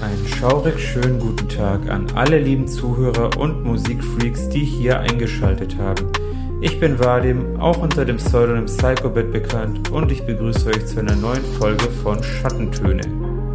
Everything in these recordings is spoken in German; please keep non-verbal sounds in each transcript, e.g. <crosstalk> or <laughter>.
Einen schaurig schönen guten Tag an alle lieben Zuhörer und Musikfreaks, die hier eingeschaltet haben. Ich bin Vadim, auch unter dem Pseudonym Psychobit bekannt und ich begrüße euch zu einer neuen Folge von Schattentöne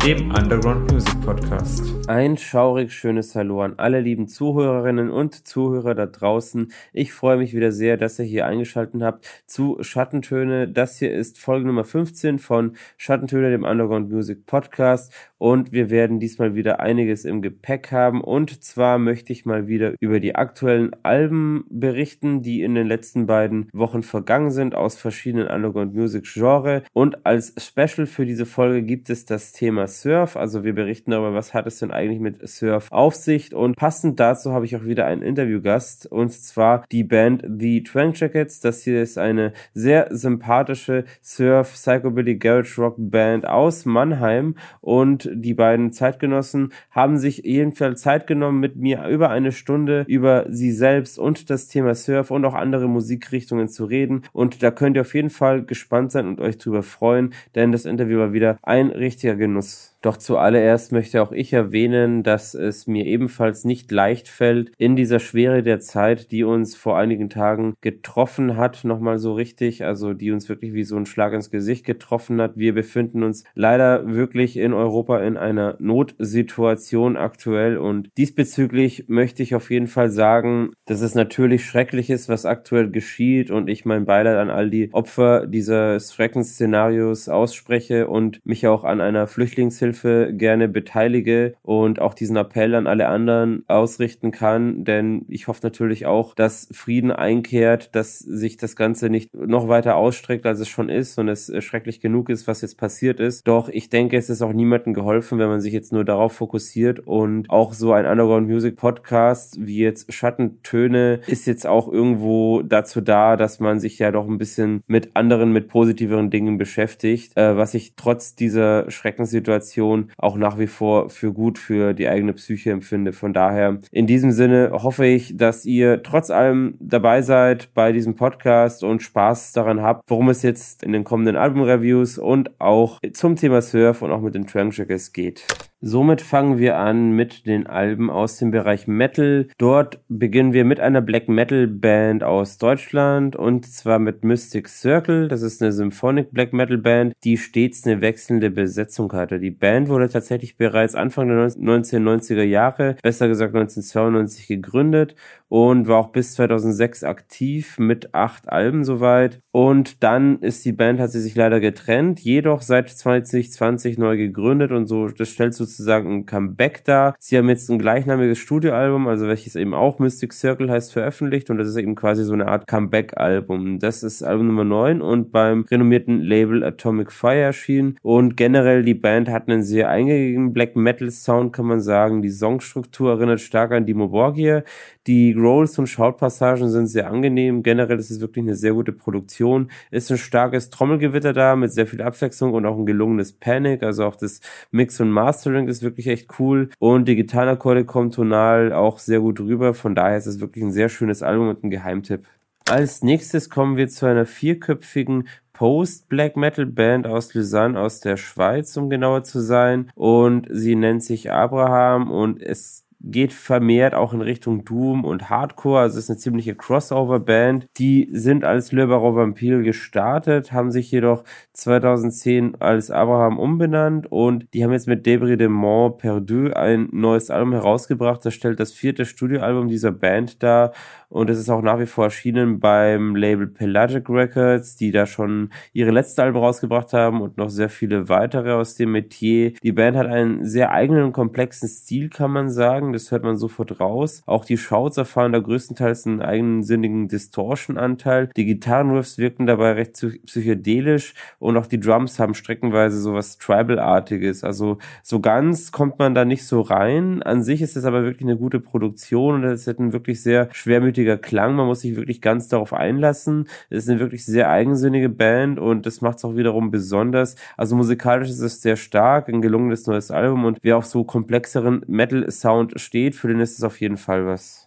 dem Underground Music Podcast. Ein schaurig schönes Hallo an alle lieben Zuhörerinnen und Zuhörer da draußen. Ich freue mich wieder sehr, dass ihr hier eingeschaltet habt zu Schattentöne. Das hier ist Folge Nummer 15 von Schattentöne, dem Underground Music Podcast. Und wir werden diesmal wieder einiges im Gepäck haben. Und zwar möchte ich mal wieder über die aktuellen Alben berichten, die in den letzten beiden Wochen vergangen sind aus verschiedenen Underground Music Genre. Und als Special für diese Folge gibt es das Thema Surf. Also wir berichten darüber, was hat es denn eigentlich mit Surf auf sich. Und passend dazu habe ich auch wieder einen Interviewgast und zwar die Band The Twang Jackets. Das hier ist eine sehr sympathische Surf Psychobilly Garage Rock Band aus Mannheim und die beiden Zeitgenossen haben sich jedenfalls Zeit genommen, mit mir über eine Stunde über sie selbst und das Thema Surf und auch andere Musikrichtungen zu reden. Und da könnt ihr auf jeden Fall gespannt sein und euch drüber freuen, denn das Interview war wieder ein richtiger Genuss. Doch zuallererst möchte auch ich erwähnen, dass es mir ebenfalls nicht leicht fällt, in dieser Schwere der Zeit, die uns vor einigen Tagen getroffen hat, nochmal so richtig, also die uns wirklich wie so ein Schlag ins Gesicht getroffen hat. Wir befinden uns leider wirklich in Europa in einer Notsituation aktuell und diesbezüglich möchte ich auf jeden Fall sagen, dass es natürlich schrecklich ist, was aktuell geschieht und ich mein Beileid an all die Opfer dieses Schreckensszenarios ausspreche und mich auch an einer Flüchtlingshilfe Hilfe gerne beteilige und auch diesen Appell an alle anderen ausrichten kann, denn ich hoffe natürlich auch, dass Frieden einkehrt, dass sich das Ganze nicht noch weiter ausstreckt, als es schon ist und es schrecklich genug ist, was jetzt passiert ist. Doch ich denke, es ist auch niemandem geholfen, wenn man sich jetzt nur darauf fokussiert. Und auch so ein Underground Music Podcast wie jetzt Schattentöne ist jetzt auch irgendwo dazu da, dass man sich ja doch ein bisschen mit anderen, mit positiveren Dingen beschäftigt, äh, was ich trotz dieser Schreckenssituation Meditation auch nach wie vor für gut für die eigene Psyche empfinde. Von daher, in diesem Sinne hoffe ich, dass ihr trotz allem dabei seid bei diesem Podcast und Spaß daran habt, worum es jetzt in den kommenden Albumreviews und auch zum Thema Surf und auch mit den Trankjackets geht. Somit fangen wir an mit den Alben aus dem Bereich Metal. Dort beginnen wir mit einer Black Metal Band aus Deutschland und zwar mit Mystic Circle. Das ist eine Symphonic Black Metal Band, die stets eine wechselnde Besetzung hatte. Die Band wurde tatsächlich bereits Anfang der 1990er Jahre, besser gesagt 1992 gegründet und war auch bis 2006 aktiv mit acht Alben soweit. Und dann ist die Band, hat sie sich leider getrennt, jedoch seit 2020 neu gegründet und so, das stellt sozusagen ein Comeback dar. Sie haben jetzt ein gleichnamiges Studioalbum, also welches eben auch Mystic Circle heißt, veröffentlicht und das ist eben quasi so eine Art Comeback-Album. Das ist Album Nummer 9 und beim renommierten Label Atomic Fire erschienen und generell die Band hat einen sehr eingängigen Black Metal Sound, kann man sagen. Die Songstruktur erinnert stark an Dimo Borgir, die Growls und Shoutpassagen sind sehr angenehm. Generell ist es wirklich eine sehr gute Produktion. Ist ein starkes Trommelgewitter da mit sehr viel Abwechslung und auch ein gelungenes Panic. Also auch das Mix und Mastering ist wirklich echt cool. Und die Gitarrenakkorde kommen tonal auch sehr gut rüber. Von daher ist es wirklich ein sehr schönes Album und ein Geheimtipp. Als nächstes kommen wir zu einer vierköpfigen Post-Black Metal Band aus Lausanne aus der Schweiz, um genauer zu sein. Und sie nennt sich Abraham und es geht vermehrt auch in Richtung Doom und Hardcore. Also es ist eine ziemliche Crossover-Band. Die sind als Le Baron Vampire gestartet, haben sich jedoch 2010 als Abraham umbenannt und die haben jetzt mit Debris de Mont Perdu ein neues Album herausgebracht. Das stellt das vierte Studioalbum dieser Band dar und es ist auch nach wie vor erschienen beim Label Pelagic Records, die da schon ihre letzte Alben rausgebracht haben und noch sehr viele weitere aus dem Metier. Die Band hat einen sehr eigenen und komplexen Stil, kann man sagen. Das hört man sofort raus. Auch die Shouts erfahren da größtenteils einen eigensinnigen Distortion-Anteil. Die Gitarrenriffs wirken dabei recht psychedelisch und auch die Drums haben streckenweise sowas Tribal-artiges. Also so ganz kommt man da nicht so rein. An sich ist es aber wirklich eine gute Produktion und es hat einen wirklich sehr schwermütigen merkwürdiger Klang. Man muss sich wirklich ganz darauf einlassen. Es ist eine wirklich sehr eigensinnige Band und das macht es auch wiederum besonders. Also musikalisch ist es sehr stark, ein gelungenes neues Album und wer auf so komplexeren Metal-Sound steht, für den ist es auf jeden Fall was.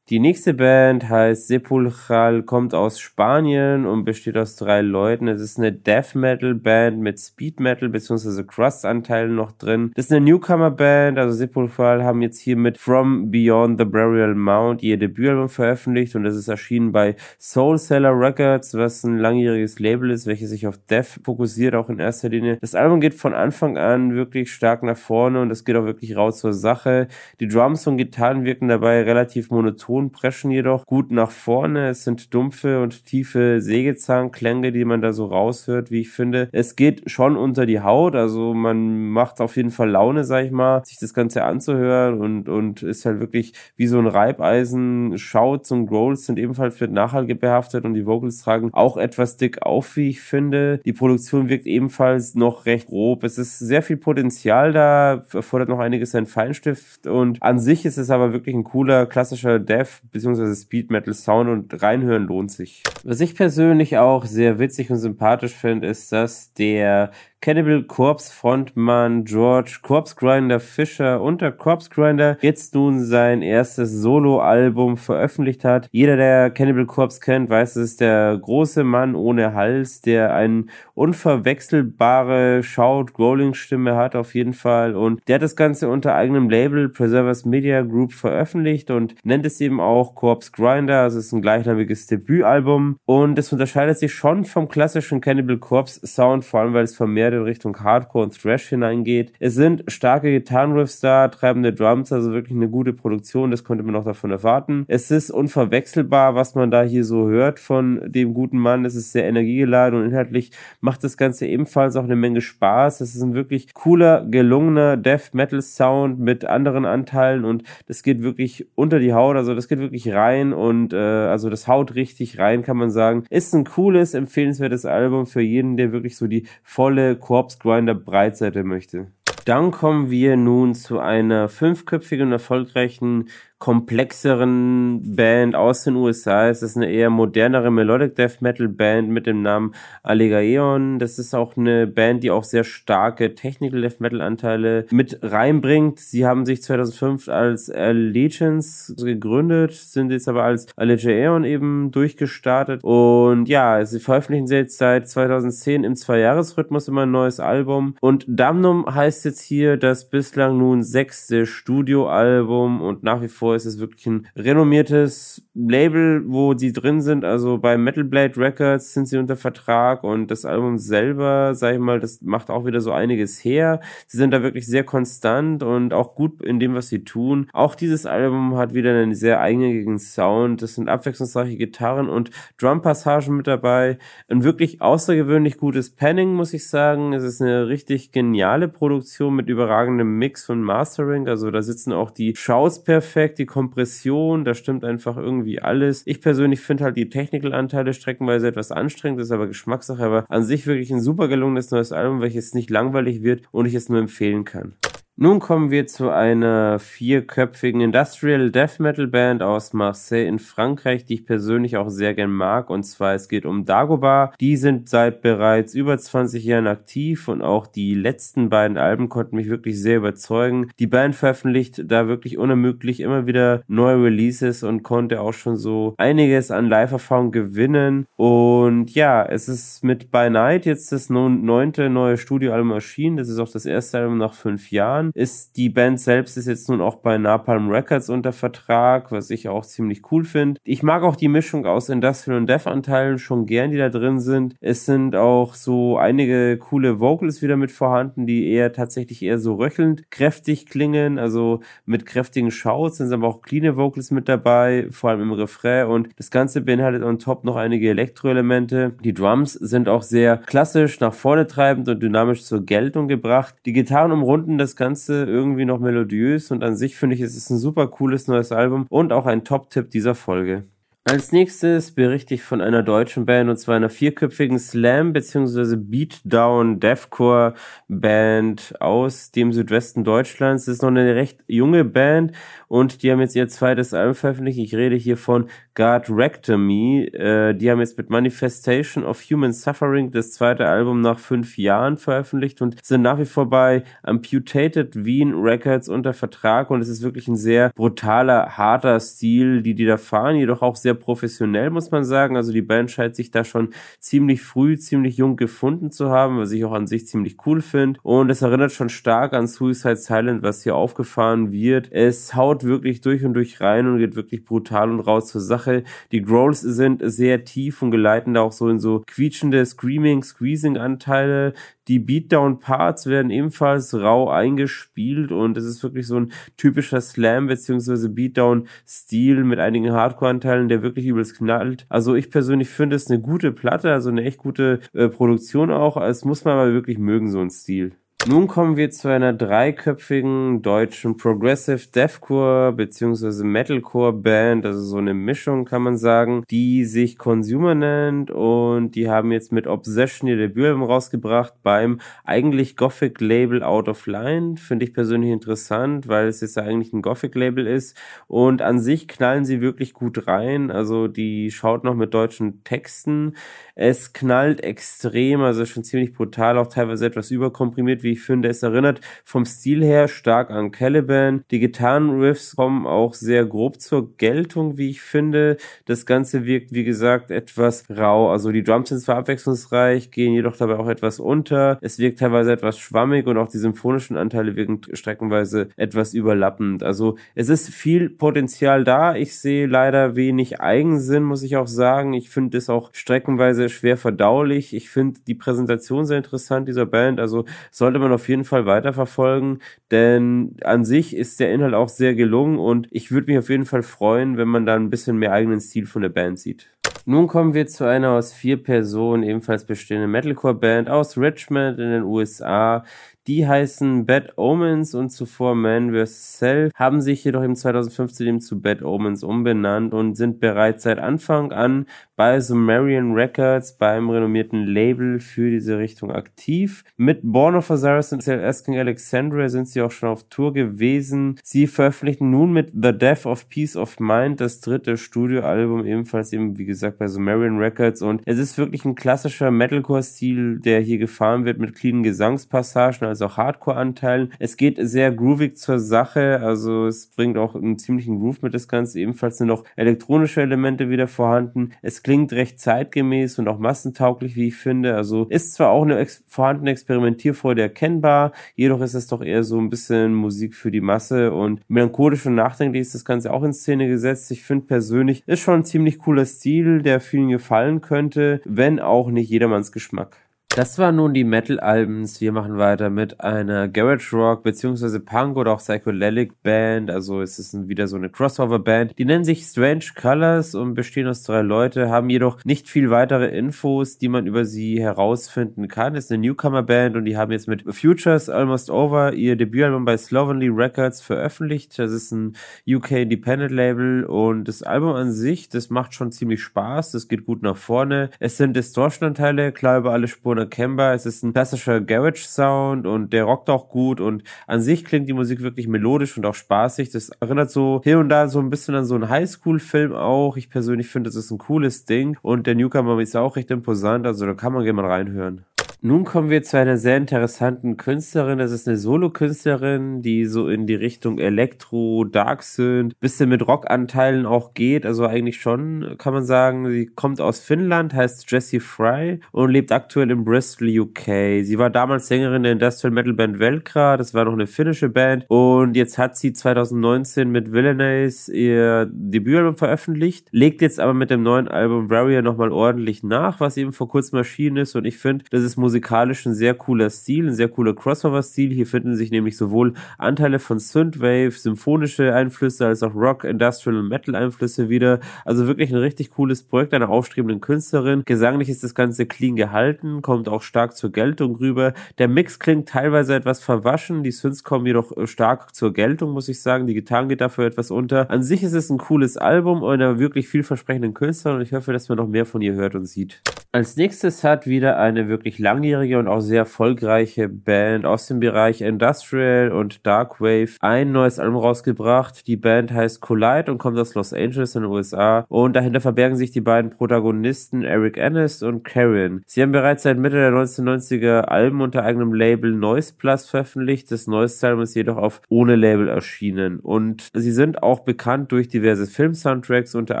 Die nächste Band heißt Sepulchral, kommt aus Spanien und besteht aus drei Leuten. Es ist eine Death Metal Band mit Speed Metal bzw. Crust Anteilen noch drin. Das ist eine Newcomer Band, also Sepulchral haben jetzt hier mit From Beyond the Burial Mount ihr Debütalbum veröffentlicht und das ist erschienen bei Soul Seller Records, was ein langjähriges Label ist, welches sich auf Death fokussiert, auch in erster Linie. Das Album geht von Anfang an wirklich stark nach vorne und es geht auch wirklich raus zur Sache. Die Drums und Gitarren wirken dabei relativ monoton, preschen jedoch gut nach vorne. Es sind dumpfe und tiefe Sägezahnklänge, die man da so raushört, wie ich finde. Es geht schon unter die Haut, also man macht auf jeden Fall Laune, sag ich mal, sich das Ganze anzuhören und, und ist halt wirklich wie so ein Reibeisen. Shouts und Growls sind ebenfalls mit Nachhalt behaftet und die Vocals tragen auch etwas dick auf, wie ich finde. Die Produktion wirkt ebenfalls noch recht grob. Es ist sehr viel Potenzial da, erfordert noch einiges an Feinstift und an sich ist es aber wirklich ein cooler klassischer Death bzw. Speed Metal Sound und reinhören lohnt sich. Was ich persönlich auch sehr witzig und sympathisch finde, ist, dass der Cannibal Corpse Frontmann George Corpse Grinder Fischer unter Corpse Grinder jetzt nun sein erstes Solo-Album veröffentlicht hat. Jeder, der Cannibal Corpse kennt, weiß, es ist der große Mann ohne Hals, der eine unverwechselbare Shout-Growling-Stimme hat auf jeden Fall. Und der hat das Ganze unter eigenem Label Preservers Media Group veröffentlicht und nennt es eben auch Corpse Grinder, also es ist ein gleichnamiges Debütalbum. Und es unterscheidet sich schon vom klassischen Cannibal Corpse Sound, vor allem weil es vermehrt in Richtung Hardcore und Thrash hineingeht. Es sind starke Gitarrenriffs da, treibende Drums, also wirklich eine gute Produktion, das konnte man auch davon erwarten. Es ist unverwechselbar, was man da hier so hört von dem guten Mann. Es ist sehr energiegeladen und inhaltlich macht das Ganze ebenfalls auch eine Menge Spaß. Es ist ein wirklich cooler, gelungener Death Metal Sound mit anderen Anteilen und das geht wirklich unter die Haut, also das geht wirklich rein und äh, also das haut richtig rein, kann man sagen. Ist ein cooles, empfehlenswertes Album für jeden, der wirklich so die volle Corpse Grinder Breitseite möchte. Dann kommen wir nun zu einer fünfköpfigen und erfolgreichen komplexeren Band aus den USA. Es ist eine eher modernere Melodic Death Metal Band mit dem Namen Allegaeon. Das ist auch eine Band, die auch sehr starke Technical Death Metal Anteile mit reinbringt. Sie haben sich 2005 als Allegiance gegründet, sind jetzt aber als Allegaeon eben durchgestartet. Und ja, sie veröffentlichen jetzt seit 2010 im Zweijahresrhythmus immer ein neues Album. Und Damnum heißt jetzt hier das bislang nun sechste Studioalbum und nach wie vor ist es wirklich ein renommiertes Label, wo die drin sind. Also bei Metal Blade Records sind sie unter Vertrag und das Album selber, sag ich mal, das macht auch wieder so einiges her. Sie sind da wirklich sehr konstant und auch gut in dem, was sie tun. Auch dieses Album hat wieder einen sehr eingängigen Sound. Das sind abwechslungsreiche Gitarren und Drum-Passagen mit dabei. Ein wirklich außergewöhnlich gutes Panning, muss ich sagen. Es ist eine richtig geniale Produktion mit überragendem Mix und Mastering. Also da sitzen auch die Shows perfekt, die Kompression, da stimmt einfach irgendwie alles. Ich persönlich finde halt die Technical-Anteile streckenweise etwas anstrengend, ist aber Geschmackssache, aber an sich wirklich ein super gelungenes neues Album, welches nicht langweilig wird und ich es nur empfehlen kann. Nun kommen wir zu einer vierköpfigen Industrial Death Metal Band aus Marseille in Frankreich, die ich persönlich auch sehr gern mag. Und zwar es geht um Dagobah. Die sind seit bereits über 20 Jahren aktiv und auch die letzten beiden Alben konnten mich wirklich sehr überzeugen. Die Band veröffentlicht da wirklich unermüdlich immer wieder neue Releases und konnte auch schon so einiges an Live-Erfahrung gewinnen. Und ja, es ist mit By Night jetzt das neunte neue Studioalbum erschienen. Das ist auch das erste Album nach fünf Jahren. Ist die Band selbst ist jetzt nun auch bei Napalm Records unter Vertrag, was ich auch ziemlich cool finde. Ich mag auch die Mischung aus Industrial und Death Anteilen schon gern, die da drin sind. Es sind auch so einige coole Vocals wieder mit vorhanden, die eher tatsächlich eher so röchelnd kräftig klingen, also mit kräftigen Shouts sind aber auch clean Vocals mit dabei, vor allem im Refrain und das Ganze beinhaltet on top noch einige Elektroelemente. Die Drums sind auch sehr klassisch nach vorne treibend und dynamisch zur Geltung gebracht. Die Gitarren umrunden das Ganze Ganze irgendwie noch melodiös und an sich finde ich, es ist ein super cooles neues Album und auch ein Top-Tipp dieser Folge. Als nächstes berichte ich von einer deutschen Band und zwar einer vierköpfigen Slam- bzw. Beatdown Deathcore Band aus dem Südwesten Deutschlands. Das ist noch eine recht junge Band und die haben jetzt ihr zweites Album veröffentlicht. Ich rede hier von God Rectomy. Äh, die haben jetzt mit Manifestation of Human Suffering das zweite Album nach fünf Jahren veröffentlicht und sind nach wie vor bei Amputated Wien Records unter Vertrag und es ist wirklich ein sehr brutaler, harter Stil, die die da fahren, jedoch auch sehr sehr professionell, muss man sagen. Also die Band scheint sich da schon ziemlich früh, ziemlich jung gefunden zu haben, was ich auch an sich ziemlich cool finde. Und es erinnert schon stark an Suicide Silent, was hier aufgefahren wird. Es haut wirklich durch und durch rein und geht wirklich brutal und raus zur Sache. Die Growls sind sehr tief und geleiten da auch so in so quietschende Screaming, Squeezing Anteile. Die Beatdown-Parts werden ebenfalls rau eingespielt und es ist wirklich so ein typischer Slam- bzw. Beatdown-Stil mit einigen Hardcore-Anteilen, der wirklich übelst knallt. Also ich persönlich finde es eine gute Platte, also eine echt gute äh, Produktion auch. Es muss man aber wirklich mögen, so ein Stil. Nun kommen wir zu einer dreiköpfigen deutschen Progressive Deathcore bzw. Metalcore Band, also so eine Mischung kann man sagen, die sich Consumer nennt und die haben jetzt mit Obsession ihr Debütalbum rausgebracht beim eigentlich Gothic Label Out of Line. Finde ich persönlich interessant, weil es jetzt eigentlich ein Gothic Label ist und an sich knallen sie wirklich gut rein. Also die schaut noch mit deutschen Texten. Es knallt extrem, also schon ziemlich brutal, auch teilweise etwas überkomprimiert, wie ich finde. Es erinnert vom Stil her stark an Caliban. Die Gitarrenriffs kommen auch sehr grob zur Geltung, wie ich finde. Das Ganze wirkt, wie gesagt, etwas rau. Also die Drums sind zwar abwechslungsreich, gehen jedoch dabei auch etwas unter. Es wirkt teilweise etwas schwammig und auch die symphonischen Anteile wirken streckenweise etwas überlappend. Also es ist viel Potenzial da. Ich sehe leider wenig Eigensinn, muss ich auch sagen. Ich finde es auch streckenweise schwer verdaulich. Ich finde die Präsentation sehr interessant dieser Band. Also sollte man auf jeden Fall weiterverfolgen, denn an sich ist der Inhalt auch sehr gelungen und ich würde mich auf jeden Fall freuen, wenn man da ein bisschen mehr eigenen Stil von der Band sieht. Nun kommen wir zu einer aus vier Personen ebenfalls bestehenden Metalcore-Band aus Richmond in den USA, die heißen Bad Omens und zuvor Man vs. Self, haben sich jedoch im 2015 eben zu Bad Omens umbenannt und sind bereits seit Anfang an bei Sumerian Records, beim renommierten Label für diese Richtung aktiv. Mit Born of Osiris und Asking Alexandria sind sie auch schon auf Tour gewesen. Sie veröffentlichen nun mit The Death of Peace of Mind das dritte Studioalbum, ebenfalls eben, wie gesagt, bei Sumerian Records und es ist wirklich ein klassischer Metalcore-Stil, der hier gefahren wird mit cleanen Gesangspassagen, als auch Hardcore-Anteilen. Es geht sehr groovig zur Sache, also es bringt auch einen ziemlichen Groove mit das Ganze. Ebenfalls sind noch elektronische Elemente wieder vorhanden. Es klingt recht zeitgemäß und auch massentauglich, wie ich finde. Also ist zwar auch eine ex vorhandene Experimentierfreude erkennbar, jedoch ist es doch eher so ein bisschen Musik für die Masse und melancholisch und nachdenklich ist das Ganze auch in Szene gesetzt. Ich finde persönlich, ist schon ein ziemlich cooler Stil, der vielen gefallen könnte, wenn auch nicht jedermanns Geschmack. Das waren nun die Metal-Albums. Wir machen weiter mit einer Garage Rock beziehungsweise Punk oder auch Psychedelic Band. Also es ist wieder so eine Crossover-Band. Die nennen sich Strange Colors und bestehen aus drei Leute, haben jedoch nicht viel weitere Infos, die man über sie herausfinden kann. Es ist eine Newcomer-Band und die haben jetzt mit Futures Almost Over ihr Debütalbum bei Slovenly Records veröffentlicht. Das ist ein UK Independent Label und das Album an sich, das macht schon ziemlich Spaß. Das geht gut nach vorne. Es sind Distortion-Anteile, klar über alle Spuren unerkennbar. Es ist ein klassischer Garage-Sound und der rockt auch gut und an sich klingt die Musik wirklich melodisch und auch spaßig. Das erinnert so hier und da so ein bisschen an so einen Highschool-Film auch. Ich persönlich finde, das ist ein cooles Ding und der Newcomer ist auch recht imposant, also da kann man gerne mal reinhören. Nun kommen wir zu einer sehr interessanten Künstlerin. Das ist eine Solo-Künstlerin, die so in die Richtung Elektro, Dark Synth, bisschen mit Rockanteilen auch geht. Also eigentlich schon, kann man sagen. Sie kommt aus Finnland, heißt Jessie Fry und lebt aktuell in Bristol, UK. Sie war damals Sängerin der Industrial Metal Band Velkra. Das war noch eine finnische Band. Und jetzt hat sie 2019 mit Villainous ihr Debütalbum veröffentlicht, legt jetzt aber mit dem neuen Album Warrior nochmal ordentlich nach, was eben vor kurzem erschienen ist. Und ich finde, das ist Musik, musikalisch ein sehr cooler Stil, ein sehr cooler Crossover-Stil. Hier finden sich nämlich sowohl Anteile von Synthwave, symphonische Einflüsse als auch Rock, Industrial und Metal-Einflüsse wieder. Also wirklich ein richtig cooles Projekt einer aufstrebenden Künstlerin. Gesanglich ist das Ganze clean gehalten, kommt auch stark zur Geltung rüber. Der Mix klingt teilweise etwas verwaschen, die Synths kommen jedoch stark zur Geltung, muss ich sagen. Die Gitarren geht dafür etwas unter. An sich ist es ein cooles Album einer wirklich vielversprechenden Künstlerin und ich hoffe, dass man noch mehr von ihr hört und sieht. Als nächstes hat wieder eine wirklich langjährige und auch sehr erfolgreiche Band aus dem Bereich Industrial und Darkwave ein neues Album rausgebracht. Die Band heißt Collide und kommt aus Los Angeles in den USA und dahinter verbergen sich die beiden Protagonisten Eric Ennis und Karen. Sie haben bereits seit Mitte der 1990er Alben unter eigenem Label Noise Plus veröffentlicht. Das neueste Album ist jedoch auf ohne Label erschienen und sie sind auch bekannt durch diverse Film-Soundtracks, unter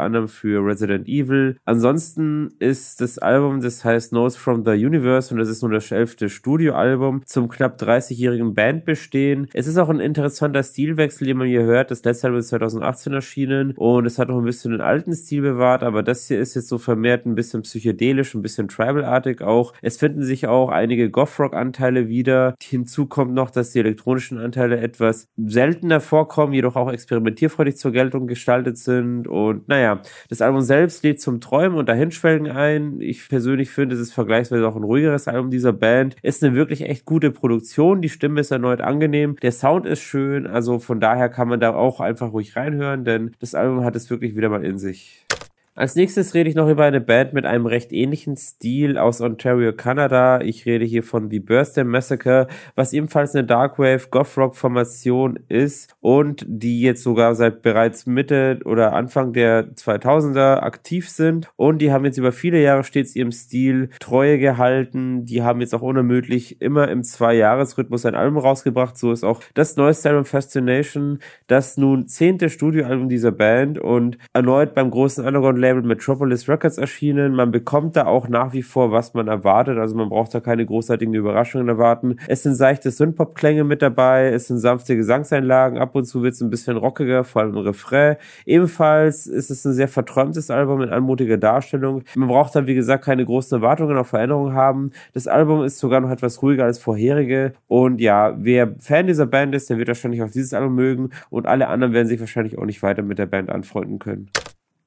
anderem für Resident Evil. Ansonsten ist das Album das heißt Notes from the Universe und das ist nur das elfte Studioalbum zum knapp 30-jährigen Bandbestehen. Es ist auch ein interessanter Stilwechsel, den man hier hört. Das letzte Album ist 2018 erschienen und es hat noch ein bisschen den alten Stil bewahrt, aber das hier ist jetzt so vermehrt ein bisschen psychedelisch, ein bisschen tribalartig auch. Es finden sich auch einige Goth-Rock-Anteile wieder. Hinzu kommt noch, dass die elektronischen Anteile etwas seltener vorkommen, jedoch auch experimentierfreudig zur Geltung gestaltet sind und naja, das Album selbst lädt zum Träumen und Dahinschwelgen ein. Ich persönlich finde, es ist vergleichsweise auch ein ruhigeres Album dieser Band. Ist eine wirklich echt gute Produktion. Die Stimme ist erneut angenehm. Der Sound ist schön. Also von daher kann man da auch einfach ruhig reinhören, denn das Album hat es wirklich wieder mal in sich. Als nächstes rede ich noch über eine Band mit einem recht ähnlichen Stil aus Ontario, Kanada. Ich rede hier von The Birthday Massacre, was ebenfalls eine Darkwave Goth Rock Formation ist und die jetzt sogar seit bereits Mitte oder Anfang der 2000er aktiv sind und die haben jetzt über viele Jahre stets ihrem Stil Treue gehalten. Die haben jetzt auch unermüdlich immer im Zwei-Jahres-Rhythmus ein Album rausgebracht. So ist auch das neueste Album Fascination, das nun zehnte Studioalbum dieser Band und erneut beim großen Underground Label Metropolis Records erschienen. Man bekommt da auch nach wie vor, was man erwartet. Also man braucht da keine großartigen Überraschungen erwarten. Es sind seichte Synthpop-Klänge mit dabei. Es sind sanfte Gesangseinlagen. Ab und zu wird es ein bisschen rockiger, vor allem im Refrain. Ebenfalls ist es ein sehr verträumtes Album mit anmutiger Darstellung. Man braucht da, wie gesagt, keine großen Erwartungen auf Veränderungen haben. Das Album ist sogar noch etwas ruhiger als vorherige. Und ja, wer Fan dieser Band ist, der wird wahrscheinlich auch dieses Album mögen. Und alle anderen werden sich wahrscheinlich auch nicht weiter mit der Band anfreunden können.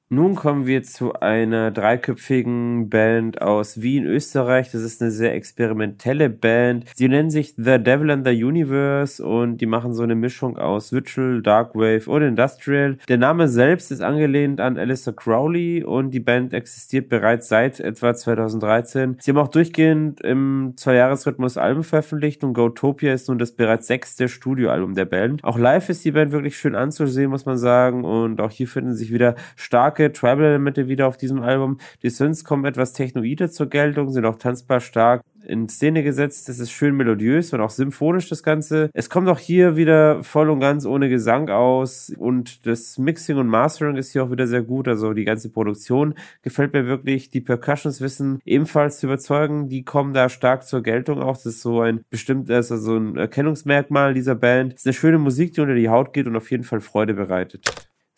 Nun kommen wir zu einer dreiköpfigen Band aus Wien, Österreich. Das ist eine sehr experimentelle Band. Sie nennen sich The Devil and the Universe und die machen so eine Mischung aus Virtual, Darkwave und Industrial. Der Name selbst ist angelehnt an Alistair Crowley und die Band existiert bereits seit etwa 2013. Sie haben auch durchgehend im Zweijahresrhythmus Alben veröffentlicht und Gotopia ist nun das bereits sechste Studioalbum der Band. Auch live ist die Band wirklich schön anzusehen, muss man sagen und auch hier finden sich wieder starke starke Tribal-Elemente wieder auf diesem Album. Die Synths kommen etwas technoide zur Geltung, sind auch tanzbar stark in Szene gesetzt. Das ist schön melodiös und auch symphonisch das Ganze. Es kommt auch hier wieder voll und ganz ohne Gesang aus und das Mixing und Mastering ist hier auch wieder sehr gut. Also die ganze Produktion gefällt mir wirklich. Die Percussions wissen ebenfalls zu überzeugen. Die kommen da stark zur Geltung auch. Das ist so ein bestimmtes, also ein Erkennungsmerkmal dieser Band. Es ist eine schöne Musik, die unter die Haut geht und auf jeden Fall Freude bereitet.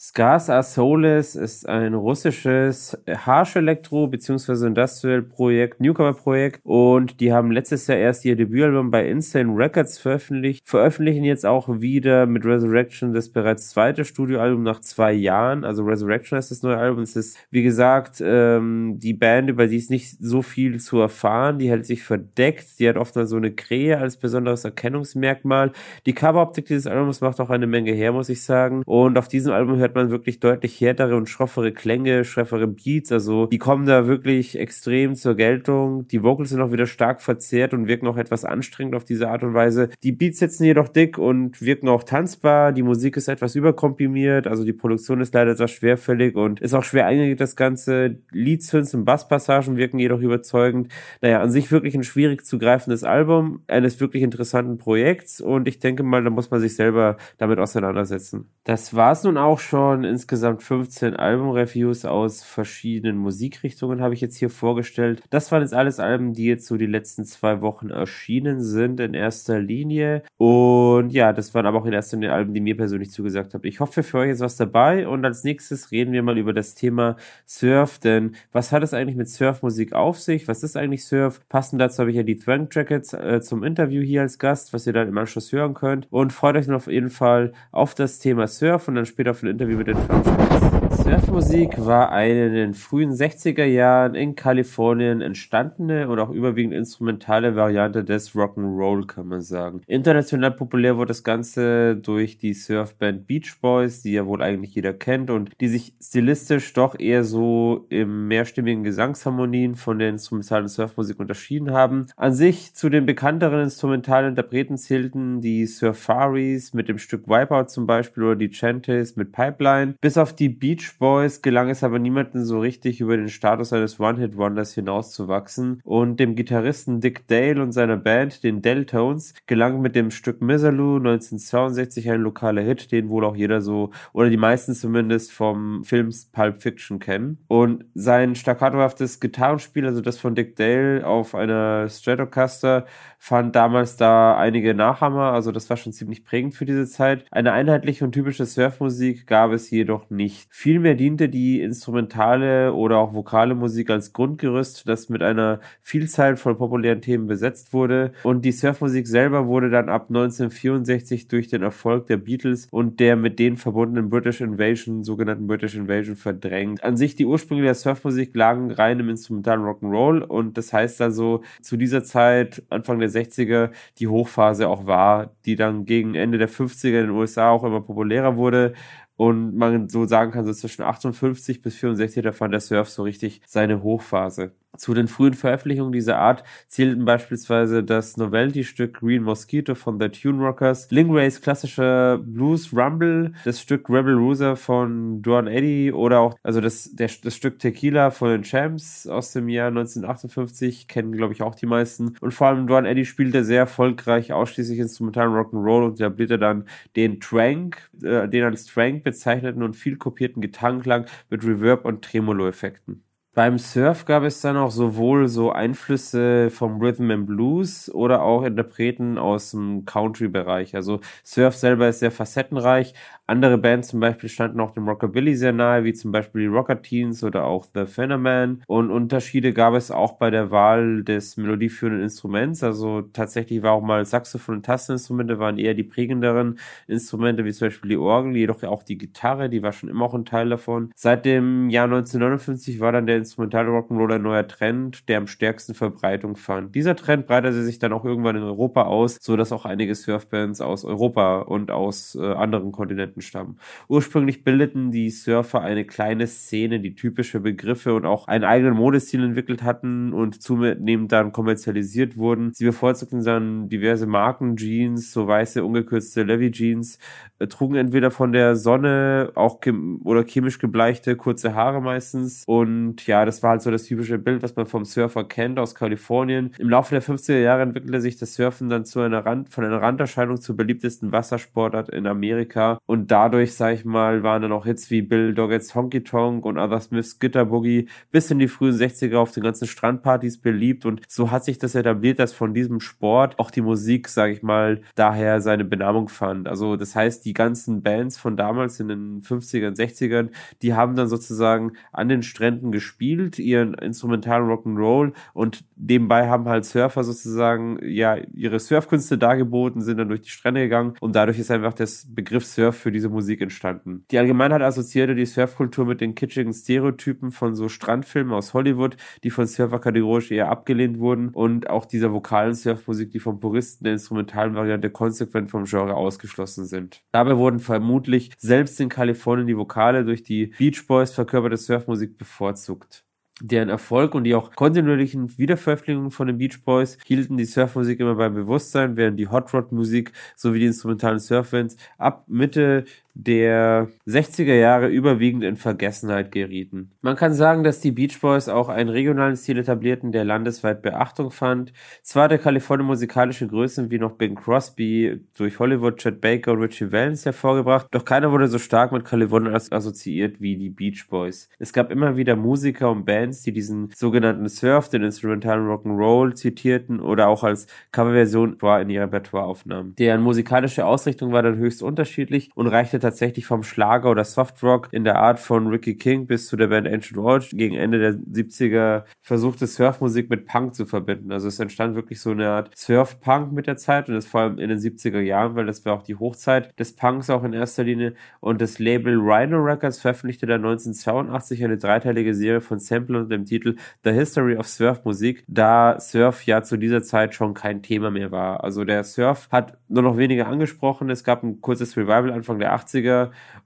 Scars Are Soulless ist ein russisches Harsh-Elektro- bzw. Industrial-Projekt, Newcomer-Projekt. Und die haben letztes Jahr erst ihr Debütalbum bei Insane Records veröffentlicht, veröffentlichen jetzt auch wieder mit Resurrection das bereits zweite Studioalbum nach zwei Jahren, also Resurrection ist das neue Album, es ist, wie gesagt, ähm, die Band, über die ist nicht so viel zu erfahren, die hält sich verdeckt, die hat oft mal so eine Krähe als besonderes Erkennungsmerkmal, die Coveroptik dieses Albums macht auch eine Menge her, muss ich sagen, und auf diesem Album hört hört man wirklich deutlich härtere und schroffere Klänge, schroffere Beats. Also die kommen da wirklich extrem zur Geltung. Die Vocals sind auch wieder stark verzerrt und wirken auch etwas anstrengend auf diese Art und Weise. Die Beats sitzen jedoch dick und wirken auch tanzbar. Die Musik ist etwas überkomprimiert. Also die Produktion ist leider etwas schwerfällig und ist auch schwer eingegangen, das Ganze. Leadsynths und Basspassagen wirken jedoch überzeugend. Naja, an sich wirklich ein schwierig zu greifendes Album eines wirklich interessanten Projekts und ich denke mal, da muss man sich selber damit auseinandersetzen. Das war's nun auch schon schon. Insgesamt 15 Albumreviews aus verschiedenen Musikrichtungen habe ich jetzt hier vorgestellt. Das waren jetzt alles Alben, die jetzt so die letzten zwei Wochen erschienen sind in erster Linie. Und ja, das waren aber auch in erster Linie Alben, die mir persönlich zugesagt haben. Ich hoffe, für euch ist was dabei. Und als nächstes reden wir mal über das Thema Surf. Denn was hat es eigentlich mit Surfmusik auf sich? Was ist eigentlich Surf? Passend dazu habe ich ja die Thwank Jackets äh, zum Interview hier als Gast, was ihr dann im Anschluss hören könnt. Und freut euch auf jeden Fall auf das Thema Surf und dann später auf ein Interview mit den Franchises. Surfmusik war eine in den frühen 60er Jahren in Kalifornien entstandene und auch überwiegend instrumentale Variante des Rock'n'Roll, kann man sagen. International populär wurde das Ganze durch die Surfband Beach Boys, die ja wohl eigentlich jeder kennt und die sich stilistisch doch eher so im mehrstimmigen Gesangsharmonien von der instrumentalen Surfmusik unterschieden haben. An sich zu den bekannteren instrumentalen Interpreten zählten die Surfaris mit dem Stück Wipeout zum Beispiel oder die Chantes mit Pipeline. Bis auf die Beach Boys gelang es aber niemandem so richtig über den Status eines One-Hit-Wonders hinauszuwachsen und dem Gitarristen Dick Dale und seiner Band, den Deltones, gelang mit dem Stück Miserloo 1962 ein lokaler Hit, den wohl auch jeder so, oder die meisten zumindest vom Film Pulp Fiction kennen. Und sein staccatohaftes Gitarrenspiel, also das von Dick Dale auf einer Stratocaster, fand damals da einige Nachhammer, also das war schon ziemlich prägend für diese Zeit. Eine einheitliche und typische Surfmusik gab es jedoch nicht. Vielmehr diente die instrumentale oder auch vokale Musik als Grundgerüst, das mit einer Vielzahl von populären Themen besetzt wurde und die Surfmusik selber wurde dann ab 1964 durch den Erfolg der Beatles und der mit denen verbundenen British Invasion, sogenannten British Invasion verdrängt. An sich die Ursprünge der Surfmusik lagen rein im instrumentalen Rock'n'Roll und das heißt also zu dieser Zeit, Anfang der 60er die Hochphase auch war, die dann gegen Ende der 50er in den USA auch immer populärer wurde und man so sagen kann, so zwischen 58 bis 64, da fand der Surf so richtig seine Hochphase. Zu den frühen Veröffentlichungen dieser Art zählten beispielsweise das Novelty-Stück Green Mosquito von The Tune Rockers, Lingrays klassischer Blues Rumble, das Stück Rebel Rouser von Duane Eddy oder auch also das, der, das Stück Tequila von den Champs aus dem Jahr 1958, kennen glaube ich auch die meisten. Und vor allem Duane Eddy spielte sehr erfolgreich ausschließlich instrumentalen Rock'n'Roll und etablierte dann den Trank, äh, den als Trank bezeichneten und viel kopierten Gitarrenklang mit Reverb und Tremolo-Effekten. Beim Surf gab es dann auch sowohl so Einflüsse vom Rhythm and Blues oder auch Interpreten aus dem Country-Bereich. Also Surf selber ist sehr facettenreich, andere Bands zum Beispiel standen auch dem Rockabilly sehr nahe, wie zum Beispiel die Rocker Teens oder auch The Phenomen. Und Unterschiede gab es auch bei der Wahl des melodieführenden Instruments. Also tatsächlich war auch mal Saxophon und Tasteninstrumente waren eher die prägenderen Instrumente, wie zum Beispiel die Orgel, jedoch auch die Gitarre, die war schon immer auch ein Teil davon. Seit dem Jahr 1959 war dann der instrumentale Rock'n'Roll ein neuer Trend, der am stärksten Verbreitung fand. Dieser Trend breitete sich dann auch irgendwann in Europa aus, so dass auch einige Surfbands aus Europa und aus äh, anderen Kontinenten Kontinenten stammen. Ursprünglich bildeten die Surfer eine kleine Szene, die typische Begriffe und auch einen eigenen Modestil entwickelt hatten und zunehmend dann kommerzialisiert wurden. Sie bevorzugten dann diverse Marken, Jeans, so weiße, ungekürzte Levi Jeans, äh, trugen entweder von der Sonne auch chem oder chemisch gebleichte kurze Haare meistens und ja, das war halt so das typische Bild, was man vom Surfer kennt aus Kalifornien. Im Laufe der 50er Jahre entwickelte sich das Surfen dann zu einer Rand, von einer Randerscheinung zur beliebtesten Wassersportart in Amerika und dadurch, sag ich mal, waren dann auch Hits wie Bill Doggett's Honky Tonk und Other Smiths Gitter Boogie bis in die frühen 60er auf den ganzen Strandpartys beliebt. Und so hat sich das etabliert, dass von diesem Sport auch die Musik, sag ich mal, daher seine Benamung fand. Also das heißt, die ganzen Bands von damals in den 50ern, 60ern, die haben dann sozusagen an den Stränden gespielt, ihren instrumentalen Rock'n'Roll. Und nebenbei haben halt Surfer sozusagen ja ihre Surfkünste dargeboten, sind dann durch die Strände gegangen. Und dadurch ist einfach das Begriff Surf für die diese Musik entstanden. Die Allgemeinheit assoziierte die Surfkultur mit den kitschigen Stereotypen von so Strandfilmen aus Hollywood, die von Surfer kategorisch eher abgelehnt wurden und auch dieser vokalen Surfmusik, die vom Puristen der instrumentalen Variante konsequent vom Genre ausgeschlossen sind. Dabei wurden vermutlich selbst in Kalifornien die Vokale durch die Beach Boys verkörperte Surfmusik bevorzugt deren Erfolg und die auch kontinuierlichen Wiederveröffentlichungen von den Beach Boys hielten die Surfmusik immer beim Bewusstsein, während die Hot Rod Musik sowie die instrumentalen Surfbands ab Mitte der 60er Jahre überwiegend in Vergessenheit gerieten. Man kann sagen, dass die Beach Boys auch einen regionalen Stil etablierten, der landesweit Beachtung fand. Zwar der Kalifornien musikalische Größen wie noch Bing Crosby durch Hollywood, Chet Baker und Richie Valens hervorgebracht, doch keiner wurde so stark mit Kalifornien assoziiert wie die Beach Boys. Es gab immer wieder Musiker und Bands, die diesen sogenannten Surf, den instrumentalen Rock'n'Roll zitierten oder auch als Coverversion in ihr Repertoire aufnahmen. Deren musikalische Ausrichtung war dann höchst unterschiedlich und reichte tatsächlich vom Schlager oder Softrock in der Art von Ricky King bis zu der Band Ancient Orge gegen Ende der 70er versuchte Surfmusik mit Punk zu verbinden. Also es entstand wirklich so eine Art Surf-Punk mit der Zeit und das vor allem in den 70er Jahren, weil das war auch die Hochzeit des Punks auch in erster Linie und das Label Rhino Records veröffentlichte dann 1982 eine dreiteilige Serie von Samples unter dem Titel The History of Surf Musik, da Surf ja zu dieser Zeit schon kein Thema mehr war. Also der Surf hat nur noch weniger angesprochen. Es gab ein kurzes Revival Anfang der 80er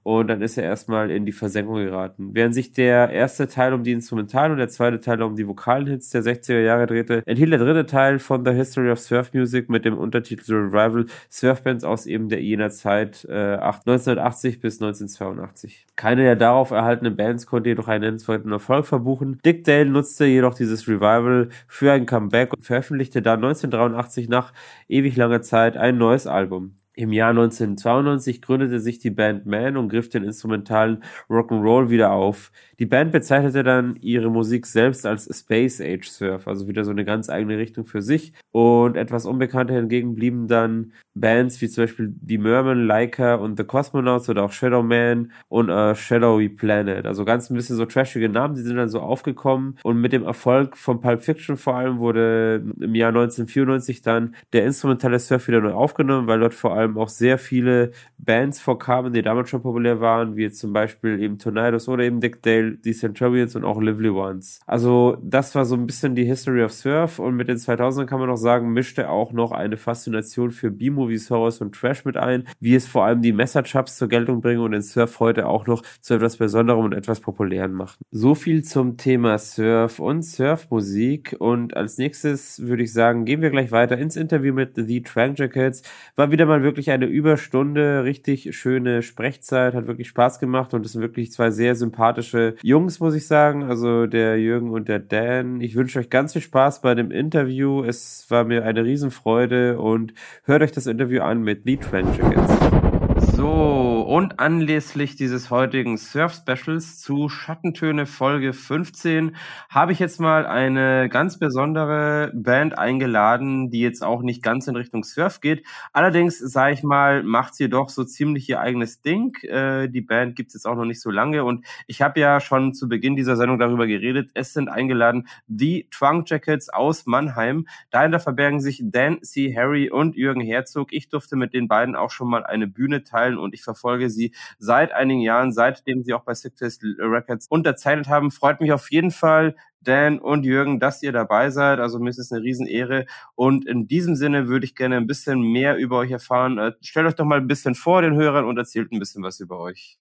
und dann ist er erstmal in die Versenkung geraten. Während sich der erste Teil um die Instrumentalen und der zweite Teil um die vokalen Hits der 60er Jahre drehte, enthielt der dritte Teil von The History of Surf Music mit dem Untertitel The Revival Surfbands aus eben der jener Zeit äh, 1980 bis 1982. Keine der darauf erhaltenen Bands konnte jedoch einen nennenswerten Erfolg verbuchen. Dick Dale nutzte jedoch dieses Revival für ein Comeback und veröffentlichte dann 1983 nach ewig langer Zeit ein neues Album. Im Jahr 1992 gründete sich die Band Man und griff den instrumentalen Rock'n'Roll wieder auf. Die Band bezeichnete dann ihre Musik selbst als Space Age Surf, also wieder so eine ganz eigene Richtung für sich. Und etwas unbekannter hingegen blieben dann Bands wie zum Beispiel die Merman, Leica und The Cosmonauts oder auch Shadow Man und uh, Shadowy Planet. Also ganz ein bisschen so trashige Namen, die sind dann so aufgekommen. Und mit dem Erfolg von Pulp Fiction vor allem wurde im Jahr 1994 dann der instrumentale Surf wieder neu aufgenommen, weil dort vor allem auch sehr viele Bands vorkamen, die damals schon populär waren, wie jetzt zum Beispiel eben Tornadoes oder eben Dick Dale, die Centurions und auch Lively Ones. Also das war so ein bisschen die History of Surf und mit den 2000ern kann man noch sagen, mischte auch noch eine Faszination für B-Movies, Horrors und Trash mit ein, wie es vor allem die Messerchops zur Geltung bringen und den Surf heute auch noch zu etwas Besonderem und etwas Populären machen. So viel zum Thema Surf und Surfmusik und als nächstes würde ich sagen, gehen wir gleich weiter ins Interview mit The Trank Jackets. War wieder mal wirklich eine Überstunde, richtig schöne Sprechzeit, hat wirklich Spaß gemacht und es sind wirklich zwei sehr sympathische Jungs, muss ich sagen. Also der Jürgen und der Dan. Ich wünsche euch ganz viel Spaß bei dem Interview. Es war mir eine Riesenfreude und hört euch das Interview an mit The Trend Jackets. So, und anlässlich dieses heutigen Surf-Specials zu Schattentöne Folge 15 habe ich jetzt mal eine ganz besondere Band eingeladen, die jetzt auch nicht ganz in Richtung Surf geht. Allerdings, sage ich mal, macht sie doch so ziemlich ihr eigenes Ding. Äh, die Band gibt es jetzt auch noch nicht so lange und ich habe ja schon zu Beginn dieser Sendung darüber geredet. Es sind eingeladen die Trunk Jackets aus Mannheim. Dahinter verbergen sich Dan C. Harry und Jürgen Herzog. Ich durfte mit den beiden auch schon mal eine Bühne teilen und ich verfolge verfolge sie seit einigen Jahren, seitdem sie auch bei Success Records unterzeichnet haben. Freut mich auf jeden Fall, Dan und Jürgen, dass ihr dabei seid. Also mir ist es eine Riesenehre. Und in diesem Sinne würde ich gerne ein bisschen mehr über euch erfahren. Äh, stellt euch doch mal ein bisschen vor den Hörern und erzählt ein bisschen was über euch.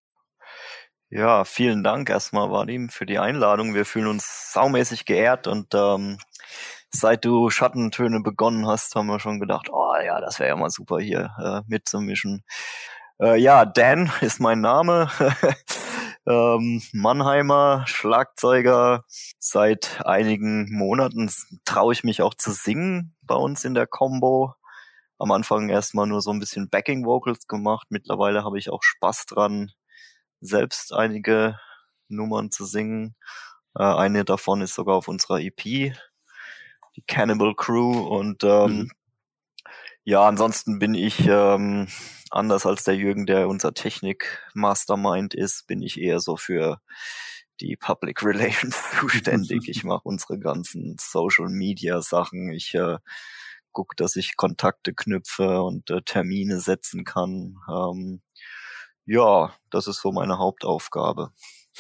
Ja, vielen Dank erstmal, Vadim, für die Einladung. Wir fühlen uns saumäßig geehrt und ähm, seit du Schattentöne begonnen hast, haben wir schon gedacht, oh ja, das wäre ja mal super hier äh, mitzumischen. Äh, ja, Dan <laughs> ist mein Name. <laughs> ähm, Mannheimer, Schlagzeuger. Seit einigen Monaten traue ich mich auch zu singen bei uns in der Combo. Am Anfang erstmal nur so ein bisschen Backing Vocals gemacht. Mittlerweile habe ich auch Spaß dran, selbst einige Nummern zu singen. Äh, eine davon ist sogar auf unserer EP, die Cannibal Crew. Und ähm, mhm. Ja, ansonsten bin ich ähm, anders als der Jürgen, der unser Technik-Mastermind ist, bin ich eher so für die Public <laughs> Relations zuständig. Ich mache unsere ganzen Social Media Sachen. Ich äh, gucke, dass ich Kontakte knüpfe und äh, Termine setzen kann. Ähm, ja, das ist so meine Hauptaufgabe.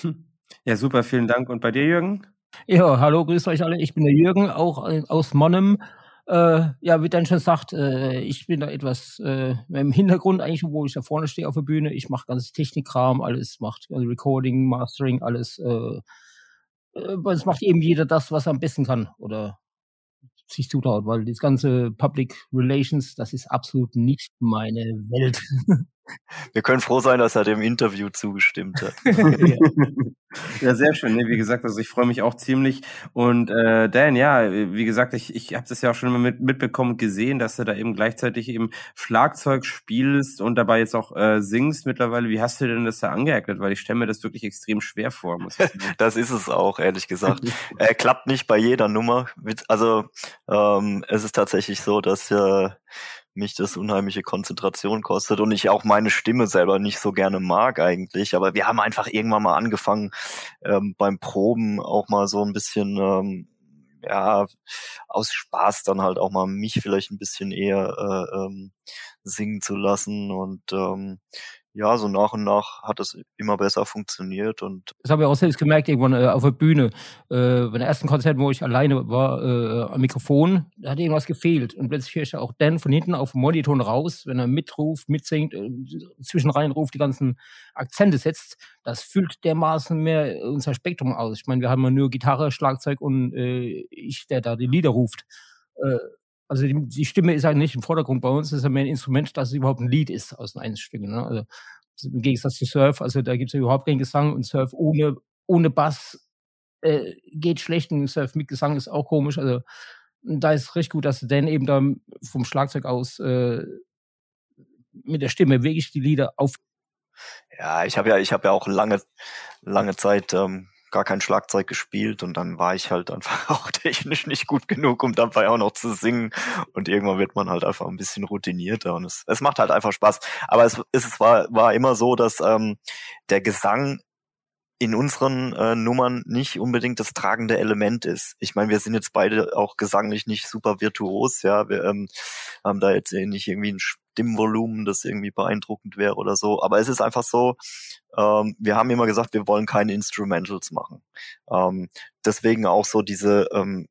Hm. Ja, super, vielen Dank. Und bei dir, Jürgen? Ja, hallo, grüßt euch alle. Ich bin der Jürgen, auch äh, aus Monnem. Äh, ja, wie Dan schon sagt, äh, ich bin da etwas äh, im Hintergrund eigentlich, wo ich da vorne stehe auf der Bühne. Ich mache ganzes Technikkram, alles macht also Recording, Mastering, alles. Äh, äh, es macht eben jeder das, was er am besten kann oder sich zutraut, weil das ganze Public Relations, das ist absolut nicht meine Welt. <laughs> Wir können froh sein, dass er dem Interview zugestimmt hat. <laughs> ja, sehr schön. Nee, wie gesagt, also ich freue mich auch ziemlich. Und äh, Dan, ja, wie gesagt, ich, ich habe das ja auch schon mit, mitbekommen gesehen, dass du da eben gleichzeitig eben Schlagzeug spielst und dabei jetzt auch äh, singst mittlerweile. Wie hast du denn das da angeeignet? Weil ich stelle mir das wirklich extrem schwer vor. Muss ich sagen. <laughs> das ist es auch, ehrlich gesagt. äh, klappt nicht bei jeder Nummer. Also ähm, es ist tatsächlich so, dass äh, mich das unheimliche Konzentration kostet und ich auch meine Stimme selber nicht so gerne mag eigentlich. Aber wir haben einfach irgendwann mal angefangen, ähm, beim Proben auch mal so ein bisschen, ähm, ja, aus Spaß dann halt auch mal mich vielleicht ein bisschen eher äh, ähm, singen zu lassen und ähm, ja, so nach und nach hat es immer besser funktioniert und das habe ich auch selbst gemerkt irgendwann äh, auf der Bühne. Äh, bei der ersten Konzert, wo ich alleine war äh, am Mikrofon, da hat irgendwas gefehlt und plötzlich höre ich auch Dan von hinten auf dem Monitor raus, wenn er mitruft, mitsingt, äh, zwischenrein ruft, die ganzen Akzente setzt. Das füllt dermaßen mehr unser Spektrum aus. Ich meine, wir haben ja nur Gitarre, Schlagzeug und äh, ich, der da die Lieder ruft. Äh, also die, die, Stimme ist eigentlich nicht im Vordergrund bei uns, es ist ja mehr ein Instrument, dass es überhaupt ein Lied ist aus den Einstücken. Ne? Also im Gegensatz zu Surf, also da gibt es ja überhaupt keinen Gesang und Surf ohne, ohne Bass äh, geht schlecht und Surf mit Gesang ist auch komisch. Also da ist richtig gut, dass Dan eben da vom Schlagzeug aus äh, mit der Stimme wirklich die Lieder auf. Ja, ich habe ja, ich habe ja auch lange, lange Zeit ähm, gar kein Schlagzeug gespielt und dann war ich halt einfach <laughs> auch technisch nicht gut genug, um dabei auch noch zu singen. Und irgendwann wird man halt einfach ein bisschen routinierter und es, es macht halt einfach Spaß. Aber es, es war, war immer so, dass ähm, der Gesang in unseren äh, Nummern nicht unbedingt das tragende Element ist. Ich meine, wir sind jetzt beide auch gesanglich nicht super virtuos, ja, wir ähm, haben da jetzt nicht irgendwie ein Stimmvolumen, das irgendwie beeindruckend wäre oder so. Aber es ist einfach so, ähm, wir haben immer gesagt, wir wollen keine Instrumentals machen. Ähm, deswegen auch so diese ähm,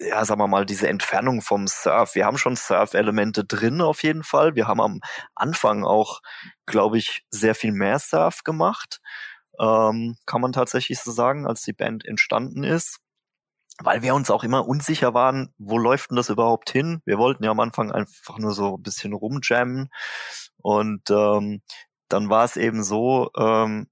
ja, sagen wir mal, diese Entfernung vom Surf. Wir haben schon Surf-Elemente drin auf jeden Fall. Wir haben am Anfang auch, glaube ich, sehr viel mehr Surf gemacht ähm, kann man tatsächlich so sagen, als die Band entstanden ist. Weil wir uns auch immer unsicher waren, wo läuft denn das überhaupt hin? Wir wollten ja am Anfang einfach nur so ein bisschen rumjammen. Und ähm, dann war es eben so, ähm,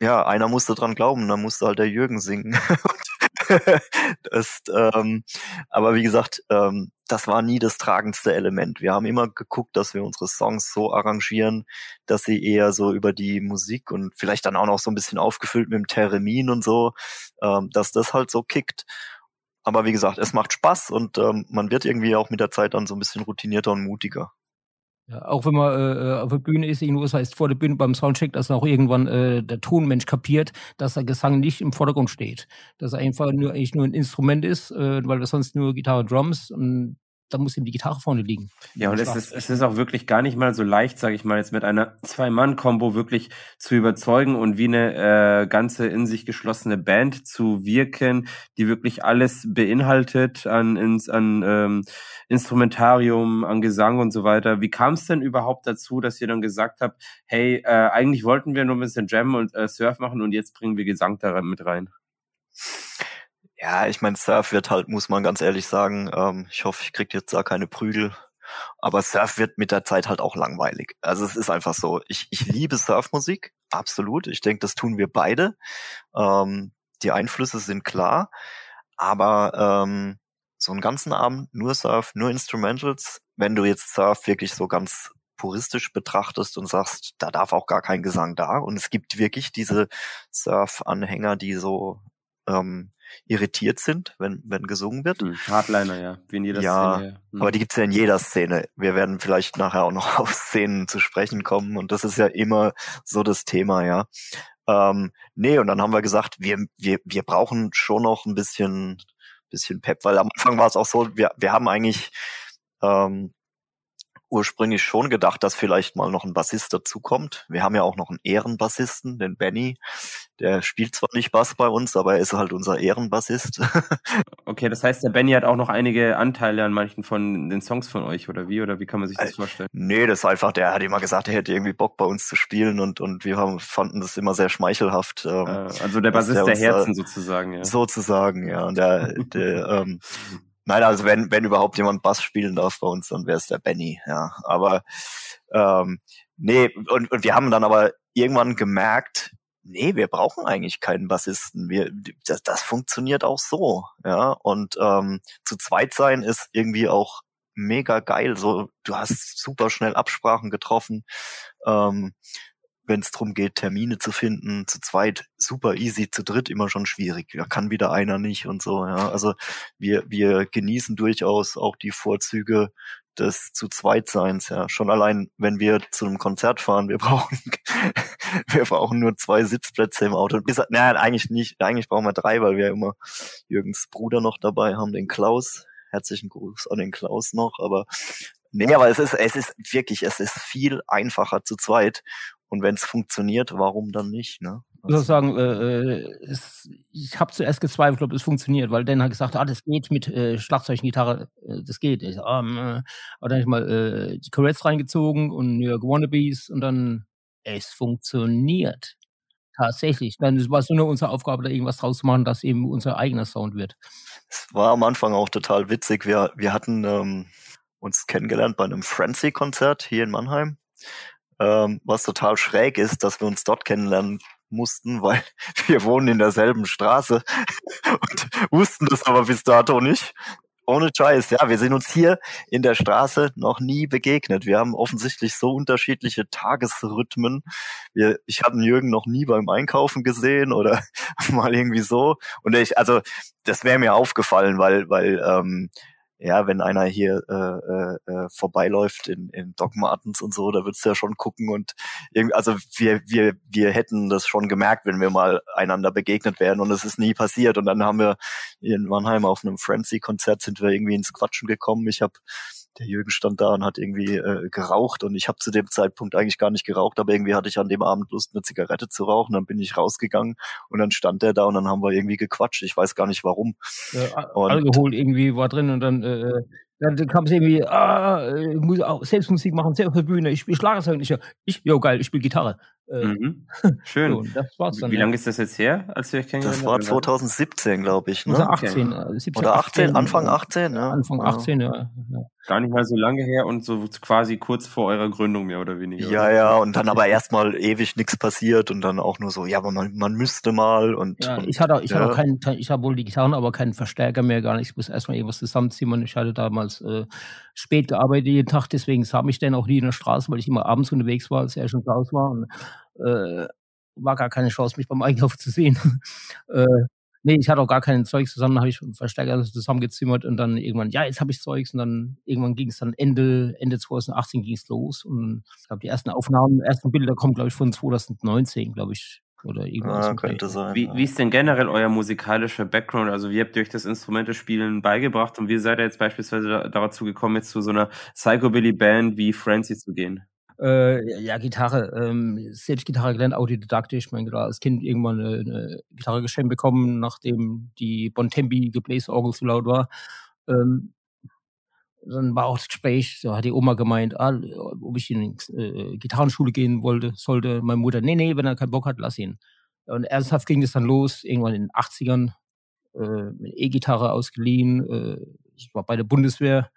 ja, einer musste dran glauben, dann musste halt der Jürgen singen. <laughs> <laughs> das, ähm, aber wie gesagt, ähm, das war nie das tragendste Element. Wir haben immer geguckt, dass wir unsere Songs so arrangieren, dass sie eher so über die Musik und vielleicht dann auch noch so ein bisschen aufgefüllt mit dem Theremin und so, ähm, dass das halt so kickt. Aber wie gesagt, es macht Spaß und ähm, man wird irgendwie auch mit der Zeit dann so ein bisschen routinierter und mutiger. Ja, auch wenn man äh, auf der Bühne ist, irgendwo, das heißt vor der Bühne beim Soundcheck, dass auch irgendwann äh, der Tonmensch kapiert, dass der Gesang nicht im Vordergrund steht. Dass er einfach nur eigentlich nur ein Instrument ist, äh, weil wir sonst nur Gitarre, Drums und da muss eben die Gitarre vorne liegen. Ja, und es ist, es ist auch wirklich gar nicht mal so leicht, sage ich mal, jetzt mit einer Zwei-Mann-Kombo wirklich zu überzeugen und wie eine äh, ganze in sich geschlossene Band zu wirken, die wirklich alles beinhaltet an, ins, an ähm, Instrumentarium, an Gesang und so weiter. Wie kam es denn überhaupt dazu, dass ihr dann gesagt habt, hey, äh, eigentlich wollten wir nur ein bisschen Jam und äh, Surf machen und jetzt bringen wir Gesang da mit rein? Ja, ich meine, Surf wird halt, muss man ganz ehrlich sagen, ähm, ich hoffe, ich krieg jetzt da keine Prügel, aber Surf wird mit der Zeit halt auch langweilig. Also es ist einfach so, ich, ich liebe Surfmusik, absolut. Ich denke, das tun wir beide. Ähm, die Einflüsse sind klar, aber ähm, so einen ganzen Abend nur Surf, nur Instrumentals, wenn du jetzt Surf wirklich so ganz puristisch betrachtest und sagst, da darf auch gar kein Gesang da. Und es gibt wirklich diese Surf-Anhänger, die so ähm, irritiert sind, wenn, wenn gesungen wird. Hm, Hardliner, ja, wie in jeder ja, Szene. Ja. Hm. Aber die gibt's ja in jeder Szene. Wir werden vielleicht nachher auch noch <laughs> auf Szenen zu sprechen kommen und das ist ja immer so das Thema, ja. Ähm, nee, und dann haben wir gesagt, wir, wir, wir brauchen schon noch ein bisschen, bisschen Pep, weil am Anfang war es auch so, wir, wir haben eigentlich ähm, ursprünglich schon gedacht, dass vielleicht mal noch ein Bassist dazukommt. Wir haben ja auch noch einen Ehrenbassisten, den Benny. Der spielt zwar nicht Bass bei uns, aber er ist halt unser Ehrenbassist. <laughs> okay, das heißt, der Benny hat auch noch einige Anteile an manchen von den Songs von euch, oder wie? Oder wie kann man sich das vorstellen? Nee, das ist einfach, der hat immer gesagt, er hätte irgendwie Bock bei uns zu spielen und, und wir haben, fanden das immer sehr schmeichelhaft. Ähm, ah, also der Bassist der, der Herzen sozusagen, ja. Sozusagen, ja. Und der, der <laughs> ähm, Nein, also wenn, wenn überhaupt jemand Bass spielen darf bei uns, dann wäre es der Benny, ja. Aber ähm, nee, und, und wir haben dann aber irgendwann gemerkt, nee, wir brauchen eigentlich keinen Bassisten. Wir, das, das funktioniert auch so, ja. Und ähm, zu zweit sein ist irgendwie auch mega geil. So, du hast super schnell Absprachen getroffen. Ähm, wenn es darum geht, Termine zu finden, zu zweit super easy, zu dritt immer schon schwierig. Da kann wieder einer nicht und so. Ja. Also wir, wir genießen durchaus auch die Vorzüge des zu zweit Seins, ja. Schon allein, wenn wir zu einem Konzert fahren, wir <laughs> brauchen, wir brauchen nur zwei Sitzplätze im Auto. Bis, naja, eigentlich nicht, eigentlich brauchen wir drei, weil wir immer Jürgens Bruder noch dabei haben, den Klaus. Herzlichen Gruß an den Klaus noch, aber nee, aber es ist, es ist wirklich, es ist viel einfacher zu zweit. Und wenn es funktioniert, warum dann nicht, ne? Ich muss sagen, äh, äh, es, ich habe zuerst gezweifelt, ob es funktioniert, weil Dan hat gesagt, ah, das geht mit äh, Schlagzeug und Gitarre, äh, das geht. Ich, ähm, äh, aber dann habe ich mal äh, die Corettes reingezogen und New York Wannabes und dann, es funktioniert. Tatsächlich. Dann war es nur unsere Aufgabe, da irgendwas draus zu machen, dass eben unser eigener Sound wird. Es war am Anfang auch total witzig. Wir, wir hatten ähm, uns kennengelernt bei einem Frenzy-Konzert hier in Mannheim. Ähm, was total schräg ist, dass wir uns dort kennenlernen mussten, <laughs> weil wir wohnen in derselben Straße <laughs> und wussten das aber bis dato nicht. Ohne Scheiß, ja, wir sind uns hier in der Straße noch nie begegnet. Wir haben offensichtlich so unterschiedliche Tagesrhythmen. Wir, ich habe Jürgen noch nie beim Einkaufen gesehen oder <laughs> mal irgendwie so. Und ich, also, das wäre mir aufgefallen, weil, weil ähm, ja, wenn einer hier äh, äh, äh, vorbeiläuft in, in Doc Martens und so, da würdest du ja schon gucken und irgendwie, also wir, wir, wir hätten das schon gemerkt, wenn wir mal einander begegnet wären und es ist nie passiert. Und dann haben wir in Mannheim auf einem Frenzy-Konzert sind wir irgendwie ins Quatschen gekommen. Ich habe der Jürgen stand da und hat irgendwie äh, geraucht und ich habe zu dem Zeitpunkt eigentlich gar nicht geraucht, aber irgendwie hatte ich an dem Abend Lust, eine Zigarette zu rauchen. Dann bin ich rausgegangen und dann stand der da und dann haben wir irgendwie gequatscht. Ich weiß gar nicht warum. Ja, Alkohol irgendwie war drin und dann äh, dann kam es irgendwie, ah, ich muss auch selbst Musik machen, selbst auf der Bühne. Ich spiele Schlagzeug. Ich, ich, jo, geil, ich spiele Gitarre. Äh, mhm. <laughs> Schön. So, das war's dann, Wie ja. lange ist das jetzt her, als ihr euch kennengelernt habt? Das war 2017, glaube ich. Ne? Also 18, okay. 17, Oder 18, 18 Anfang 18, ja. Anfang 18, ja. ja. Gar nicht mal so lange her und so quasi kurz vor eurer Gründung mehr oder weniger. Ja, oder? ja, und dann aber erstmal ewig nichts passiert und dann auch nur so, ja, aber man, man müsste mal und. Ja, und, ich hatte, ich ja. hatte auch keinen, ich habe wohl die Gitarren, aber keinen Verstärker mehr, gar nicht. Ich muss erstmal irgendwas zusammenziehen und ich hatte damals äh, spät gearbeitet jeden Tag, deswegen sah mich dann auch nie in der Straße, weil ich immer abends unterwegs war, als er schon raus war und äh, war gar keine Chance, mich beim Einkauf zu sehen. <laughs> äh, nee, ich hatte auch gar kein Zeug zusammen, habe ich Verstärker zusammengezimmert und dann irgendwann, ja, jetzt habe ich Zeugs und dann irgendwann ging es dann Ende, Ende 2018 ging es los und ich glaube, die ersten Aufnahmen, ersten Bilder kommen, glaube ich, von 2019, glaube ich. Oder irgendwas. Ah, könnte sein. Wie, wie ist denn generell euer musikalischer Background? Also wie habt ihr euch das Instrumentespielen beigebracht und wie seid ihr jetzt beispielsweise dazu gekommen, jetzt zu so einer Psychobilly-Band wie Francie zu gehen? Äh, ja, Gitarre, ähm, selbst Gitarre gelernt, autodidaktisch. Ich meine, als Kind irgendwann eine, eine Gitarre geschenkt bekommen, nachdem die Bontempi Gebläsorgel zu laut war. Ähm, dann war auch das Gespräch, so hat die Oma gemeint, ah, ob ich in äh, Gitarrenschule gehen wollte, sollte. Meine Mutter, nee, nee, wenn er keinen Bock hat, lass ihn. Und ernsthaft ging es dann los, irgendwann in den 80ern, äh, E-Gitarre ausgeliehen. Äh, ich war bei der Bundeswehr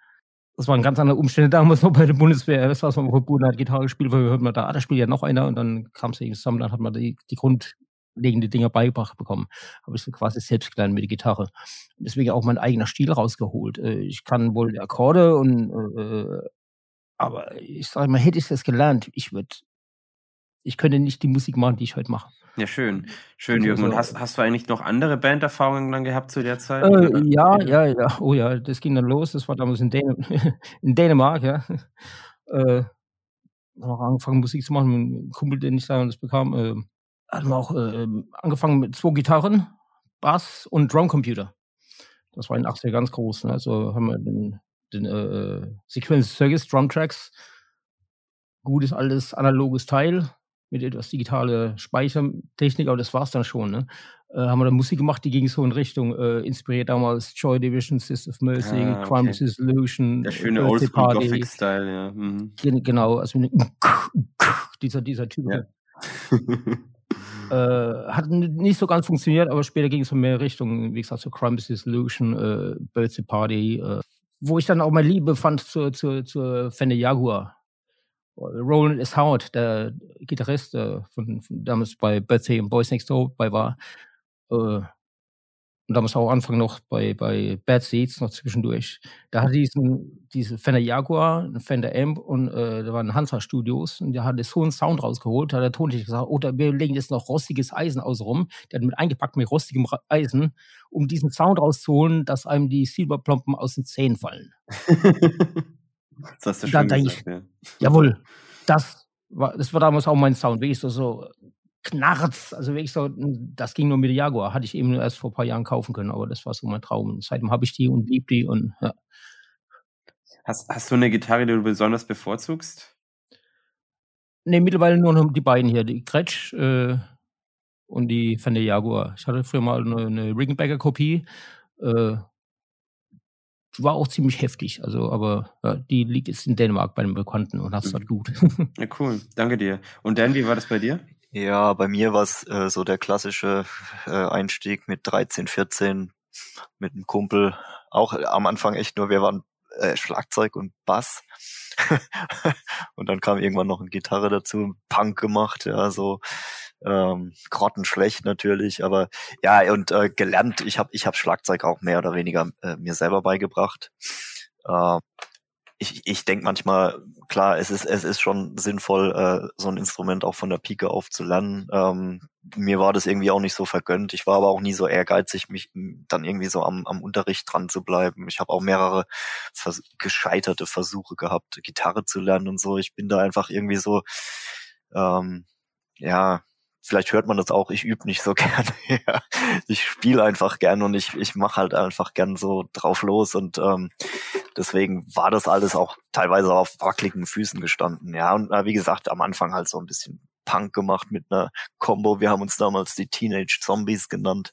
das waren ganz andere Umstände damals noch bei der Bundeswehr. Das war so, verboten hat Gitarre gespielt, weil wir hörten mal da, ah, da spielt ja noch einer und dann kam es irgendwie zusammen, dann hat man die, die grundlegende Dinger beigebracht bekommen. Habe ich so quasi selbst gelernt mit der Gitarre. Deswegen auch mein eigener Stil rausgeholt. Äh, ich kann wohl Akkorde und äh, aber ich sage mal, hätte ich das gelernt, ich würde, ich könnte nicht die Musik machen, die ich heute mache. Ja, schön. Schön, also, Jürgen. Und hast, hast du eigentlich noch andere Banderfahrungen dann gehabt zu der Zeit? Äh, ja, ja, ja. Oh ja, das ging dann los. Das war damals in, Dän <laughs> in Dänemark, ja. Äh, auch angefangen Musik zu machen. Ein Kumpel, den ich da das bekam, äh, hatten wir auch äh, angefangen mit zwei Gitarren, Bass und Drumcomputer. Das war in den 80er ganz groß. Ne? Also haben wir den, den äh, Sequence Circus Drum Tracks. Gutes, altes analoges Teil mit etwas digitale Speichertechnik, aber das war es dann schon. Ne? Äh, haben wir dann Musik gemacht, die ging so in Richtung, äh, inspiriert damals Joy Division, System of Mercy, ah, okay. Crime Solution. Der schöne Oldschool Gothic-Style, ja. Mhm. Genau, also <laughs> dieser, dieser Typ. Ja. <laughs> Äh, hat nicht so ganz funktioniert, aber später ging es so mehr Richtung, wie gesagt, so Crime Solution, äh, Birthday Party, äh, wo ich dann auch meine Liebe fand zur, zur, zur Fender Jaguar. Roland S. Howard, der Gitarrist äh, von, von, damals bei Birthday und Boys Next Door bei war, äh, und damals auch Anfang noch bei, bei Bad Seeds noch zwischendurch. Da hatte diesen, diese Fender Jaguar, ein Fender Amp und äh, da waren Hansa Studios und der hatte so einen Sound rausgeholt, da hat der Tontechniker gesagt, oder oh, wir legen jetzt noch rostiges Eisen außenrum. Der hat mit eingepackt mit rostigem Eisen, um diesen Sound rauszuholen, dass einem die Silberplomben aus den Zähnen fallen. <laughs> das hast du schon gesagt, ja. Jawohl, das war, das war damals auch mein Sound, wirklich so, so Knarz. Also wirklich so, das ging nur mit der Jaguar. Hatte ich eben nur erst vor ein paar Jahren kaufen können, aber das war so mein Traum. Seitdem habe ich die und lieb die und ja. Hast, hast du eine Gitarre, die du besonders bevorzugst? Ne, mittlerweile nur noch die beiden hier, die Gretsch äh, und die Fender Jaguar. Ich hatte früher mal eine, eine Rickenbacker-Kopie. Äh, war auch ziemlich heftig. Also, aber ja, die liegt jetzt in Dänemark bei einem Bekannten und das ist halt gut. <laughs> Ja, cool. Danke dir. Und Dan, wie war das bei dir? Ja, bei mir war es äh, so der klassische äh, Einstieg mit 13, 14 mit einem Kumpel. Auch am Anfang echt nur, wir waren äh, Schlagzeug und Bass. <laughs> und dann kam irgendwann noch eine Gitarre dazu, Punk gemacht, ja, so ähm, grottenschlecht natürlich, aber ja, und äh, gelernt, ich habe ich hab Schlagzeug auch mehr oder weniger äh, mir selber beigebracht. Äh, ich, ich denke manchmal, klar, es ist, es ist schon sinnvoll, äh, so ein Instrument auch von der Pike auf zu lernen. Ähm, mir war das irgendwie auch nicht so vergönnt. Ich war aber auch nie so ehrgeizig, mich dann irgendwie so am, am Unterricht dran zu bleiben. Ich habe auch mehrere vers gescheiterte Versuche gehabt, Gitarre zu lernen und so. Ich bin da einfach irgendwie so, ähm, ja, vielleicht hört man das auch, ich übe nicht so <laughs> gerne. ja, ich spiele einfach gern und ich, ich mache halt einfach gern so drauf los und ähm, deswegen war das alles auch teilweise auf wackeligen Füßen gestanden. Ja, und äh, wie gesagt, am Anfang halt so ein bisschen Punk gemacht mit einer Combo. Wir haben uns damals die Teenage Zombies genannt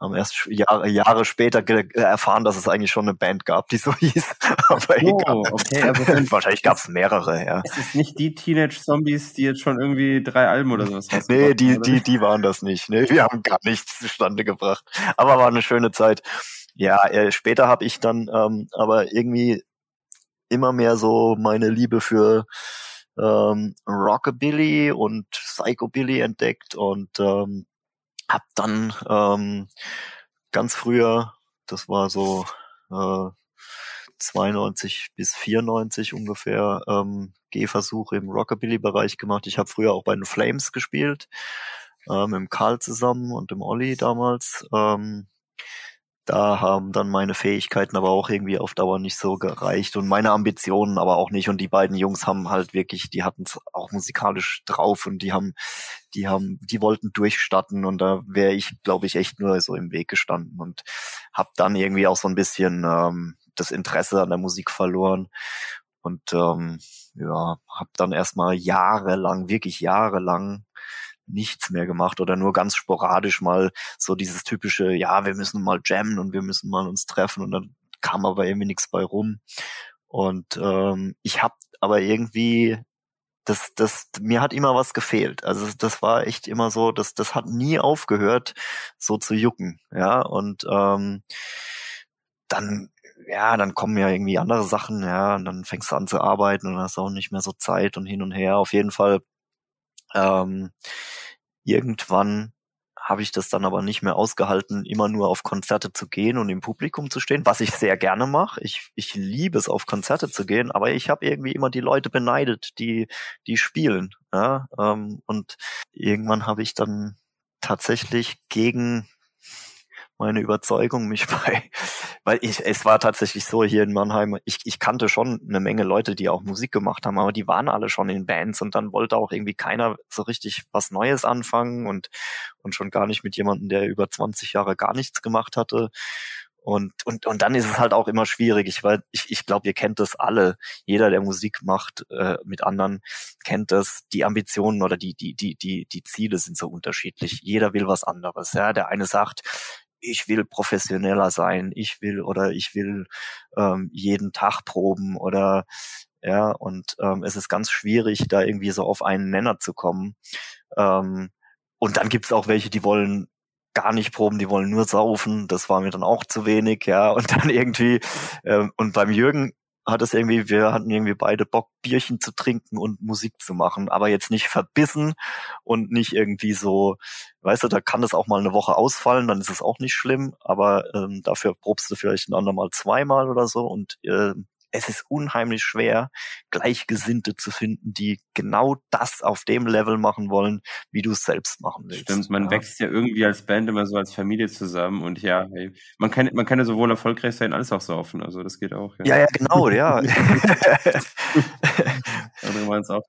haben erst Jahre, Jahre später erfahren, dass es eigentlich schon eine Band gab, die so <laughs> hieß. Aber oh, egal. okay. Also <laughs> Wahrscheinlich gab es mehrere, ja. Es ist nicht die Teenage Zombies, die jetzt schon irgendwie drei Alben oder sowas haben. Nee, die, die, die waren das nicht. Nee, wir haben gar nichts zustande gebracht. Aber war eine schöne Zeit. Ja, äh, später habe ich dann ähm, aber irgendwie immer mehr so meine Liebe für ähm, Rockabilly und Psychobilly entdeckt und ähm, hab dann ähm, ganz früher, das war so äh, 92 bis 94 ungefähr, ähm, Gehversuche im Rockabilly-Bereich gemacht. Ich habe früher auch bei den Flames gespielt, äh, mit dem Karl zusammen und dem Olli damals. Ähm, da haben dann meine Fähigkeiten aber auch irgendwie auf Dauer nicht so gereicht und meine Ambitionen aber auch nicht. Und die beiden Jungs haben halt wirklich, die hatten es auch musikalisch drauf und die haben, die haben, die wollten durchstatten und da wäre ich, glaube ich, echt nur so im Weg gestanden und habe dann irgendwie auch so ein bisschen ähm, das Interesse an der Musik verloren und ähm, ja, habe dann erstmal jahrelang, wirklich jahrelang nichts mehr gemacht oder nur ganz sporadisch mal so dieses typische, ja, wir müssen mal jammen und wir müssen mal uns treffen und dann kam aber irgendwie nichts bei rum. Und ähm, ich habe aber irgendwie das, das, mir hat immer was gefehlt. Also das war echt immer so, das, das hat nie aufgehört, so zu jucken, ja. Und ähm, dann, ja, dann kommen ja irgendwie andere Sachen, ja, und dann fängst du an zu arbeiten und hast auch nicht mehr so Zeit und hin und her. Auf jeden Fall ähm, irgendwann habe ich das dann aber nicht mehr ausgehalten, immer nur auf Konzerte zu gehen und im Publikum zu stehen, was ich sehr gerne mache. Ich, ich liebe es, auf Konzerte zu gehen, aber ich habe irgendwie immer die Leute beneidet, die, die spielen. Ja? Ähm, und irgendwann habe ich dann tatsächlich gegen meine Überzeugung mich <laughs> bei, weil ich, es war tatsächlich so hier in Mannheim, ich, ich kannte schon eine Menge Leute, die auch Musik gemacht haben, aber die waren alle schon in Bands und dann wollte auch irgendwie keiner so richtig was Neues anfangen und, und schon gar nicht mit jemandem, der über 20 Jahre gar nichts gemacht hatte. Und, und, und dann ist es halt auch immer schwierig. Ich, weil ich, ich glaube, ihr kennt das alle. Jeder, der Musik macht äh, mit anderen, kennt das. Die Ambitionen oder die, die, die, die, die Ziele sind so unterschiedlich. Jeder will was anderes. Ja, der eine sagt, ich will professioneller sein, ich will oder ich will ähm, jeden Tag proben oder ja, und ähm, es ist ganz schwierig, da irgendwie so auf einen Nenner zu kommen. Ähm, und dann gibt's auch welche, die wollen gar nicht proben, die wollen nur saufen. Das war mir dann auch zu wenig, ja. Und dann irgendwie, äh, und beim Jürgen hat es irgendwie, wir hatten irgendwie beide Bock, Bierchen zu trinken und Musik zu machen, aber jetzt nicht verbissen und nicht irgendwie so, weißt du, da kann es auch mal eine Woche ausfallen, dann ist es auch nicht schlimm, aber ähm, dafür probst du vielleicht ein andermal zweimal oder so und äh, es ist unheimlich schwer, Gleichgesinnte zu finden, die genau das auf dem Level machen wollen, wie du es selbst machen willst. Stimmt, man ja. wächst ja irgendwie als Band immer so als Familie zusammen und ja, hey, man kann, man kann ja sowohl erfolgreich sein als auch saufen, also das geht auch. Ja, ja, ja genau, ja. <laughs> <laughs> Andere meinen es auch.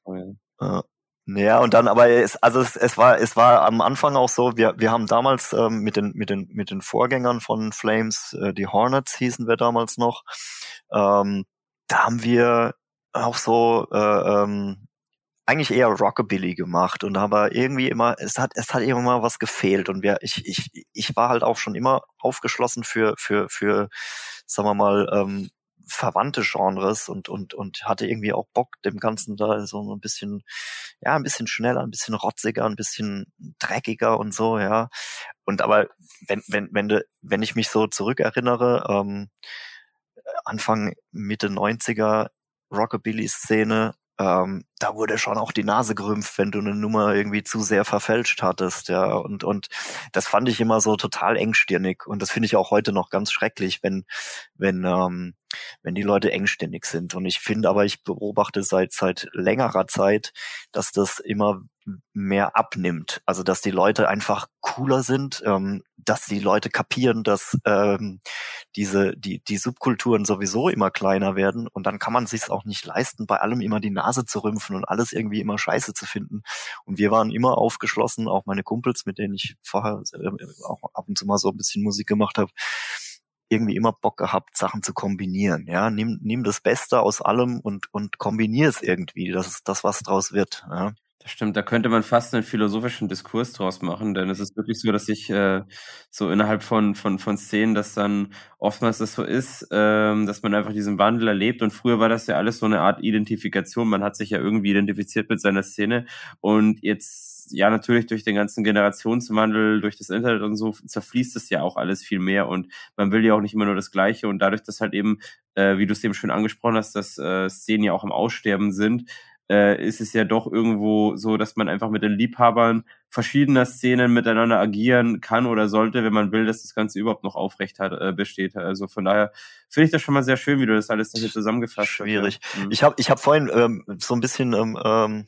Ja. Ja, und dann, aber es, also es, es war, es war am Anfang auch so, wir, wir haben damals ähm, mit den, mit den, mit den Vorgängern von Flames, äh, die Hornets hießen wir damals noch, ähm, da haben wir auch so äh, ähm, eigentlich eher Rockabilly gemacht und aber irgendwie immer es hat es hat immer was gefehlt und wir ich ich ich war halt auch schon immer aufgeschlossen für für für sagen wir mal ähm, verwandte Genres und und und hatte irgendwie auch Bock dem ganzen da so ein bisschen ja ein bisschen schneller ein bisschen rotziger ein bisschen dreckiger und so ja. Und aber wenn wenn wenn wenn ich mich so zurückerinnere ähm, Anfang, Mitte 90er Rockabilly-Szene, ähm, da wurde schon auch die Nase gerümpft, wenn du eine Nummer irgendwie zu sehr verfälscht hattest, ja. Und, und das fand ich immer so total engstirnig. Und das finde ich auch heute noch ganz schrecklich, wenn, wenn, ähm, wenn die Leute engstirnig sind. Und ich finde aber, ich beobachte seit, seit längerer Zeit, dass das immer mehr abnimmt. Also dass die Leute einfach cooler sind, ähm, dass die Leute kapieren, dass ähm, diese die die Subkulturen sowieso immer kleiner werden und dann kann man sich auch nicht leisten, bei allem immer die Nase zu rümpfen und alles irgendwie immer Scheiße zu finden. Und wir waren immer aufgeschlossen, auch meine Kumpels, mit denen ich vorher äh, auch ab und zu mal so ein bisschen Musik gemacht habe irgendwie immer Bock gehabt, Sachen zu kombinieren. Ja, nimm, nimm das Beste aus allem und, und kombinier es irgendwie. Das ist das, was draus wird. Ja. Das stimmt, da könnte man fast einen philosophischen Diskurs draus machen, denn es ist wirklich so, dass ich äh, so innerhalb von, von, von Szenen, dass dann oftmals das so ist, ähm, dass man einfach diesen Wandel erlebt. Und früher war das ja alles so eine Art Identifikation, man hat sich ja irgendwie identifiziert mit seiner Szene. Und jetzt, ja natürlich durch den ganzen Generationswandel, durch das Internet und so zerfließt es ja auch alles viel mehr. Und man will ja auch nicht immer nur das Gleiche. Und dadurch, dass halt eben, äh, wie du es eben schön angesprochen hast, dass äh, Szenen ja auch im Aussterben sind, äh, ist es ja doch irgendwo so, dass man einfach mit den Liebhabern verschiedener Szenen miteinander agieren kann oder sollte, wenn man will, dass das Ganze überhaupt noch aufrecht hat, äh, besteht. Also von daher finde ich das schon mal sehr schön, wie du das alles hier zusammengefasst hast. Schwierig. Ja. Mhm. Ich habe ich hab vorhin ähm, so ein bisschen ähm, ähm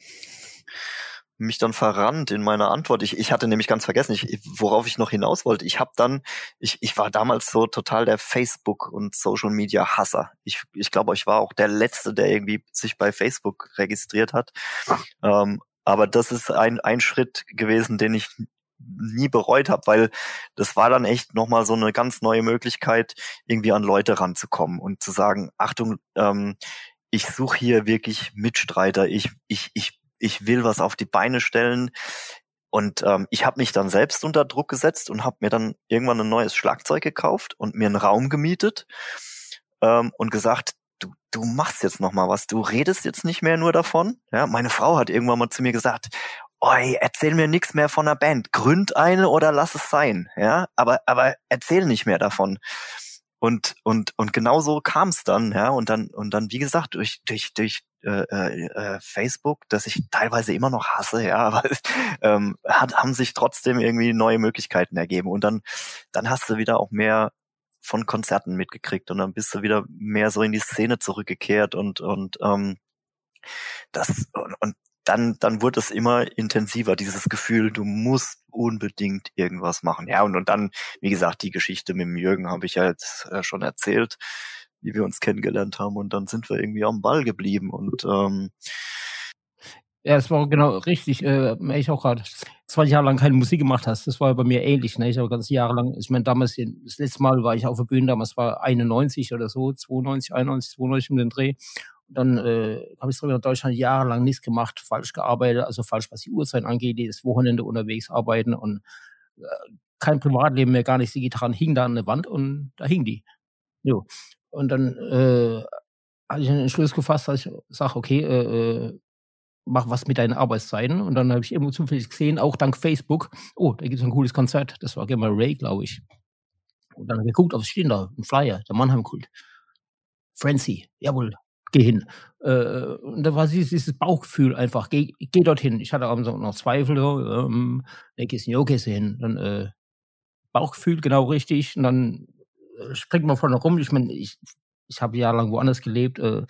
mich dann verrannt in meiner Antwort. Ich, ich hatte nämlich ganz vergessen, ich, worauf ich noch hinaus wollte. Ich habe dann, ich, ich war damals so total der Facebook und Social Media Hasser. Ich, ich glaube, ich war auch der Letzte, der irgendwie sich bei Facebook registriert hat. Ähm, aber das ist ein, ein Schritt gewesen, den ich nie bereut habe, weil das war dann echt nochmal so eine ganz neue Möglichkeit, irgendwie an Leute ranzukommen und zu sagen, Achtung, ähm, ich suche hier wirklich Mitstreiter, ich, ich, ich ich will was auf die Beine stellen. Und ähm, ich habe mich dann selbst unter Druck gesetzt und habe mir dann irgendwann ein neues Schlagzeug gekauft und mir einen Raum gemietet ähm, und gesagt, du, du machst jetzt noch mal was, du redest jetzt nicht mehr nur davon. Ja, meine Frau hat irgendwann mal zu mir gesagt, oi, erzähl mir nichts mehr von der Band, gründ eine oder lass es sein. Ja, aber aber erzähl nicht mehr davon. Und und und genau so kam es dann, ja, und dann und dann wie gesagt durch durch durch äh, äh, Facebook, das ich teilweise immer noch hasse, ja, <laughs> aber ähm, hat, haben sich trotzdem irgendwie neue Möglichkeiten ergeben. Und dann, dann hast du wieder auch mehr von Konzerten mitgekriegt und dann bist du wieder mehr so in die Szene zurückgekehrt und und ähm, das und, und dann dann wurde es immer intensiver dieses Gefühl du musst unbedingt irgendwas machen ja und und dann wie gesagt die Geschichte mit dem Jürgen habe ich ja jetzt äh, schon erzählt wie wir uns kennengelernt haben. Und dann sind wir irgendwie am Ball geblieben. Und ähm, ja, es war genau richtig. Äh, ich auch gerade zwei Jahre lang keine Musik gemacht hast. Das war bei mir ähnlich. Ne? Ich habe ganz Jahre lang, ich meine, damals, das letzte Mal war ich auf der Bühne, damals war 91 oder so, 92, 91, 92 um den Dreh. Dann äh, habe ich in Deutschland jahrelang nichts gemacht, falsch gearbeitet, also falsch, was die Uhrzeit angeht, jedes Wochenende unterwegs arbeiten und äh, kein Privatleben mehr, gar nicht. Die Gitarren hingen da an der Wand und da hing die. Jo. Und dann äh, hatte ich einen Entschluss gefasst, dass ich sage, okay, äh, äh, mach was mit deinen Arbeitszeiten. Und dann habe ich irgendwo zufällig gesehen, auch dank Facebook, oh, da gibt es ein cooles Konzert. Das war Gamma Ray, glaube ich. Und dann habe ich geguckt, auf stehen da, ein Flyer, der Mannheim-Kult. Frenzy, jawohl, geh hin. Äh, und da war dieses, dieses Bauchgefühl einfach, geh, geh dorthin. Ich hatte abends noch Zweifel, ähm, ne, gehst nicht, okay, hin. Dann äh, Bauchgefühl, genau richtig. Und dann springt man vorne rum. Ich meine, ich, ich habe jahrelang woanders gelebt, äh,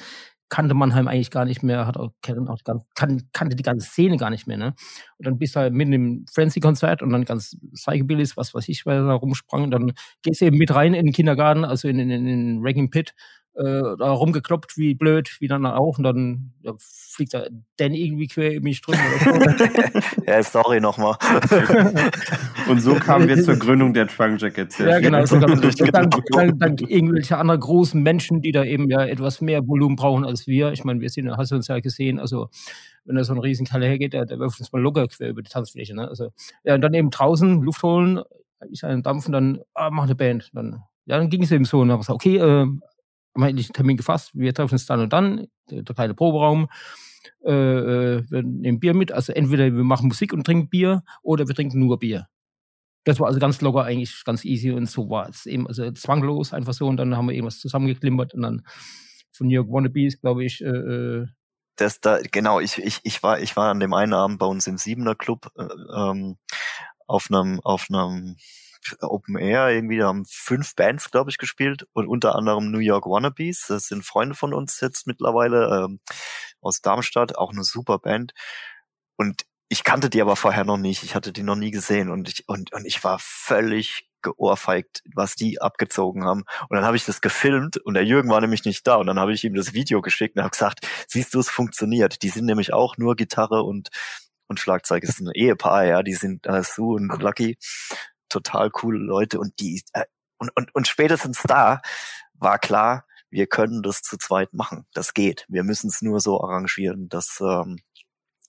kannte Mannheim eigentlich gar nicht mehr, hat auch, auch ganz, kan, kannte die ganze Szene gar nicht mehr. Ne? Und dann bist du halt mitten im Frenzy-Konzert und dann ganz Psychobillies, was weiß ich, weil da rumsprang. Und dann gehst du eben mit rein in den Kindergarten, also in, in, in den Ragging Pit äh, da rumgekloppt wie blöd, wie dann auch. Und dann ja, fliegt da Dan irgendwie quer in mich drüber. <laughs> ja, sorry nochmal. <laughs> und so kamen wir zur Gründung der Trunk Jackets. Ja, genau. So dann, dann, <laughs> dann, dann, irgendwelche anderen großen Menschen, die da eben ja etwas mehr Volumen brauchen als wir. Ich meine, wir sind, hast du uns ja gesehen, also wenn da so ein riesen Kalle hergeht, der, der wirft uns mal locker quer über die Tanzfläche. Ne? Also, ja, und dann eben draußen Luft holen, ich einen Dampfen, dann ah, mach eine Band. Dann, ja, dann ging es eben so. Und dann habe ich gesagt, okay, äh, haben eigentlich einen Termin gefasst, wir treffen uns dann und dann, der, kleine Proberaum, äh, äh, wir nehmen Bier mit, also entweder wir machen Musik und trinken Bier oder wir trinken nur Bier. Das war also ganz locker eigentlich, ganz easy und so war es eben, also zwanglos einfach so. Und dann haben wir irgendwas zusammengeklimpert und dann von New York Wannabes, glaube ich, äh, äh, das da, genau, ich, ich, ich war, ich war an dem einen Abend bei uns im Siebener Club äh, ähm, auf einem, auf einem Open Air irgendwie, da haben fünf Bands, glaube ich, gespielt und unter anderem New York Wannabes. Das sind Freunde von uns jetzt mittlerweile ähm, aus Darmstadt, auch eine super Band. Und ich kannte die aber vorher noch nicht. Ich hatte die noch nie gesehen und ich und und ich war völlig geohrfeigt, was die abgezogen haben. Und dann habe ich das gefilmt und der Jürgen war nämlich nicht da und dann habe ich ihm das Video geschickt und habe gesagt, siehst du, es funktioniert. Die sind nämlich auch nur Gitarre und und Schlagzeug. Es ist ein Ehepaar, ja, die sind äh, Sue und Lucky total coole Leute und die äh, und, und, und spätestens da war klar, wir können das zu zweit machen. Das geht. Wir müssen es nur so arrangieren, dass, ähm,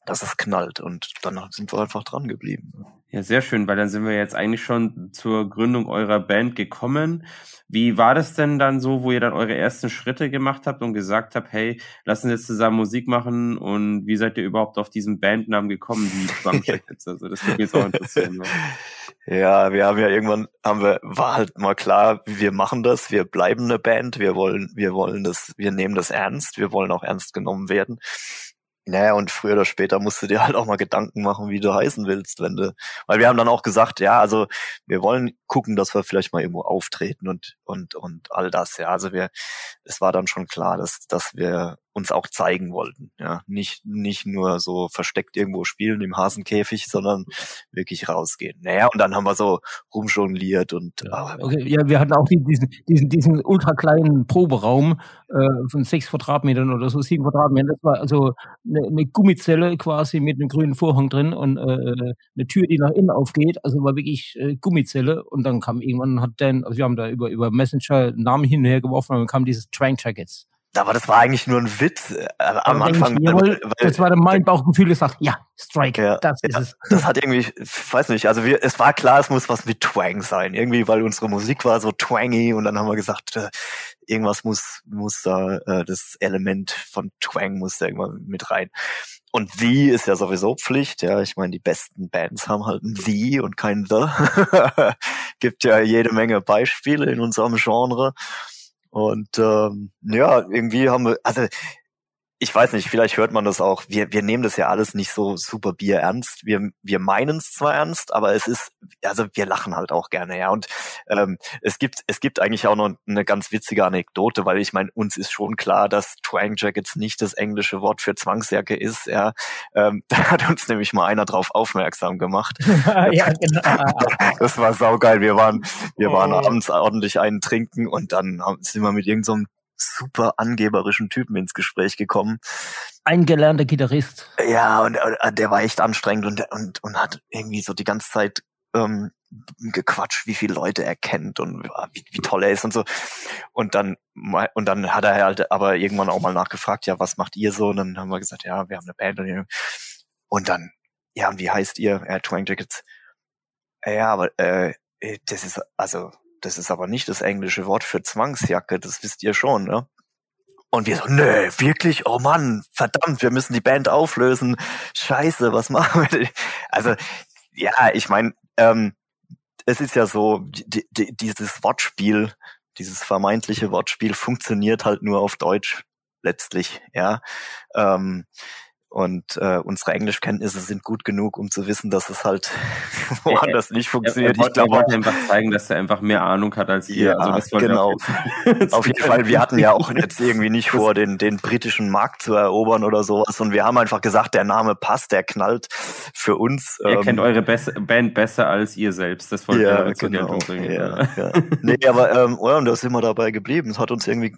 dass es knallt. Und dann sind wir einfach dran geblieben. Ja, sehr schön, weil dann sind wir jetzt eigentlich schon zur Gründung eurer Band gekommen. Wie war das denn dann so, wo ihr dann eure ersten Schritte gemacht habt und gesagt habt, hey, lassen wir jetzt zusammen Musik machen und wie seid ihr überhaupt auf diesen Bandnamen gekommen, die <laughs> Drumjackets? also das würde mich jetzt auch interessieren. <laughs> Ja, wir haben ja irgendwann, haben wir, war halt mal klar, wir machen das, wir bleiben eine Band, wir wollen, wir wollen das, wir nehmen das ernst, wir wollen auch ernst genommen werden. Naja, und früher oder später musst du dir halt auch mal Gedanken machen, wie du heißen willst, wenn du, weil wir haben dann auch gesagt, ja, also wir wollen gucken, dass wir vielleicht mal irgendwo auftreten und, und, und all das, ja. Also wir, es war dann schon klar, dass, dass wir uns auch zeigen wollten. Ja, nicht, nicht nur so versteckt irgendwo spielen im Hasenkäfig, sondern wirklich rausgehen. Naja, und dann haben wir so rumjongliert und. Ja, okay. ja wir hatten auch diesen, diesen, diesen ultra kleinen Proberaum äh, von sechs Quadratmetern oder so, sieben Quadratmetern. Das war also eine, eine Gummizelle quasi mit einem grünen Vorhang drin und äh, eine Tür, die nach innen aufgeht. Also war wirklich äh, Gummizelle. Und dann kam irgendwann hat Dan, also wir haben da über, über Messenger Namen hin und her geworfen und dann kam dieses Train Jackets. Aber das war eigentlich nur ein Witz äh, am Anfang. Ich, jawohl, weil, das war dann mein Bauchgefühl, das sagt, ja, Strike, ja, das ist ja, es. Das hat irgendwie, weiß nicht, also wir, es war klar, es muss was mit Twang sein. Irgendwie, weil unsere Musik war so twangy und dann haben wir gesagt, äh, irgendwas muss, muss da, äh, das Element von Twang muss da irgendwann mit rein. Und The ist ja sowieso Pflicht, ja. Ich meine, die besten Bands haben halt ein The und kein The. <laughs> Gibt ja jede Menge Beispiele in unserem Genre. Und ähm, ja, irgendwie haben wir, also ich weiß nicht, vielleicht hört man das auch. Wir, wir nehmen das ja alles nicht so super Bier ernst. Wir, wir meinen es zwar ernst, aber es ist, also wir lachen halt auch gerne, ja. Und ähm, es gibt, es gibt eigentlich auch noch eine ganz witzige Anekdote, weil ich meine, uns ist schon klar, dass Twang Jackets nicht das englische Wort für Zwangsjacke ist, ja. Ähm, <laughs> da hat uns nämlich mal einer drauf aufmerksam gemacht. <laughs> ja, <laughs> genau. Das war saugeil. Wir waren, wir waren oh. abends ordentlich einen trinken und dann sind wir mit irgendeinem so super angeberischen Typen ins Gespräch gekommen. Ein gelernter Gitarrist. Ja, und äh, der war echt anstrengend und, und, und hat irgendwie so die ganze Zeit ähm, gequatscht, wie viele Leute er kennt und wie, wie toll er ist und so. Und dann, und dann hat er halt aber irgendwann auch mal nachgefragt, ja, was macht ihr so? Und dann haben wir gesagt, ja, wir haben eine Band und, und dann, ja, und wie heißt ihr? Er hat Twang Jackets. Ja, aber äh, das ist, also das ist aber nicht das englische Wort für Zwangsjacke, das wisst ihr schon, ne? Und wir so, nee, wirklich? Oh Mann, verdammt, wir müssen die Band auflösen. Scheiße, was machen wir denn? Also, ja, ich meine, ähm, es ist ja so, die, die, dieses Wortspiel, dieses vermeintliche Wortspiel funktioniert halt nur auf Deutsch letztlich, ja. Ähm, und äh, unsere Englischkenntnisse sind gut genug, um zu wissen, dass es halt <laughs> woanders nicht funktioniert. Er, er, er, ich wollte einfach zeigen, dass er einfach mehr Ahnung hat als ihr. Ja, also genau. <laughs> Auf jeden Fall, wir hatten ja auch jetzt irgendwie nicht <laughs> vor, den, den britischen Markt zu erobern oder sowas. Und wir haben einfach gesagt, der Name passt, der knallt für uns. Er ähm, kennt eure Be Band besser als ihr selbst. Das wollte ja, zur genau. Bringen. Ja, ja. nee, aber ähm, ja, und da sind wir dabei geblieben. Es hat uns irgendwie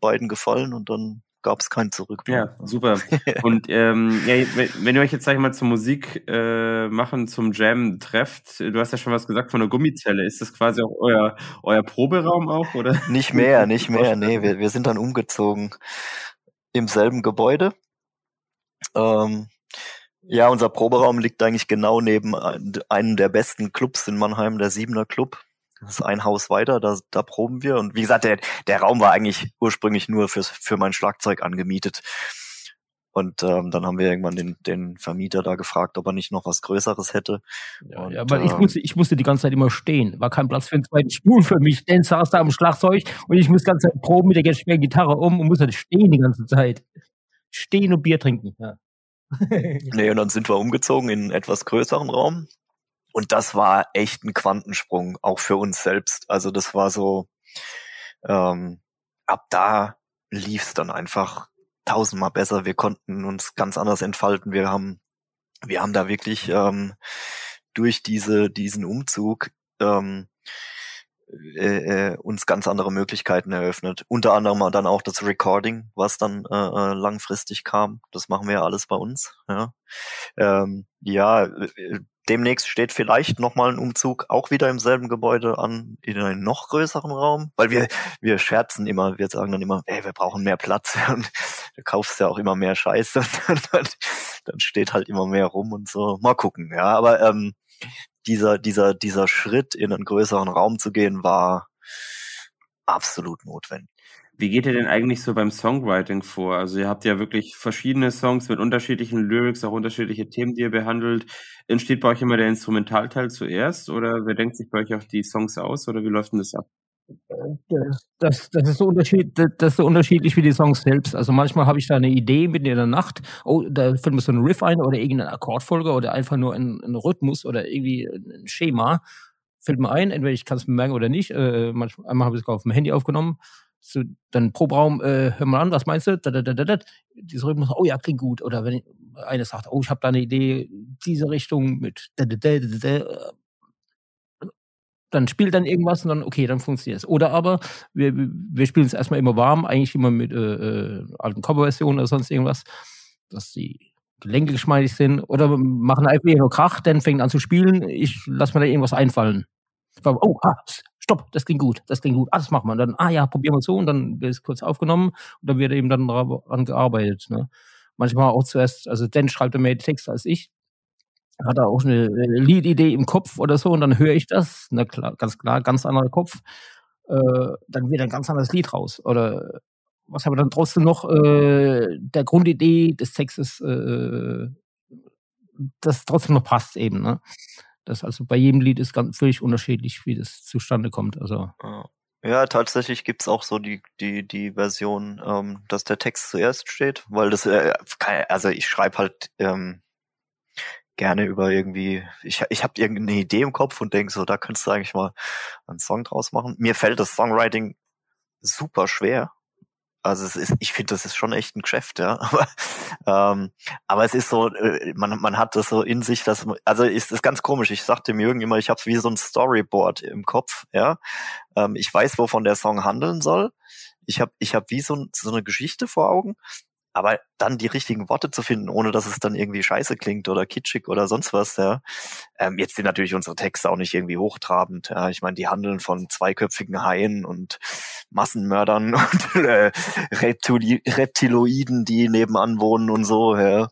beiden gefallen und dann gab es kein Zurück. Ja, super. <laughs> Und ähm, ja, wenn ihr euch jetzt, sag ich mal, zur Musik äh, machen, zum Jam trefft, du hast ja schon was gesagt von der Gummizelle. Ist das quasi auch euer, euer Proberaum auch, oder? Nicht mehr, <laughs> nicht mehr. Nee, wir, wir sind dann umgezogen im selben Gebäude. Ähm, ja, unser Proberaum liegt eigentlich genau neben einem der besten Clubs in Mannheim, der Siebener Club. Das ist ein Haus weiter, da, da proben wir. Und wie gesagt, der, der Raum war eigentlich ursprünglich nur fürs, für mein Schlagzeug angemietet. Und ähm, dann haben wir irgendwann den, den Vermieter da gefragt, ob er nicht noch was Größeres hätte. Ja, und, ja weil ich, ähm, musste, ich musste die ganze Zeit immer stehen. War kein Platz für einen zweiten Spulen für mich. Dan saß da am Schlagzeug und ich muss die ganze Zeit proben mit der schweren Gitarre um und muss halt stehen die ganze Zeit. Stehen und Bier trinken. Ja. <laughs> nee, und dann sind wir umgezogen in einen etwas größeren Raum. Und das war echt ein Quantensprung, auch für uns selbst. Also das war so, ähm, ab da lief es dann einfach tausendmal besser. Wir konnten uns ganz anders entfalten. Wir haben, wir haben da wirklich ähm, durch diese, diesen Umzug ähm, äh, äh, uns ganz andere Möglichkeiten eröffnet. Unter anderem dann auch das Recording, was dann äh, äh langfristig kam. Das machen wir ja alles bei uns. Ja, ähm, ja äh, demnächst steht vielleicht nochmal ein Umzug auch wieder im selben Gebäude an, in einen noch größeren Raum, weil wir, wir scherzen immer, wir sagen dann immer, ey, wir brauchen mehr Platz <laughs> und du kaufst ja auch immer mehr Scheiße und dann, dann steht halt immer mehr rum und so. Mal gucken, ja, aber ähm, dieser, dieser, dieser Schritt in einen größeren Raum zu gehen war absolut notwendig. Wie geht ihr denn eigentlich so beim Songwriting vor? Also ihr habt ja wirklich verschiedene Songs mit unterschiedlichen Lyrics, auch unterschiedliche Themen, die ihr behandelt. Entsteht bei euch immer der Instrumentalteil zuerst oder wer denkt sich bei euch auch die Songs aus oder wie läuft denn das ab? Das, das, ist so das ist so unterschiedlich wie die Songs selbst. Also manchmal habe ich da eine Idee mitten in der Nacht, oh, da fällt mir so ein Riff ein oder irgendeine Akkordfolge oder einfach nur ein, ein Rhythmus oder irgendwie ein Schema. Fällt mir ein, entweder ich kann es merken oder nicht. Äh, manchmal, einmal habe ich es auf dem Handy aufgenommen so, dann pro Raum, äh, hör mal an, was meinst du? Da, da, da, da, da. Rhythmus, oh ja, klingt gut. Oder wenn einer sagt, oh, ich habe da eine Idee, diese Richtung mit da, da, da, da, da. Dann spielt dann irgendwas und dann, okay, dann funktioniert es. Oder aber, wir, wir spielen es erstmal immer warm, eigentlich immer mit äh, äh, alten Coverversionen oder sonst irgendwas, dass die Gelenke geschmeidig sind. Oder machen einfach nur Krach, dann fängt an zu spielen, ich lass mir da irgendwas einfallen. Oh, ha, stopp, das klingt gut, das klingt gut, ah, das machen wir. Und dann, ah ja, probieren wir so und dann wird es kurz aufgenommen und dann wird eben dann daran gearbeitet. Ne? Manchmal auch zuerst, also Dan schreibt mehr Texte als ich, hat er auch eine Liedidee im Kopf oder so und dann höre ich das, na klar, ganz klar, ganz anderer Kopf, äh, dann wird ein ganz anderes Lied raus. Oder was aber dann trotzdem noch äh, der Grundidee des Textes, äh, das trotzdem noch passt eben. Ne? Das also bei jedem Lied ist ganz völlig unterschiedlich, wie das zustande kommt. Also ja, tatsächlich gibt's auch so die die die Version, ähm, dass der Text zuerst steht, weil das äh, also ich schreibe halt ähm, gerne über irgendwie ich ich habe irgendeine Idee im Kopf und denke so, da könntest du eigentlich mal einen Song draus machen. Mir fällt das Songwriting super schwer, also es ist, ich finde, das ist schon echt ein Geschäft, ja. <laughs> Aber, ähm, aber es ist so, äh, man, man hat das so in sich, dass also ist das ganz komisch. Ich sagte mir irgendwie immer, ich habe wie so ein Storyboard im Kopf, ja. Ähm, ich weiß, wovon der Song handeln soll. Ich habe ich hab wie so, so eine Geschichte vor Augen aber dann die richtigen Worte zu finden, ohne dass es dann irgendwie scheiße klingt oder kitschig oder sonst was, ja. Ähm, jetzt sind natürlich unsere Texte auch nicht irgendwie hochtrabend, ja. Ich meine, die handeln von zweiköpfigen Haien und Massenmördern <laughs> und äh, Reptili Reptiloiden, die nebenan wohnen und so. Ja.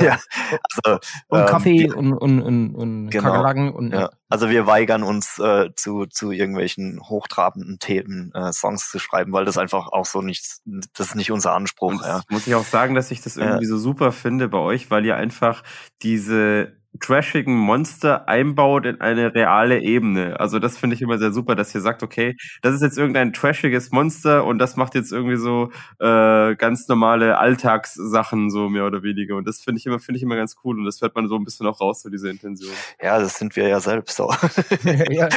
ja. <laughs> Also, und ähm, Kaffee und, und, und, und genau, Kakerlaken und ja. Also wir weigern uns äh, zu, zu irgendwelchen hochtrabenden Themen äh, Songs zu schreiben, weil das einfach auch so nichts, das ist nicht unser Anspruch. Ja. Muss ich auch sagen, dass ich das irgendwie ja. so super finde bei euch, weil ihr einfach diese trashigen Monster einbaut in eine reale Ebene. Also das finde ich immer sehr super, dass ihr sagt, okay, das ist jetzt irgendein trashiges Monster und das macht jetzt irgendwie so äh, ganz normale Alltagssachen so mehr oder weniger. Und das finde ich immer finde ich immer ganz cool und das hört man so ein bisschen auch raus so diese Intention. Ja, das sind wir ja selbst auch. <laughs> ja,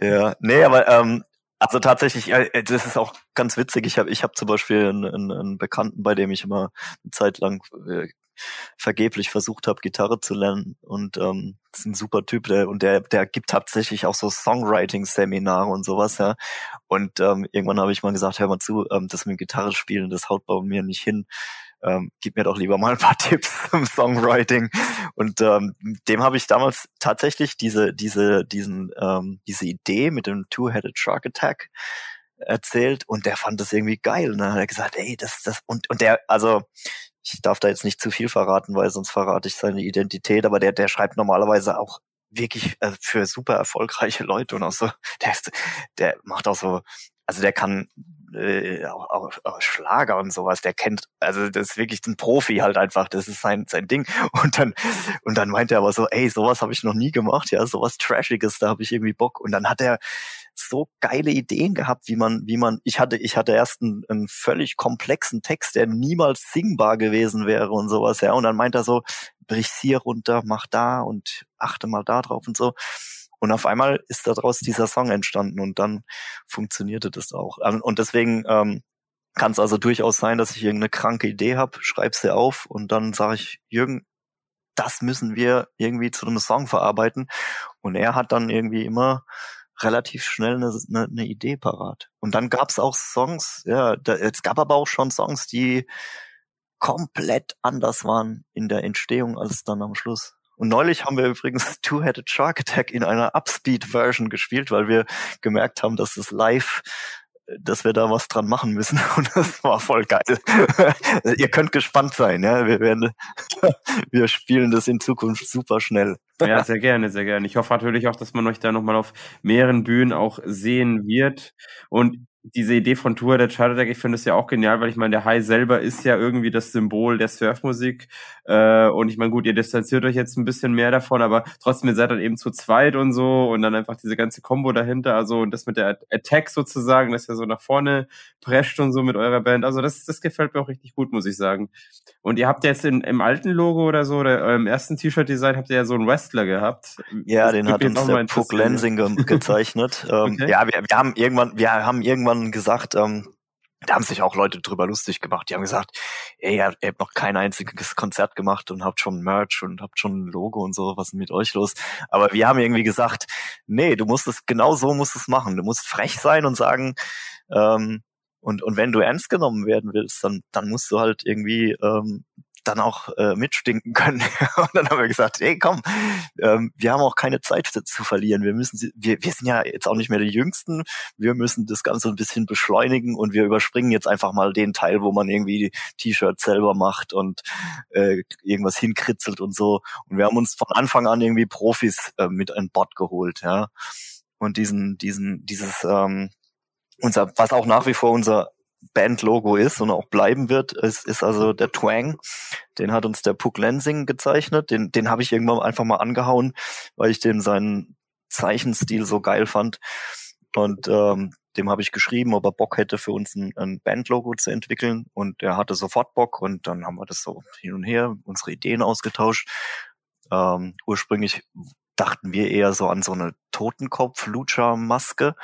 <laughs> ja, nee, aber ähm, also tatsächlich, das ist auch ganz witzig. Ich habe ich hab zum Beispiel einen, einen, einen Bekannten, bei dem ich immer eine Zeit lang äh, vergeblich versucht habe, Gitarre zu lernen. Und ähm, ist ein super Typ, der und der, der gibt tatsächlich auch so Songwriting-Seminare und sowas, ja. Und ähm, irgendwann habe ich mal gesagt, hör mal zu, ähm, das mit Gitarre spielen, das haut bei mir nicht hin. Ähm, gib mir doch lieber mal ein paar <laughs> Tipps zum Songwriting. Und ähm, dem habe ich damals tatsächlich diese, diese, diesen, ähm, diese Idee mit dem Two-Headed Shark Attack erzählt und der fand das irgendwie geil. Und dann hat er gesagt, ey, das, das, und, und der, also ich darf da jetzt nicht zu viel verraten, weil sonst verrate ich seine Identität, aber der, der schreibt normalerweise auch wirklich äh, für super erfolgreiche Leute und auch so, der, ist, der macht auch so, also der kann äh, auch, auch, Schlager und sowas, der kennt, also das ist wirklich ein Profi halt einfach, das ist sein sein Ding. <laughs> Und dann und dann meint er aber so, ey, sowas habe ich noch nie gemacht, ja, sowas Trashiges, da habe ich irgendwie Bock. Und dann hat er so geile Ideen gehabt, wie man, wie man, ich hatte, ich hatte erst einen, einen völlig komplexen Text, der niemals singbar gewesen wäre und sowas, ja. Und dann meint er so, brich's hier runter, mach da und achte mal da drauf und so. Und auf einmal ist daraus dieser Song entstanden und dann funktionierte das auch. Ähm, und deswegen ähm, kann es also durchaus sein, dass ich irgendeine kranke Idee habe, schreib sie auf und dann sage ich, Jürgen, das müssen wir irgendwie zu einem Song verarbeiten. Und er hat dann irgendwie immer relativ schnell eine, eine, eine Idee parat. Und dann gab es auch Songs, ja, da, es gab aber auch schon Songs, die komplett anders waren in der Entstehung als dann am Schluss. Und neulich haben wir übrigens <laughs> Two-Headed Shark Attack in einer Upspeed-Version gespielt, weil wir gemerkt haben, dass es live dass wir da was dran machen müssen <laughs> und das war voll geil. <laughs> Ihr könnt gespannt sein, ja. Wir werden, wir spielen das in Zukunft super schnell. Ja, sehr gerne, sehr gerne. Ich hoffe natürlich auch, dass man euch da nochmal auf mehreren Bühnen auch sehen wird. Und diese Idee von Tour der Charter Deck, ich finde es ja auch genial, weil ich meine, der Hai selber ist ja irgendwie das Symbol der Surfmusik. Äh, und ich meine, gut, ihr distanziert euch jetzt ein bisschen mehr davon, aber trotzdem, ihr seid dann eben zu zweit und so und dann einfach diese ganze Combo dahinter. Also und das mit der Attack sozusagen, dass ihr so nach vorne prescht und so mit eurer Band. Also das, das gefällt mir auch richtig gut, muss ich sagen. Und ihr habt jetzt in, im alten Logo oder so, oder im ersten T-Shirt-Design habt ihr ja so einen Wrestler gehabt. Ja, den hat uns der Puck Lensing <laughs> gezeichnet. ähm, okay. Ja, wir, wir haben irgendwann, wir haben irgendwann gesagt, ähm, da haben sich auch Leute drüber lustig gemacht. Die haben gesagt, ey, ihr habt noch kein einziges Konzert gemacht und habt schon Merch und habt schon ein Logo und so, was ist mit euch los? Aber wir haben irgendwie gesagt, nee, du musst es, genau so musst es machen. Du musst frech sein und sagen, ähm, und, und wenn du ernst genommen werden willst, dann, dann musst du halt irgendwie ähm, dann auch äh, mitstinken können. <laughs> und dann haben wir gesagt, hey komm, ähm, wir haben auch keine Zeit zu verlieren. Wir müssen, wir, wir sind ja jetzt auch nicht mehr die Jüngsten. Wir müssen das Ganze ein bisschen beschleunigen und wir überspringen jetzt einfach mal den Teil, wo man irgendwie T-Shirts selber macht und äh, irgendwas hinkritzelt und so. Und wir haben uns von Anfang an irgendwie Profis äh, mit an Bord geholt, ja. Und diesen, diesen, dieses, ähm, unser, was auch nach wie vor unser Bandlogo ist und auch bleiben wird, ist, ist also der Twang. Den hat uns der Puck Lensing gezeichnet. Den, den habe ich irgendwann einfach mal angehauen, weil ich den seinen Zeichenstil so geil fand. Und ähm, dem habe ich geschrieben, ob er Bock hätte, für uns ein, ein Bandlogo zu entwickeln. Und er hatte sofort Bock und dann haben wir das so hin und her, unsere Ideen ausgetauscht. Ähm, ursprünglich dachten wir eher so an so eine Totenkopf-Lucha-Maske.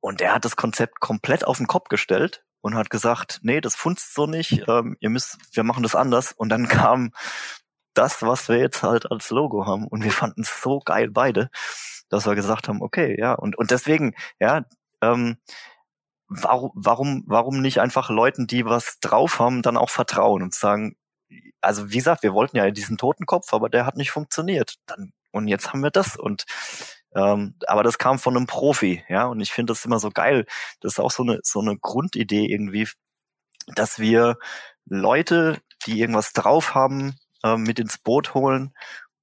Und er hat das Konzept komplett auf den Kopf gestellt und hat gesagt, nee, das funzt so nicht, ähm, ihr müsst, wir machen das anders. Und dann kam das, was wir jetzt halt als Logo haben. Und wir fanden es so geil beide, dass wir gesagt haben, okay, ja, und, und deswegen, ja, ähm, warum, warum, warum nicht einfach Leuten, die was drauf haben, dann auch vertrauen und sagen, also wie gesagt, wir wollten ja diesen Totenkopf, aber der hat nicht funktioniert. Dann, und jetzt haben wir das und Ähm, aber das kam von einem Profi, ja, und ich finde das immer so geil. Das ist auch so eine, so eine Grundidee irgendwie, dass wir Leute, die irgendwas drauf haben, äh, mit ins Boot holen,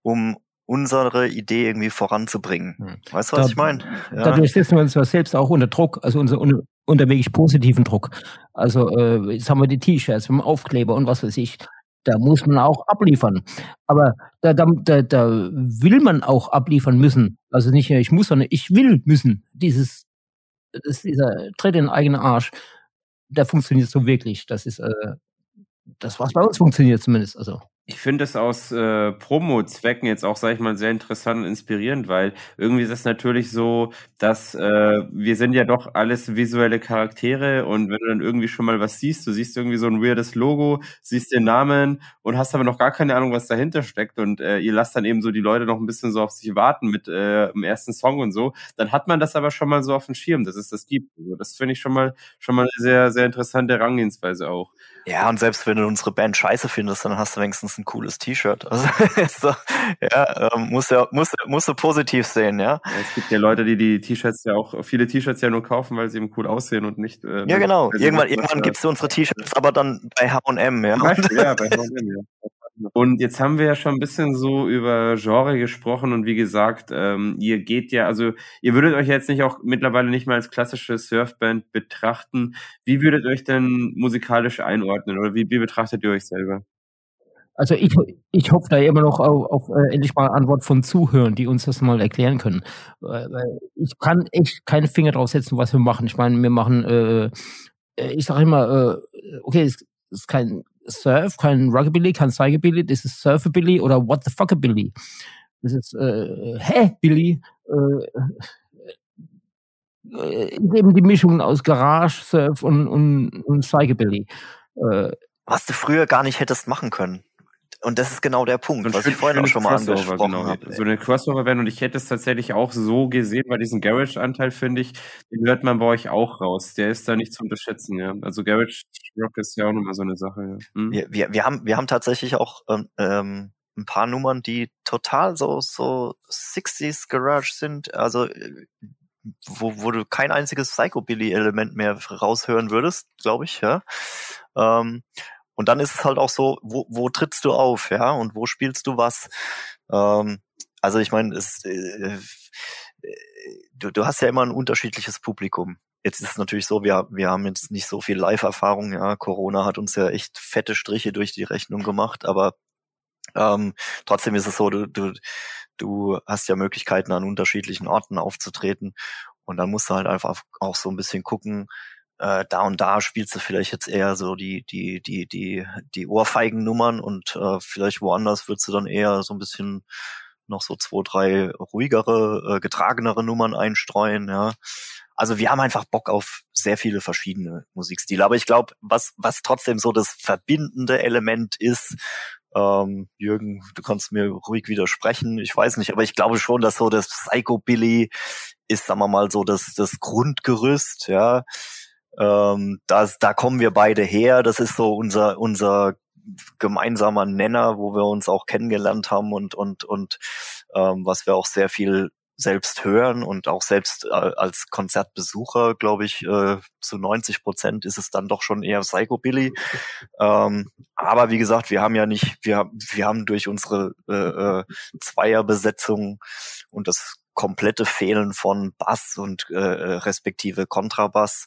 um unsere Idee irgendwie voranzubringen. Hm. Weißt du, was da, ich meine? Ja. Dadurch setzen wir uns ja selbst auch unter Druck, also unter, unter, unter wirklich positiven Druck. Also äh, jetzt haben wir die T-Shirts mit dem Aufkleber und was weiß ich. Da muss man auch abliefern. Aber da, da, da, da will man auch abliefern müssen. Also nicht, ich muss, sondern ich will müssen. Dieses, das dieser Tritt in den eigenen Arsch, der funktioniert so wirklich. Das ist äh, das, was bei uns funktioniert zumindest. Also. Ich finde es aus äh, Promo-Zwecken jetzt auch, sage ich mal, sehr interessant und inspirierend, weil irgendwie ist es natürlich so, dass äh, wir sind ja doch alles visuelle Charaktere und wenn du dann irgendwie schon mal was siehst, du siehst irgendwie so ein weirdes Logo, siehst den Namen und hast aber noch gar keine Ahnung, was dahinter steckt und äh, ihr lasst dann eben so die Leute noch ein bisschen so auf sich warten mit äh, dem ersten Song und so, dann hat man das aber schon mal so auf dem Schirm, dass es das gibt. Also das finde ich schon mal schon mal eine sehr sehr interessante Herangehensweise auch. Ja, und selbst wenn du unsere Band scheiße findest, dann hast du wenigstens ein cooles T-Shirt. Also, <laughs> so, ja, ähm, musst du, musst, musst du positiv sehen, ja? ja. Es gibt ja Leute, die die T-Shirts ja auch, viele T-Shirts ja nur kaufen, weil sie eben cool aussehen und nicht. Äh, ja, genau. Irgendwann, irgendwann gibst du unsere T-Shirts, aber dann bei H&M, ja. ja, bei <laughs> H&M, ja. Und jetzt haben wir ja schon ein bisschen so über Genre gesprochen und wie gesagt, ähm, ihr geht ja, also ihr würdet euch jetzt nicht auch mittlerweile nicht mal als klassische Surfband betrachten. Wie würdet ihr euch denn musikalisch einordnen oder wie, wie betrachtet ihr euch selber? Also ich, ich hoffe da immer noch auf, auf äh, endlich mal Antwort von Zuhörern, die uns das mal erklären können. Weil ich kann echt keinen Finger drauf setzen, was wir machen. Ich meine, wir machen, äh, äh ich sage immer, äh, okay, es ist kein Surf, kein Rugby, kein Psychobilly, das ist Surfabilly oder What the Fuckabilly. Das ist, äh, hä, Billy? Äh, äh, eben die Mischung aus Garage, Surf und, und, und Psychobilly. Äh, Was du früher gar nicht hättest machen können. Und das ist genau der Punkt, so was ich vorhin auch schon mal Crossover, angesprochen genau. habe. So eine Crossover werden und ich hätte es tatsächlich auch so gesehen, weil diesen Garage-Anteil finde ich, den hört man bei euch auch raus. Der ist da nicht zu unterschätzen, ja. Also Garage Rock ist ja auch nochmal so eine Sache. Ja. Hm? Wir, wir, wir, haben, wir haben tatsächlich auch ähm, ähm ein paar Nummern, die total so, so 60s Garage sind. Also äh, wo, wo du kein einziges Psychobilly-Element mehr raushören würdest, glaube ich, ja. Ähm, und dann ist es halt auch so, wo, wo trittst du auf, ja, und wo spielst du was? Ähm, also ich meine, äh, du, du hast ja immer ein unterschiedliches Publikum. Jetzt ist es natürlich so, wir, wir haben jetzt nicht so viel Live-Erfahrung, ja. Corona hat uns ja echt fette Striche durch die Rechnung gemacht, aber ähm, trotzdem ist es so, du, du, du hast ja Möglichkeiten, an unterschiedlichen Orten aufzutreten. Und dann musst du halt einfach auch so ein bisschen gucken, äh, da und da spielst du vielleicht jetzt eher so die, die, die, die, die Ohrfeigen-Nummern und äh, vielleicht woanders würdest du dann eher so ein bisschen noch so zwei, drei ruhigere, äh, getragenere Nummern einstreuen, ja. Also wir haben einfach Bock auf sehr viele verschiedene Musikstile. Aber ich glaube, was, was trotzdem so das verbindende Element ist, ähm, Jürgen, du kannst mir ruhig widersprechen, ich weiß nicht, aber ich glaube schon, dass so das Psychobilly ist, sagen wir mal, so das, das Grundgerüst, ja. Ähm, das, da kommen wir beide her. Das ist so unser, unser gemeinsamer Nenner, wo wir uns auch kennengelernt haben und, und, und ähm, was wir auch sehr viel selbst hören und auch selbst äh, als Konzertbesucher, glaube ich, äh, zu 90 Prozent ist es dann doch schon eher Psychobilly. Ähm, aber wie gesagt, wir haben ja nicht, wir, wir haben durch unsere äh, äh, Zweierbesetzung und das komplette Fehlen von Bass und äh, äh respektive Kontrabass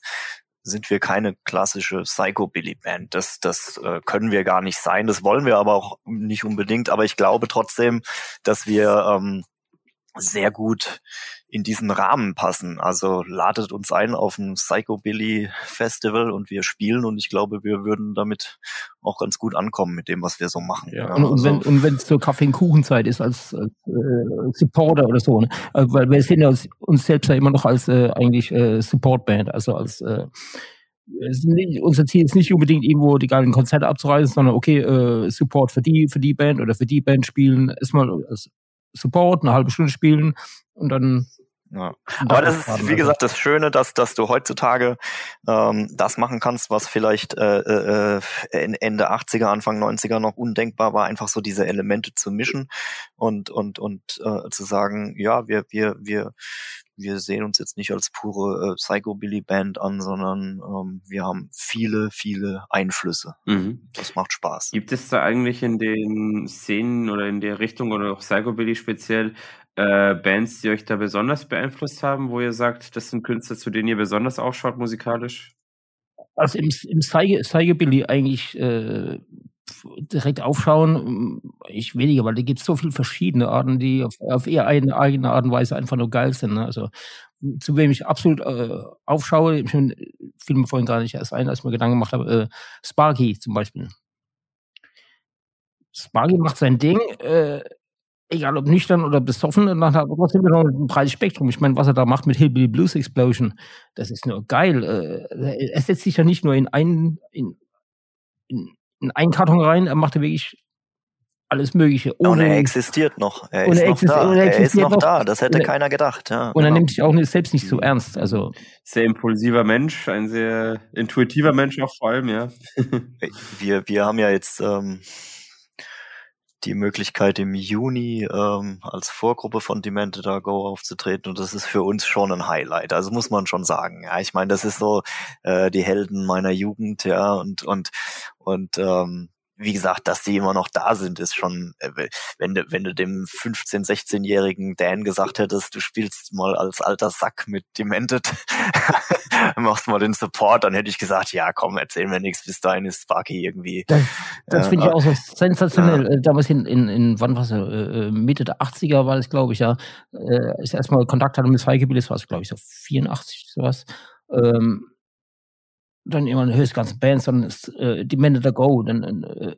sind wir keine klassische Psychobilly-Band. Das, das äh, können wir gar nicht sein. Das wollen wir aber auch nicht unbedingt. Aber ich glaube trotzdem, dass wir ähm, sehr gut in diesen Rahmen passen. Also ladet uns ein auf ein Psychobilly Festival und wir spielen und ich glaube, wir würden damit auch ganz gut ankommen mit dem, was wir so machen. Ja, und, und, wenn also und wenn es zur Kaffee- und Kuchenzeit ist als, als äh, Supporter oder so, ne? Also, weil wir sehen ja uns, uns selbst ja immer noch als äh, eigentlich äh, Supportband, also als äh, nicht, unser Ziel ist nicht unbedingt irgendwo die geilen Konzerte abzureisen, sondern okay, äh, Support für die, für die Band oder für die Band spielen, erstmal als Support, eine halbe Stunde spielen und dann Ja. Aber das ist, wie gesagt, das Schöne, dass, dass du heutzutage ähm, das machen kannst, was vielleicht äh, äh, Ende 80er, Anfang 90er noch undenkbar war, einfach so diese Elemente zu mischen und, und, und äh, zu sagen, ja, wir, wir, wir, wir sehen uns jetzt nicht als pure äh, Psychobilly-Band an, sondern ähm, wir haben viele, viele Einflüsse. Mhm. Das macht Spaß. Gibt es da eigentlich in den Szenen oder in der Richtung oder auch Psychobilly speziell äh, Bands, die euch da besonders beeinflusst haben, wo ihr sagt, das sind Künstler, zu denen ihr besonders aufschaut musikalisch? Also im, im Psychobilly eigentlich äh, direkt aufschauen, ich weniger, weil da gibt es so viele verschiedene Arten, die auf, auf eher eine eigene Art und Weise einfach nur geil sind. Ne? Also zu wem ich absolut äh, aufschaue, ich fiel mir vorhin gar nicht erst ein, als ich mir Gedanken gemacht habe, äh, Sparky zum Beispiel. Sparky macht sein Ding, äh, egal ob nüchtern oder besoffen, dann hat er trotzdem noch ein breites Spektrum. Ich meine, was er da macht mit Hillbilly Blues Explosion, das ist nur geil. Äh, er setzt sich ja nicht nur in einen, in, in, in einen Karton rein, er macht ja wirklich alles Mögliche. Ohne, und er existiert noch. Er ist, noch da. Er, er ist noch, noch, da. Das hätte er, keiner gedacht. Ja, und genau. er nimmt sich auch selbst nicht so ernst. Also sehr impulsiver Mensch, ein sehr intuitiver Mensch auch vor allem, ja. wir, wir haben ja jetzt ähm, die Möglichkeit im Juni ähm, als Vorgruppe von Demented Go aufzutreten und das ist für uns schon ein Highlight. Also muss man schon sagen. Ja, ich meine, das ist so äh, die Helden meiner Jugend, ja und und und ähm, wie gesagt, dass die immer noch da sind, ist schon, äh, wenn du, wenn du dem 15-, 16-jährigen Dan gesagt hättest, du spielst mal als alter Sack mit Demented, <laughs> machst mal den Support, dann hätte ich gesagt, ja komm, erzähl mir nichts, bis dahin ist Sparky irgendwie. Das, das äh, finde ich auch so sensationell. Äh, Damals in, in, in wann war es, äh, Mitte der 80er war das, glaube ich, ja, äh, ich erstmal Kontakt hatte mit Psychebilly, das war es, glaube ich, so 84, sowas. Ähm, dann immer eine höchst ganze Bands, dann ist äh, die Men of Go, dann, äh,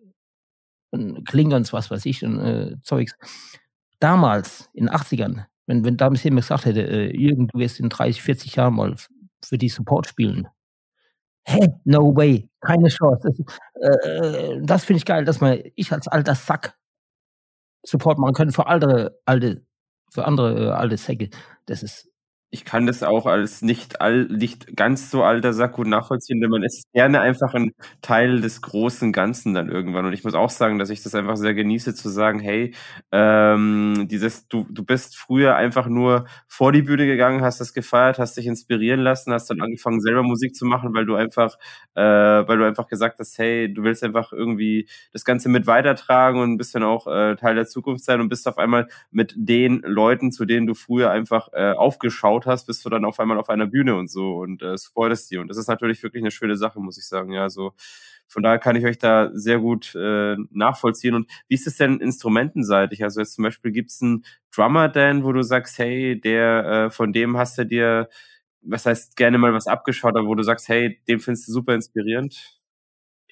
Klingons, was weiß ich, und äh, Zeugs. Damals, in den 80ern, wenn, wenn damals jemand gesagt hätte, äh, Jürgen, du wirst in 30, 40 Jahren mal für die Support spielen. Hä? No way, keine Chance. Das, äh, das finde ich geil, dass man, ich als alter Sack Support machen könnte für andere alte, für andere äh, alte Säcke. Das ist ich kann das auch als nicht all, nicht ganz so alter Sack gut nachvollziehen, denn man ist gerne einfach ein Teil des großen Ganzen dann irgendwann. Und ich muss auch sagen, dass ich das einfach sehr genieße zu sagen, hey, ähm, dieses, du, du bist früher einfach nur vor die Bühne gegangen, hast das gefeiert, hast dich inspirieren lassen, hast dann angefangen, selber Musik zu machen, weil du einfach, äh, weil du einfach gesagt hast, hey, du willst einfach irgendwie das Ganze mit weitertragen und ein bisschen auch äh, Teil der Zukunft sein und bist auf einmal mit den Leuten, zu denen du früher einfach äh, aufgeschaut aufgebaut hast, bist du dann auf einmal auf einer Bühne und so und äh, supportest die. Und das ist natürlich wirklich eine schöne Sache, muss ich sagen. Ja, so von daher kann ich euch da sehr gut äh, nachvollziehen. Und wie ist es denn instrumentenseitig? Also jetzt zum Beispiel gibt es einen Drummer, Dan, wo du sagst, hey, der äh, von dem hast du dir, was heißt, gerne mal was abgeschaut, aber wo du sagst, hey, den findest du super inspirierend?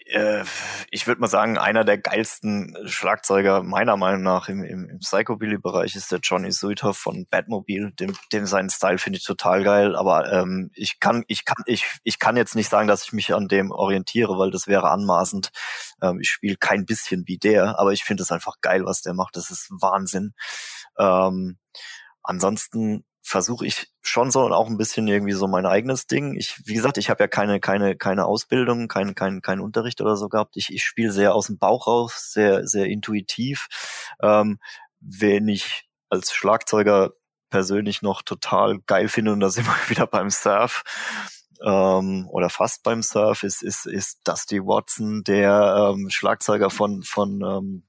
Äh, ich würde mal sagen, einer der geilsten Schlagzeuger meiner Meinung nach im, im, im Psychobilly-Bereich ist der Johnny Suitoff von Batmobile. Dem, dem seinen Style finde ich total geil, aber ähm, ich kann, ich kann, ich, ich kann jetzt nicht sagen, dass ich mich an dem orientiere, weil das wäre anmaßend. Ähm, ich spiele kein bisschen wie der, aber ich finde es einfach geil, was der macht. Das ist Wahnsinn. Ähm, ansonsten versuche ich schon so und auch ein bisschen irgendwie so mein eigenes Ding. Ich, wie gesagt, ich habe ja keine, keine, keine Ausbildung, keinen kein, kein Unterricht oder so gehabt. Ich, ich spiele sehr aus dem Bauch raus, sehr, sehr intuitiv. Ähm, wenn ich als Schlagzeuger persönlich noch total geil finde, und da sind wir <laughs> wieder beim Surf, ähm, oder fast beim Surf, ist, ist, ist Dusty Watson, der ähm, Schlagzeuger von, von ähm,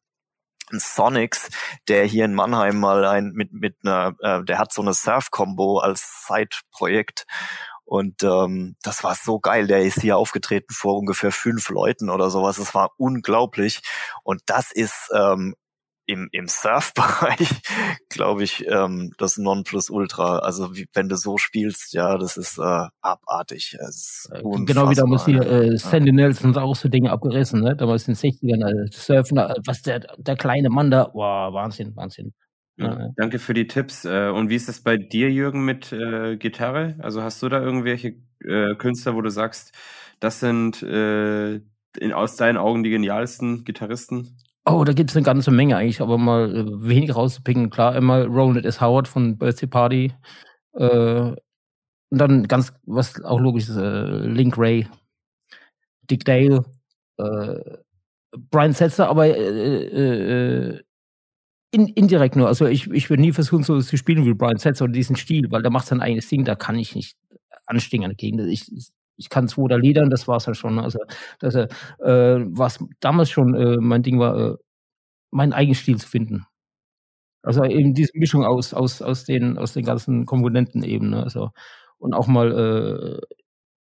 Sonics, der hier in Mannheim mal ein mit mit einer, äh, der hat so eine Surf-Combo als Side-Projekt und ähm, das war so geil. Der ist hier aufgetreten vor ungefähr fünf Leuten oder sowas. Das war unglaublich. Und das ist ähm, im, im Surf-Bereich, <laughs> glaube ich, ähm, das Nonplusultra. Also wie, wenn du so spielst, ja, das ist äh, abartig. Ist äh, genau wie damals hier äh, Sandy ja. Nelson auch so Dinge abgerissen, ne? Damals in den 60ern, äh, Surfen, was der, der kleine Mann da, wow, Wahnsinn, Wahnsinn. Ja, danke für die Tipps. Äh, und wie ist es bei dir, Jürgen, mit äh, Gitarre? Also hast du da irgendwelche äh, Künstler, wo du sagst, das sind äh, in, aus deinen Augen die genialsten Gitarristen? Oh, da gibt es eine ganze Menge eigentlich, aber mal äh, wenig rauszupicken. Klar, immer Ronald S. Howard von Birthday Party. Äh, und dann ganz, was auch logisch ist, äh, Link Ray, Dick Dale, äh, Brian Setzer, aber äh, in, indirekt nur. Also ich, ich würde nie versuchen, so zu spielen wie Brian Setzer oder diesen Stil, weil da macht sein eigenes Ding, da kann ich nicht anstehen dagegen. Ich, ich kann zwei oder Lieder und das war's halt schon. Also, dass er, äh, was damals schon äh, mein Ding war, äh, meinen eigenen Stil zu finden. Also eben diese Mischung aus, aus, aus den, aus den ganzen Komponenten eben, ne? Also, und auch mal äh,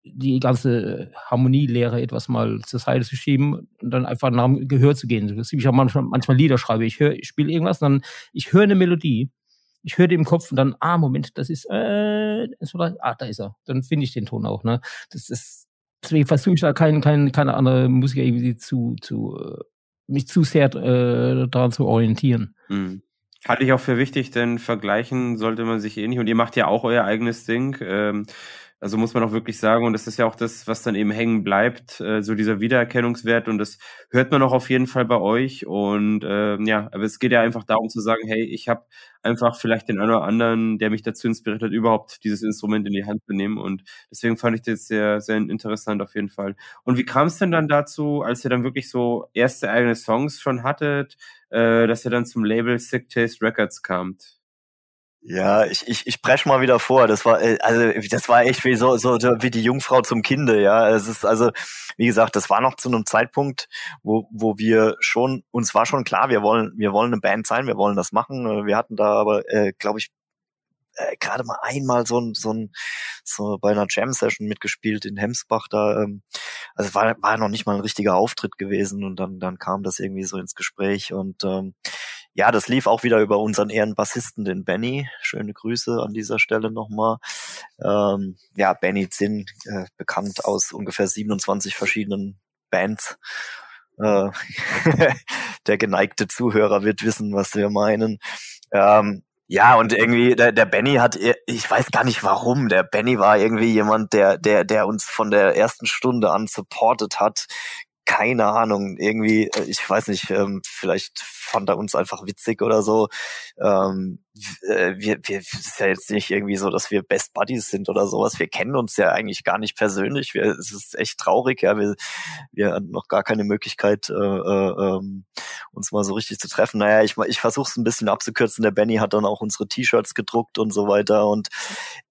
die ganze Harmonielehre etwas mal zur Seite zu schieben und dann einfach nach dem Gehör zu gehen. Das ich auch manchmal, manchmal Lieder schreibe. Ich ich spiele irgendwas, dann ich höre eine Melodie, ich höre die im Kopf und dann, ah, Moment, das ist, äh, ah, da ist er. Dann finde ich den Ton auch, ne? Das ist, deswegen versuche ich da kein, kein, keine andere Musiker irgendwie zu, zu, äh, mich zu sehr äh, daran zu orientieren. Mhm. Halte ich auch für wichtig, denn vergleichen sollte man sich eh nicht. Und ihr macht ja auch euer eigenes Ding. Ähm, also muss man auch wirklich sagen, und das ist ja auch das, was dann eben hängen bleibt, äh, so dieser Wiedererkennungswert. Und das hört man auch auf jeden Fall bei euch. Und äh, ja, aber es geht ja einfach darum zu sagen, hey, ich habe einfach vielleicht den einen oder anderen, der mich dazu inspiriert hat, überhaupt dieses Instrument in die Hand zu nehmen. Und deswegen fand ich das sehr, sehr interessant auf jeden Fall. Und wie kam es denn dann dazu, als ihr dann wirklich so erste eigene Songs schon hattet, äh, dass ihr dann zum Label Sick Taste Records kamt? Ja, ich, ich, ich presch mal wieder vor. Das war, äh, also das war echt wie so, so wie die Jungfrau zum Kinde, ja. Es ist also, wie gesagt, das war noch zu einem Zeitpunkt, wo, wo wir schon, uns war schon klar, wir wollen, wir wollen eine Band sein, wir wollen das machen. Wir hatten da aber, äh, glaube ich, äh, gerade mal einmal so ein, so ein, so bei einer Jam-Session mitgespielt in Hemsbach da, ähm, also war, war noch nicht mal ein richtiger Auftritt gewesen und dann, dann kam das irgendwie so ins Gespräch und ähm, ja, das lief auch wieder über unseren Ehrenbassisten, den Benny. Schöne Grüße an dieser Stelle nochmal. Ähm, ja, Benny Zinn, äh, bekannt aus ungefähr 27 verschiedenen Bands. Äh, <laughs> der geneigte Zuhörer wird wissen, was wir meinen. Ähm, ja, und irgendwie, der, der Benny hat, ich weiß gar nicht warum, der Benny war irgendwie jemand, der, der, der uns von der ersten Stunde an supportet hat, keine Ahnung, irgendwie, äh, ich weiß nicht, ähm, vielleicht fand er uns einfach witzig oder so. Ähm, äh, wir, wir ist ja jetzt nicht irgendwie so, dass wir Best Buddies sind oder sowas. Wir kennen uns ja eigentlich gar nicht persönlich. Wir, es ist echt traurig, ja. Wir, wir hatten noch gar keine Möglichkeit, äh, äh, ähm, uns mal so richtig zu treffen. Naja, ich, ich versuche es ein bisschen abzukürzen. Der Benny hat dann auch unsere T-Shirts gedruckt und so weiter. Und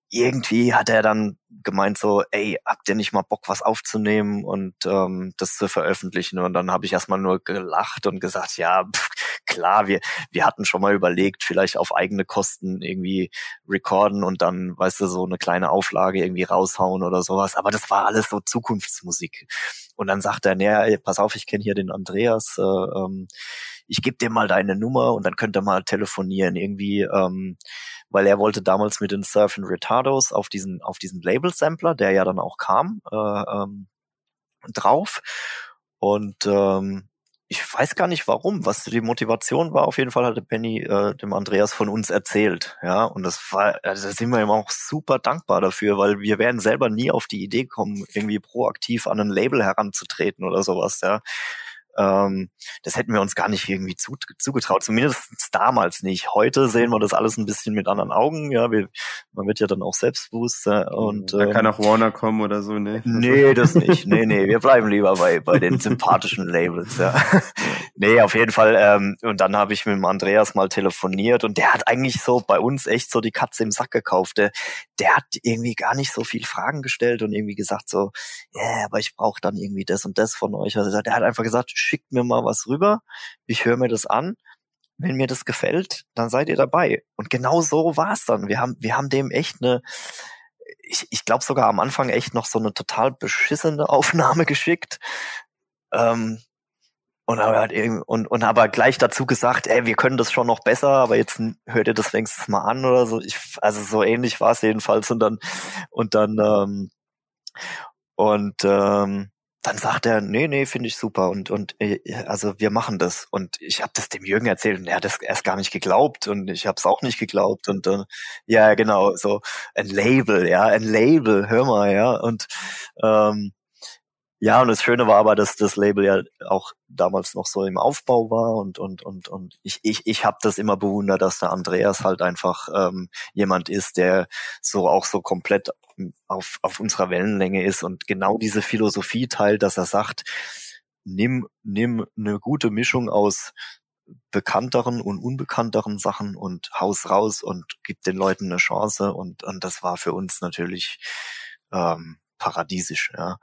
irgendwie hat er dann gemeint so, ey, habt ihr nicht mal Bock, was aufzunehmen und ähm, das zu veröffentlichen? Und dann habe ich erstmal nur gelacht und gesagt, ja, pff, klar, wir, wir hatten schon mal überlegt, vielleicht auf eigene Kosten irgendwie recorden und dann, weißt du, so eine kleine Auflage irgendwie raushauen oder sowas. Aber das war alles so Zukunftsmusik. Und dann sagt er, nee, pass auf, ich kenne hier den Andreas, äh, ähm, ich gebe dir mal deine Nummer und dann könnt ihr mal telefonieren. Irgendwie, ähm, weil er wollte damals mit den Surfing Retardos auf diesen, auf diesen Label-Sampler, der ja dann auch kam, äh, ähm, drauf. Und ähm, ich weiß gar nicht warum, was die Motivation war. Auf jeden Fall hatte Penny äh, dem Andreas von uns erzählt, ja. Und das war, also da sind wir ihm auch super dankbar dafür, weil wir wären selber nie auf die Idee kommen, irgendwie proaktiv an ein Label heranzutreten oder sowas, ja. Ähm, das hätten wir uns gar nicht irgendwie zu, zugetraut, zumindest damals nicht. Heute sehen wir das alles ein bisschen mit anderen Augen. Ja, wir, man wird ja dann auch selbstbewusst. Äh, und, da ähm, kann auch Warner kommen oder so, ne? Nee, <laughs> das nicht. Nee, nee, wir bleiben lieber bei, bei den sympathischen Labels. Ja. <laughs> nee, auf jeden Fall. Ähm, und dann habe ich mit dem Andreas mal telefoniert und der hat eigentlich so bei uns echt so die Katze im Sack gekauft. Der, der hat irgendwie gar nicht so viel Fragen gestellt und irgendwie gesagt so, ja, yeah, aber ich brauche dann irgendwie das und das von euch. Also der hat einfach gesagt, schickt mir mal was rüber, ich höre mir das an. Wenn mir das gefällt, dann seid ihr dabei. Und genau so war es dann. Wir haben, wir haben dem echt eine, ich, ich glaube sogar am Anfang echt noch so eine total beschissene <laughs> Aufnahme geschickt. Ähm, und aber, halt und, und aber gleich dazu gesagt, ey, wir können das schon noch besser, aber jetzt hört ihr das wenigstens mal an oder so. Ich, also so ähnlich war es jedenfalls und dann und dann ähm, und ähm, dann sagt er, nee, nee, finde ich super und und äh, also wir machen das. Und ich habe das dem Jürgen erzählt und er hat das erst gar nicht geglaubt und ich habe es auch nicht geglaubt und äh, ja genau so ein Label, ja ein Label, hör mal ja. Und ähm, Ja, und das Schöne war aber, dass das Label ja auch damals noch so im Aufbau war und und und und ich ich ich habe das immer bewundert, dass der Andreas halt einfach ähm, jemand ist, der so auch so komplett auf auf unserer Wellenlänge ist und genau diese Philosophie teilt, dass er sagt, nimm nimm eine gute Mischung aus bekannteren und unbekannteren Sachen und haus raus und gib den Leuten eine Chance und und das war für uns natürlich ähm, paradiesisch, ja.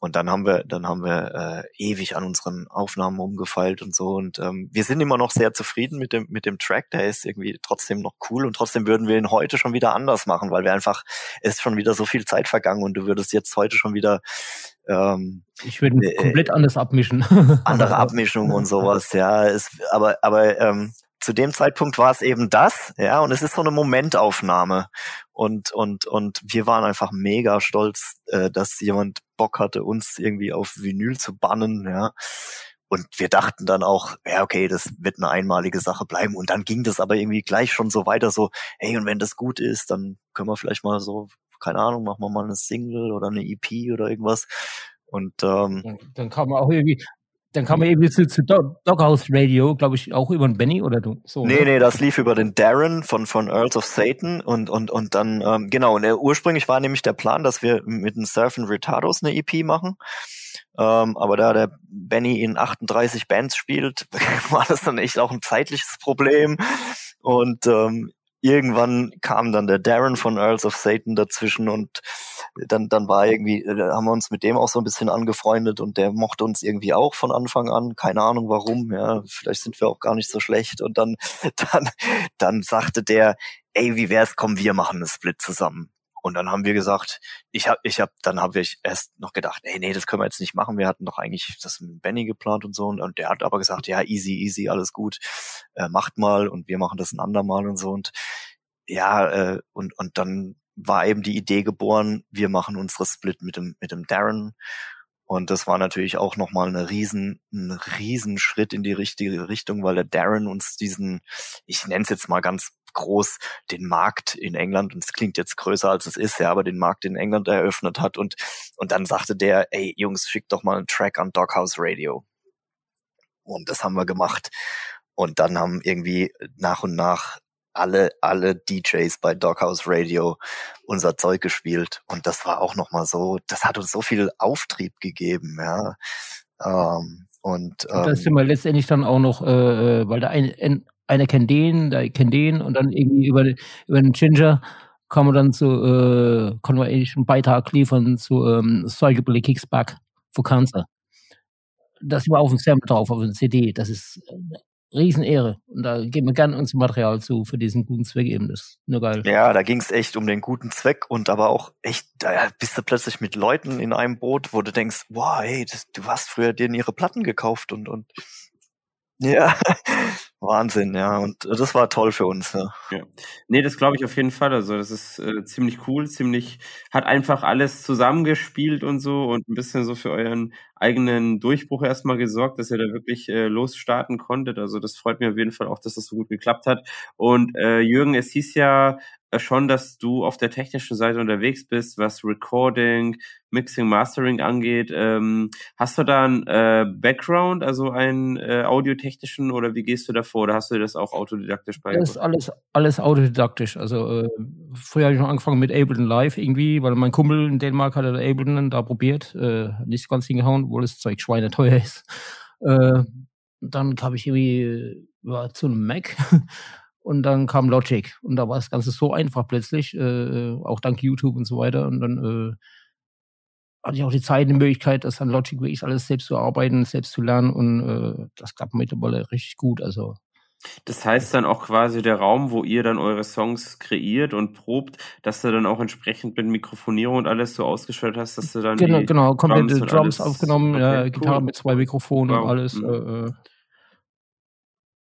Und dann haben wir, dann haben wir äh, ewig an unseren Aufnahmen rumgefeilt und so. Und ähm, wir sind immer noch sehr zufrieden mit dem mit dem Track. Der ist irgendwie trotzdem noch cool und trotzdem würden wir ihn heute schon wieder anders machen, weil wir einfach es ist schon wieder so viel Zeit vergangen und du würdest jetzt heute schon wieder ähm, ich würde äh, komplett anders abmischen. <laughs> andere <laughs> Abmischung und sowas, ja. Ist, aber aber ähm, zu dem Zeitpunkt war es eben das, ja, und es ist so eine Momentaufnahme. Und, und, und wir waren einfach mega stolz, äh, dass jemand Bock hatte, uns irgendwie auf Vinyl zu bannen, ja. Und wir dachten dann auch, ja, okay, das wird eine einmalige Sache bleiben. Und dann ging das aber irgendwie gleich schon so weiter, so, hey, und wenn das gut ist, dann können wir vielleicht mal so, keine Ahnung, machen wir mal eine Single oder eine EP oder irgendwas. Und ähm, dann, dann kam auch irgendwie, dann kam er eben zu, zu Doghouse Radio, glaube ich, auch über den Benny oder so. Nee, nee, das lief über den Darren von, von Earls of Satan und, und, und dann, ähm, genau, und der, ursprünglich war nämlich der Plan, dass wir mit den Surf and Retardos eine EP machen. Ähm, aber da der Benny in 38 Bands spielt, <laughs> war das dann echt auch ein zeitliches Problem. Und ähm, irgendwann kam dann der Darren von Earls of Satan dazwischen und dann, dann war irgendwie, äh, haben wir uns mit dem auch so ein bisschen angefreundet und der mochte uns irgendwie auch von Anfang an. Keine Ahnung warum, ja, vielleicht sind wir auch gar nicht so schlecht. Und dann, <laughs> dann, dann sagte der, ey, wie wär's, komm, wir machen einen Split zusammen. Und dann haben wir gesagt, ich habe, ich habe, dann habe ich erst noch gedacht, ey, nee, das können wir jetzt nicht machen. Wir hatten doch eigentlich das mit Benny geplant und so. Und, und der hat aber gesagt, ja, easy, easy, alles gut, äh, macht mal und wir machen das ein andermal und so. Und ja, äh, und, und dann war eben die Idee geboren, wir machen unsere Split mit dem, mit dem Darren. Und das war natürlich auch nochmal eine riesen, ein riesen Schritt in die richtige Richtung, weil der Darren uns diesen, ich nenne es jetzt mal ganz groß den Markt in England, und es klingt jetzt größer als es ist, ja, aber den Markt in England eröffnet hat und, und dann sagte der, ey Jungs, schickt doch mal einen Track an Doghouse Radio. Und das haben wir gemacht. Und dann haben irgendwie nach und nach alle, alle DJs bei Doghouse Radio unser Zeug gespielt. Und das war auch nochmal so, das hat uns so viel Auftrieb gegeben, ja. Ähm, und, ähm, und das sind wir letztendlich dann auch noch, äh, äh weil da ein, einer kennt den, der kennt den und dann irgendwie über, über den Ginger kann man dann zu, äh, einen Beitrag liefern zu ähm, Psychobilly Kicks Back for Cancer. Das war auf dem Sample drauf, auf dem CD. Das ist eine Riesenehre. Und da geben wir gerne uns Material zu für diesen guten Zweck eben. Das ist nur geil. Ja, da ging es echt um den guten Zweck und aber auch echt, da bist du plötzlich mit Leuten in einem Boot, wo du denkst, wow, hey, das, du hast früher denen ihre Platten gekauft und, und ja, <laughs> Wahnsinn, ja. Und das war toll für uns. Ja. ja. Nee, das glaube ich auf jeden Fall. Also das ist äh, ziemlich cool, ziemlich, hat einfach alles zusammengespielt und so und ein bisschen so für euren eigenen Durchbruch erstmal gesorgt, dass ihr da wirklich äh, losstarten konntet. Also das freut mich auf jeden Fall auch, dass das so gut geklappt hat. Und äh, Jürgen, es hieß ja schon, dass du auf der technischen Seite unterwegs bist, was Recording, Mixing, Mastering angeht. Ähm, hast du da einen äh, Background, also einen äh, audiotechnischen oder wie gehst du da vor? Oder hast du das auch autodidaktisch beigebracht? Das ist alles, alles autodidaktisch. Also äh, früher habe ich noch angefangen mit Ableton Live irgendwie, weil mein Kumpel in Dänemark hat Ableton da probiert, äh, nicht ganz hingehauen, obwohl das Zeug schweineteuer <laughs> ist. Äh, dann kam ich irgendwie ja, zu einem Mac <laughs> Und dann kam Logic. Und da war das Ganze so einfach plötzlich, äh, auch dank YouTube und so weiter. Und dann äh, hatte ich auch die Zeit und die Möglichkeit, das an Logic wirklich alles selbst zu arbeiten, selbst zu lernen. Und äh, das klappt mittlerweile richtig gut. Also das heißt dann auch quasi der Raum, wo ihr dann eure Songs kreiert und probt, dass du dann auch entsprechend mit Mikrofonierung und alles so ausgestattet hast, dass du dann genau, genau, komplette Drums, Drums aufgenommen, okay, ja, cool. Gitarre mit zwei Mikrofonen wow. und alles. Mhm. Äh, äh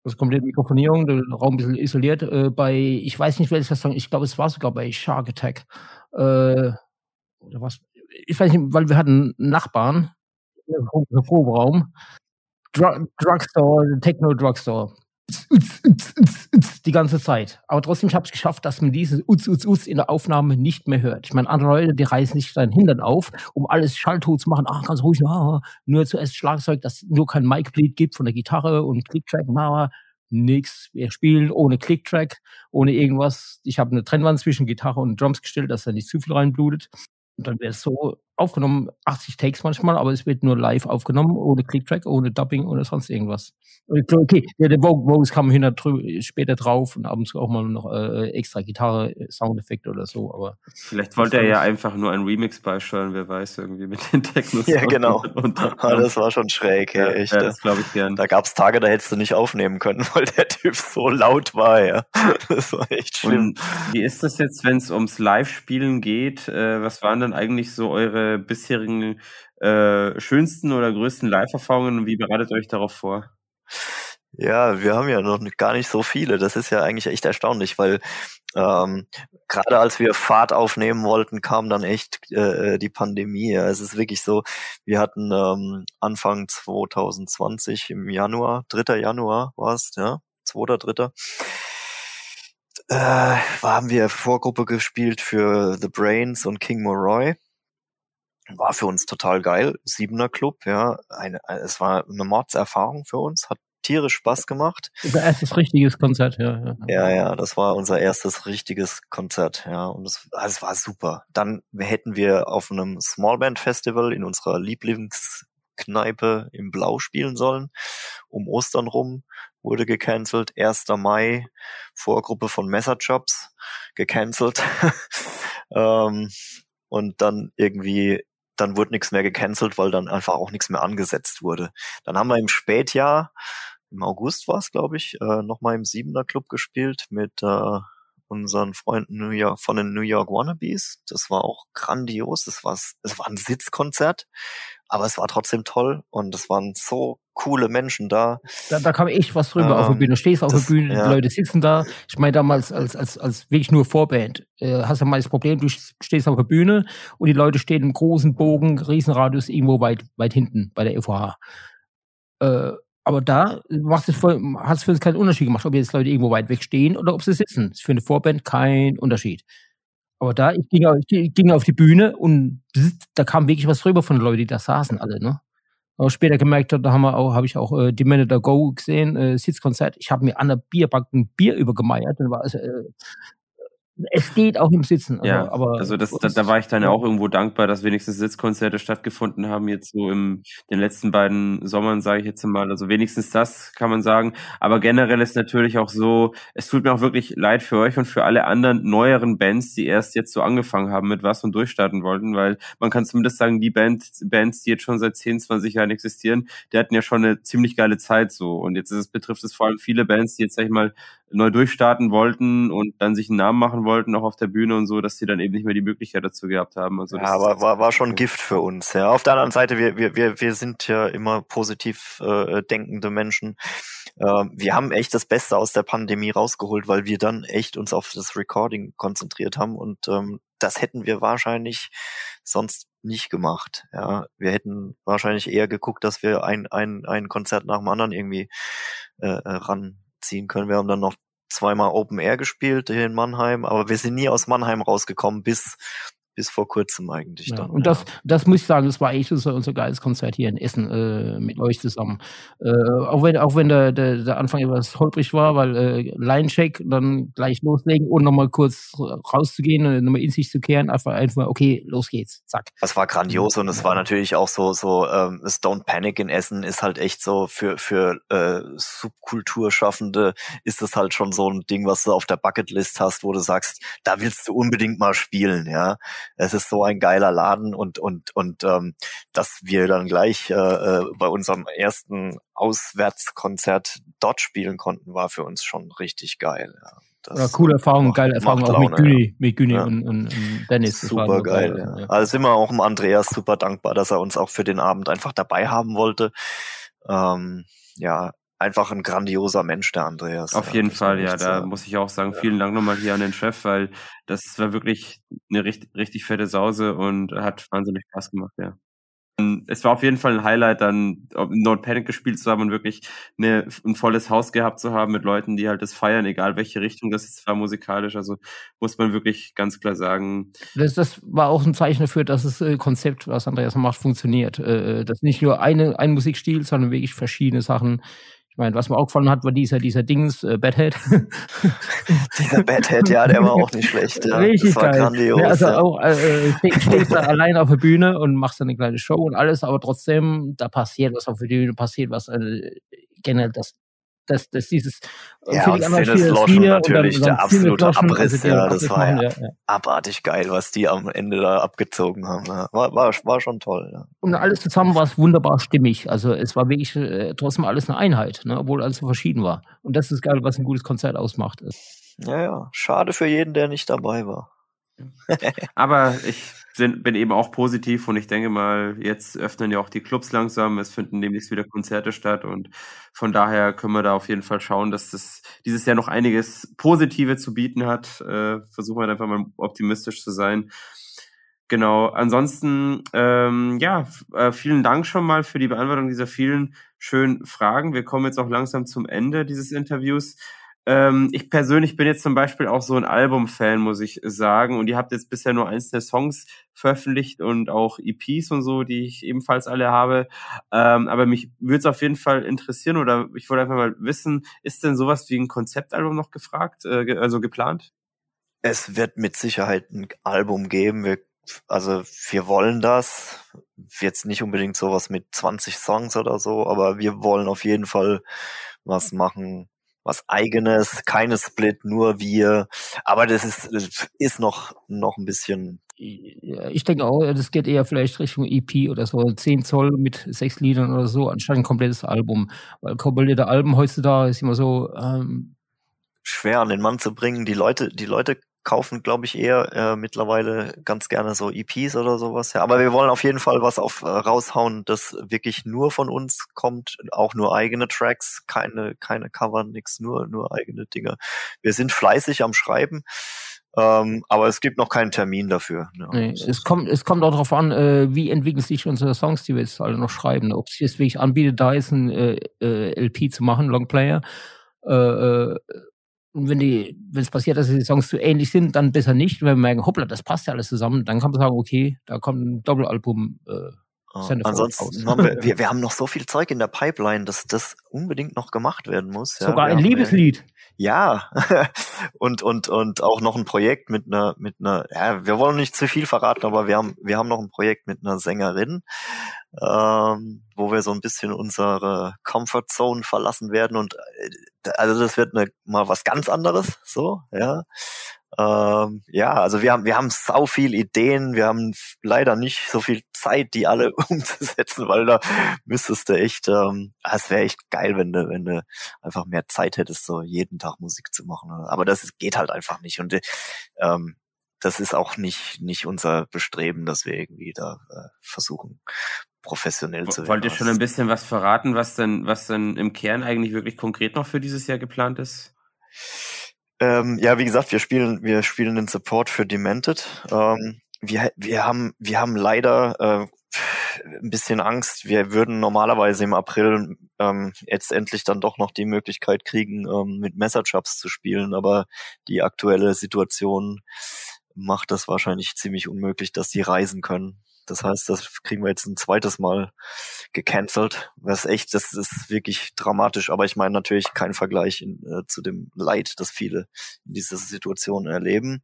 also komplett Mikrofonierung, der Raum ein bisschen isoliert. Äh, bei, ich weiß nicht, welches Song, ich glaube, es war sogar bei Shark Attack. Äh, oder was? Ich weiß nicht, weil wir hatten Nachbarn im Proberaum. Dr Drugstore, Techno Drugstore. Die ganze Zeit. Aber trotzdem, ich habe es geschafft, dass man dieses Utz, Utz, Utz in der Aufnahme nicht mehr hört. Ich meine, andere Leute, die reißen sich dann Hintern auf, um alles schalltot zu machen. Ach, ganz ruhig, ah, nur zuerst Schlagzeug, dass nur kein Mic-Bleed gibt von der Gitarre und Clicktrack, na, nix. Wir spielen ohne Clicktrack, ohne irgendwas. Ich habe eine Trennwand zwischen Gitarre und Drums gestellt, dass da nicht zu viel reinblutet. Und dann wäre es so aufgenommen, 80 Takes manchmal, aber es wird nur live aufgenommen, ohne Clicktrack, ohne Dubbing oder sonst irgendwas. Okay, der, der Vocals kam hinter später drauf und ab und zu auch mal noch äh, extra Gitarre, äh, Soundeffekte oder so, aber. Vielleicht wollte er ja einfach nur ein Remix beisteuern, wer weiß, irgendwie mit den Technos. Ja, genau. <laughs> Und, ah, das war schon schräg, ja, echt. Ja, das glaube ich gern. Da gab's Tage, da hättest du nicht aufnehmen können, <laughs> weil der Typ so laut war, ja. <laughs> Das war echt schlimm. Und wie ist das jetzt, wenn es ums Live-Spielen geht? Äh, was waren dann eigentlich so eure bisherigen äh, schönsten oder größten Live-Erfahrungen und wie bereitet euch darauf vor? Ja, wir haben ja noch gar nicht so viele. Das ist ja eigentlich echt erstaunlich, weil ähm, gerade als wir Fahrt aufnehmen wollten, kam dann echt äh, die Pandemie. Es ist wirklich so, wir hatten ähm, Anfang 2020 im Januar, 3. Januar war es, ja, 2. 3. Äh, haben wir Vorgruppe gespielt für The Brains und King Moroy war für uns total geil. Siebener Club, ja. Eine, es war eine Mordserfahrung für uns, hat tierisch Spaß gemacht. Unser erstes richtiges Konzert, ja, ja. Ja, ja, das war unser erstes richtiges Konzert, ja. Und es, es war super. Dann hätten wir auf einem Smallband Festival in unserer Lieblingskneipe im Blau spielen sollen. Um Ostern rum wurde gecancelt. 1. Mai, Vorgruppe von Messerjobs, gecancelt. <laughs> ähm, und dann irgendwie dann wurde nichts mehr gecancelt, weil dann einfach auch nichts mehr angesetzt wurde. Dann haben wir im Spätjahr, im August war es, glaube ich, äh, nochmal im Siebener Club gespielt mit äh, unseren Freunden New York, von den New York Wannabes. Das war auch grandios. Das es war ein Sitzkonzert, aber es war trotzdem toll und es waren so coole Menschen da. Da, da kam echt was drüber ähm, auf der ähm, Bühne. Du stehst auf das, der Bühne, ja. die Leute sitzen da. Ich meine damals als, als, als wirklich nur Vorband. Äh, hast du mal das Problem, du stehst auf der Bühne und die Leute stehen im großen Bogen, Riesenradius irgendwo weit, weit hinten bei der FOH. Äh, aber da macht es voll, hat es für uns keinen Unterschied gemacht, ob jetzt Leute irgendwo weit weg stehen oder ob sie sitzen. Das ist für eine Vorband kein Unterschied. Aber da, ich ging, ich ging auf die Bühne und da kam wirklich was rüber von den Leuten, die da saßen alle, ne? Aber später gemerkt, da haben wir auch, habe ich auch äh, die Manager Go gesehen, äh, Sitzkonzert. Ich habe mir an der Bierbank ein Bier übergemeiert. Dann war es, äh, es geht auch im Sitzen. Also, ja, aber also das, da, da war ich dann ja auch irgendwo dankbar, dass wenigstens Sitzkonzerte stattgefunden haben, jetzt so im den letzten beiden Sommern, sage ich jetzt mal. Also wenigstens das kann man sagen. Aber generell ist natürlich auch so, es tut mir auch wirklich leid für euch und für alle anderen neueren Bands, die erst jetzt so angefangen haben mit was und durchstarten wollten, weil man kann zumindest sagen, die Band, Bands, die jetzt schon seit 10, 20 Jahren existieren, die hatten ja schon eine ziemlich geile Zeit so. Und jetzt ist es, betrifft es vor allem viele Bands, die jetzt, sag ich mal, neu durchstarten wollten und dann sich einen Namen machen wollten, auch auf der Bühne und so, dass sie dann eben nicht mehr die Möglichkeit dazu gehabt haben. Also ja, aber war, war schon Gift für uns. Ja. Auf der anderen Seite, wir, wir, wir, wir sind ja immer positiv äh, denkende Menschen. Äh, wir haben echt das Beste aus der Pandemie rausgeholt, weil wir dann echt uns auf das Recording konzentriert haben und ähm, das hätten wir wahrscheinlich sonst nicht gemacht. Ja, wir hätten wahrscheinlich eher geguckt, dass wir ein, ein, ein Konzert nach dem anderen irgendwie äh, äh ran ziehen können. Wir haben dann noch zweimal Open Air gespielt hier in Mannheim, aber wir sind nie aus Mannheim rausgekommen bis bis vor kurzem eigentlich ja, dann. Und das, das muss ich sagen, das war echt unser, unser geiles Konzert hier in Essen äh, mit euch zusammen. Äh, auch wenn, auch wenn der, der, der Anfang etwas holprig war, weil äh, Line-Check, dann gleich loslegen und nochmal kurz rauszugehen und nochmal in sich zu kehren, einfach einfach, okay, los geht's, zack. Das war grandios und es war natürlich auch so, so ähm, Stone Panic in Essen ist halt echt so für, für äh, Subkulturschaffende ist das halt schon so ein Ding, was du auf der Bucketlist hast, wo du sagst, da willst du unbedingt mal spielen, ja es ist so ein geiler Laden und und und ähm, dass wir dann gleich äh, äh, bei unserem ersten Auswärtskonzert dort spielen konnten, war für uns schon richtig geil. Ja. Das ja, coole Erfahrung, macht, geile Erfahrung auch mit Güni, mit Güni ja. und, und, und, Dennis. Super geil. Ja. ja. Also sind wir auch dem Andreas super dankbar, dass er uns auch für den Abend einfach dabei haben wollte. Ähm, ja, einfach ein grandioser Mensch, der Andreas. Auf jeden Fall, ja. Da muss ich auch sagen, vielen Dank nochmal hier an den Chef, weil das war wirklich eine richtig, richtig fette Sause und hat wahnsinnig Spaß gemacht, ja. es war auf jeden Fall ein Highlight, dann Nord Panic gespielt zu haben und wirklich eine, ein volles Haus gehabt zu haben mit Leuten, die halt das feiern, egal welche Richtung das jetzt war musikalisch. Also muss man wirklich ganz klar sagen. Das, das war auch ein Zeichen dafür, dass das äh, Konzept, was Andreas macht, funktioniert. Äh, äh dass nicht nur eine, ein Musikstil, sondern wirklich verschiedene Sachen meine, was mir auch gefallen hat, war dieser, dieser Dings, äh, Badhead. <laughs> dieser Badhead, ja, der war auch nicht schlecht. Ja. Richtig geil. Grandios, ja, also ja. auch äh, stehst da allein auf der Bühne und machst dann eine kleine Show und alles, aber trotzdem, da passiert was auf der Bühne, passiert was. Äh, generell, das, dass, dass dieses äh, ja, und Dennis Loschen natürlich dann, dann der absolute Loschen, Abriss, also ja, das war ja, ja, abartig geil, was die am Ende da abgezogen haben. War, war, war schon toll. Ja. Und alles zusammen war es wunderbar stimmig. Also es war wirklich äh, trotzdem alles eine Einheit, ne, obwohl alles so verschieden war. Und das ist geil, was ein gutes Konzert ausmacht. Ja, ja. Schade für jeden, der nicht dabei war. Aber ich sind, bin eben auch positiv und ich denke mal, jetzt öffnen ja auch die Clubs langsam, es finden demnächst wieder Konzerte statt und von daher können wir da auf jeden Fall schauen, dass das dieses Jahr noch einiges Positive zu bieten hat. Äh, versuchen wir einfach mal optimistisch zu sein. Genau, ansonsten, ähm, ja, äh, vielen Dank schon mal für die Beantwortung dieser vielen schönen Fragen. Wir kommen jetzt auch langsam zum Ende dieses Interviews. Ähm, ich persönlich bin jetzt zum Beispiel auch so ein Album-Fan, muss ich sagen. Und ihr habt jetzt bisher nur einzelne Songs veröffentlicht und auch EPs und so, die ich ebenfalls alle habe. Ähm, aber mich würde es auf jeden Fall interessieren oder ich wollte einfach mal wissen, ist denn sowas wie ein Konzeptalbum noch gefragt, äh, also geplant? Es wird mit Sicherheit ein Album geben. Wir, also wir wollen das. Jetzt nicht unbedingt sowas mit 20 Songs oder so, aber wir wollen auf jeden Fall was machen, was eigenes, keine Split, nur wir. Aber das ist, das ist noch, noch ein bisschen. Ich denke auch, das geht eher vielleicht Richtung EP oder so, 10 Zoll mit sechs Liedern oder so, anstatt ein komplettes Album. Weil komplettte Alben heutzutage ist immer so, ähm, schwer an den Mann zu bringen. Die Leute, die Leute kaufen, glaube ich, eher äh, mittlerweile ganz gerne so EPs oder sowas. Ja, aber wir wollen auf jeden Fall was auf äh, raushauen, das wirklich nur von uns kommt, auch nur eigene Tracks, keine keine Cover, nix, nur nur eigene Dinge. Wir sind fleißig am Schreiben. Ähm, aber es gibt noch keinen Termin dafür. Ja. Nee, es kommt, es kommt auch darauf an, äh, wie entwickeln sich unsere Songs, die wir jetzt alle noch schreiben. Ob sich jetzt wirklich anbietet, da ist ein äh, äh, LP zu machen, Longplayer. Äh, äh, und wenn die, wenn es passiert, dass die Songs zu ähnlich sind, dann besser nicht. Wenn wir merken, hoppla, das passt ja alles zusammen, dann kann man sagen, okay, da kommt ein Doppelalbum. Äh, Oh, ansonsten haben wir, <laughs> wir, wir haben noch so viel Zeug in der Pipeline, dass das unbedingt noch gemacht werden muss. Ja. Sogar ein Liebeslied. Ja, <laughs> und und und auch noch ein Projekt mit einer mit einer. Ja, wir wollen nicht zu viel verraten, aber wir haben wir haben noch ein Projekt mit einer Sängerin, ähm, wo wir so ein bisschen unsere Comfort Zone verlassen werden und äh, also das wird eine, mal was ganz anderes, so ja. Ähm, ja, also wir haben wir haben sau viel Ideen, wir haben leider nicht so viel Zeit, die alle <laughs> umzusetzen, weil da müsstest du echt, ähm, ah, es wäre echt geil, wenn du wenn du einfach mehr Zeit hättest, so jeden Tag Musik zu machen. Aber das geht halt einfach nicht und ähm, das ist auch nicht nicht unser Bestreben, dass wir irgendwie da äh, versuchen professionell zu werden. Wollt ihr schon ein bisschen was verraten, was denn, was denn im Kern eigentlich wirklich konkret noch für dieses Jahr geplant ist? Ähm, ja, wie gesagt, wir spielen, wir spielen den Support für Demented. Ähm, wir, wir haben, wir haben leider äh, ein bisschen Angst. Wir würden normalerweise im April ähm, jetzt endlich dann doch noch die Möglichkeit kriegen, ähm, mit Messerchops zu spielen, aber die aktuelle Situation macht das wahrscheinlich ziemlich unmöglich, dass die reisen können. Das heißt, das kriegen wir jetzt ein zweites Mal gecancelt. Was echt, das ist wirklich dramatisch. Aber ich meine natürlich kein Vergleich in, äh, zu dem Leid, das viele in dieser Situation erleben.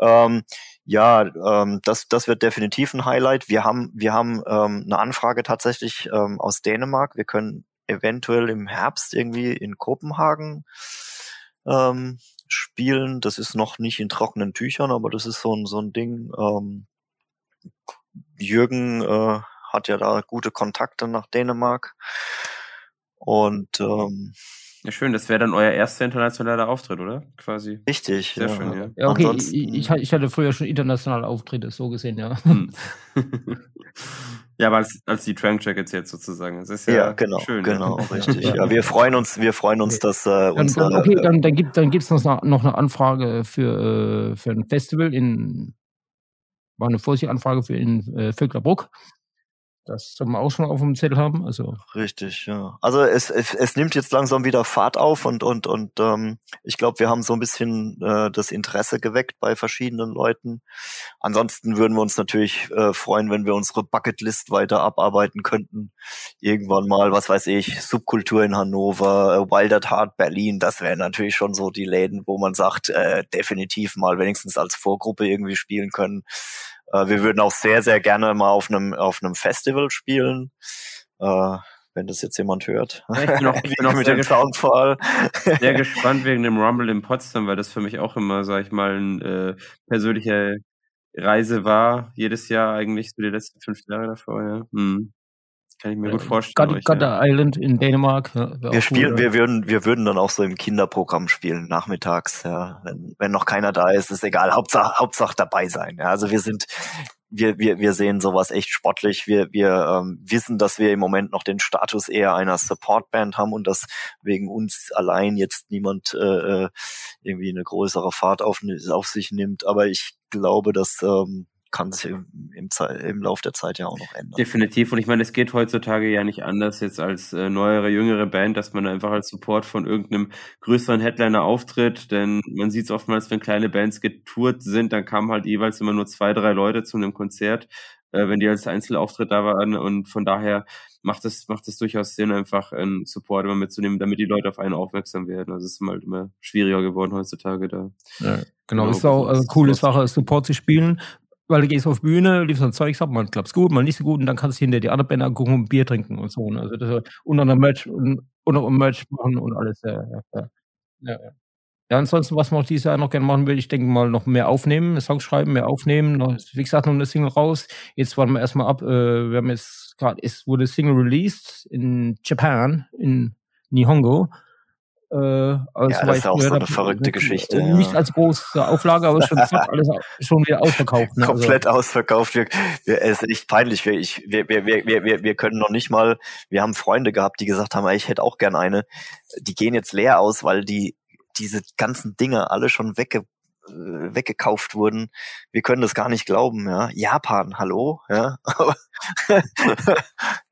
Ähm, ja, ähm, das, das wird definitiv ein Highlight. Wir haben, wir haben ähm, eine Anfrage tatsächlich ähm, aus Dänemark. Wir können eventuell im Herbst irgendwie in Kopenhagen ähm, spielen. Das ist noch nicht in trockenen Tüchern, aber das ist so ein, so ein Ding. Ähm, Jürgen äh, hat ja da gute Kontakte nach Dänemark. Und ähm, ja, schön, das wäre dann euer erster internationaler Auftritt, oder? Quasi. Richtig, Sehr ja. schön, ja. ja okay, ich, ich, hatte früher schon internationale Auftritte, so gesehen, ja. Hm. <laughs> ja, aber als, als die Trunk Jackets jetzt sozusagen. Das ist ja, ja genau, schön. Genau, <laughs> ja. richtig. Ja, wir freuen uns, wir freuen uns, dass äh, uns. Dann, okay, dann, dann gibt dann gibt's noch, noch eine Anfrage für, äh, für ein Festival in war eine Vorsichtanfrage für in äh, Vöcklerbruck. Das soll man auch schon auf dem Zettel haben. Also Richtig, ja. Also es, es, es nimmt jetzt langsam wieder Fahrt auf und und und ähm, ich glaube, wir haben so ein bisschen äh, das Interesse geweckt bei verschiedenen Leuten. Ansonsten würden wir uns natürlich äh, freuen, wenn wir unsere Bucketlist weiter abarbeiten könnten. Irgendwann mal, was weiß ich, Subkultur in Hannover, äh, Wild at Heart Berlin. Das wären natürlich schon so die Läden, wo man sagt, äh, definitiv mal wenigstens als Vorgruppe irgendwie spielen können. Äh, wir würden auch sehr, sehr gerne mal auf einem, auf einem Festival spielen. Äh, wenn das jetzt jemand hört. Ich bin <laughs> auch, ich bin auch mit dem Soundfall. sehr <laughs> gespannt wegen dem Rumble in Potsdam, weil das für mich auch immer, sag ich mal, eine äh, persönliche Reise war. Jedes Jahr eigentlich, so die letzten fünf Jahre davor, ja. Hm. Kann ich mir gut vorstellen. God, euch, God ja. Island in Dänemark. Ja, Wir spielen, cool, wir würden, wir würden dann auch so im Kinderprogramm spielen, nachmittags, ja. Wenn, wenn noch keiner da ist, ist egal. Hauptsache, Hauptsache dabei sein. Ja. Also wir sind, wir, wir, wir sehen sowas echt sportlich. Wir, wir ähm, wissen, dass wir im Moment noch den Status eher einer Supportband haben und dass wegen uns allein jetzt niemand äh, äh, irgendwie eine größere Fahrt auf, auf sich nimmt. Aber ich glaube, dass ähm, kann sich im, im, Lauf der Zeit ja auch noch ändern. Definitiv. Und ich meine, es geht heutzutage ja nicht anders jetzt als äh, neuere, jüngere Band, dass man einfach als Support von irgendeinem größeren Headliner auftritt. Denn man sieht es oftmals, wenn kleine Bands getourt sind, dann kamen halt jeweils immer nur zwei, drei Leute zu einem Konzert, äh, wenn die als Einzelauftritt da waren. Und von daher macht es, macht es durchaus Sinn, einfach einen Support immer mitzunehmen, damit die Leute auf einen aufmerksam werden. Also es ist halt immer schwieriger geworden heutzutage da. Ja, genau, Genau, ist auch eine das- coole das- Sache, Support zu spielen, weil du gehst auf Bühne, liefst ein Zeugs ab, mal klappt's gut, mal nicht so gut und dann kannst du hinter die andere Band angucken und Bier trinken und so. ne? Also das, und dann Merch und, und ein Merch machen und alles. Ja, ja, ja. Ja, ja. ja, ansonsten, was man auch dieses Jahr noch gerne machen will, ich denke mal noch mehr aufnehmen, Songs schreiben, mehr aufnehmen. Noch, wie gesagt, noch eine Single raus. Jetzt warten wir erstmal ab. Äh, wir haben jetzt gerade, es wurde Single released in Japan, in Nihongo. Äh, also Ja, das ist auch so gehört eine verrückte äh, Geschichte, Nicht ja. als große Auflage, aber schon, fast alles schon wieder ausverkauft. Ne? komplett ausverkauft. Wir, wir, es ist echt peinlich. Wir, ich, wir, wir, wir, wir, wir- können noch nicht mal, wir haben Freunde gehabt, die gesagt haben, "Ey, ich hätte auch gern eine. Die gehen jetzt leer aus, weil die diese ganzen Dinge alle schon wegge, äh, weggekauft wurden. Wir können das gar nicht glauben, ja. Japan, hallo, ja. <laughs>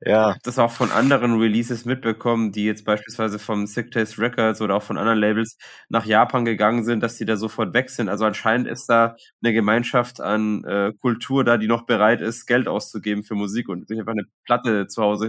Ja, das auch von anderen Releases mitbekommen, die jetzt beispielsweise vom Sick Taste Records oder auch von anderen Labels nach Japan gegangen sind, dass die da sofort weg sind. Also anscheinend ist da eine Gemeinschaft an äh, Kultur da, die noch bereit ist, Geld auszugeben für Musik und sich einfach eine Platte zu Hause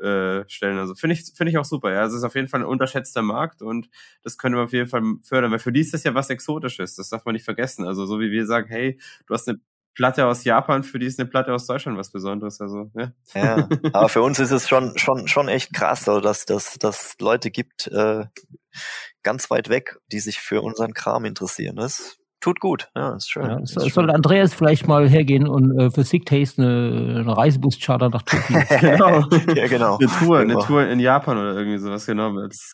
hinzustellen. Also finde ich, finde ich auch super. Ja, es ist auf jeden Fall ein unterschätzter Markt und das können wir auf jeden Fall fördern, weil für die ist das ja was Exotisches. Das darf man nicht vergessen. Also so wie wir sagen, hey, du hast eine Platte aus Japan, für die ist eine Platte aus Deutschland was Besonderes. Also, ja. ja. <laughs> Aber für uns ist es schon, schon, schon echt krass, so, dass dass dass Leute gibt, äh, ganz weit weg, die sich für unseren Kram interessieren. Das tut gut, ja, ist schön. Ja, ist so, schön. soll Andreas vielleicht mal hergehen und äh, für Sick Taste eine, eine Reisebus-Charter nach Tokio. <laughs> genau. ja, genau. Eine Tour, eine Genau. Tour in Japan oder irgendwie sowas, genau. Als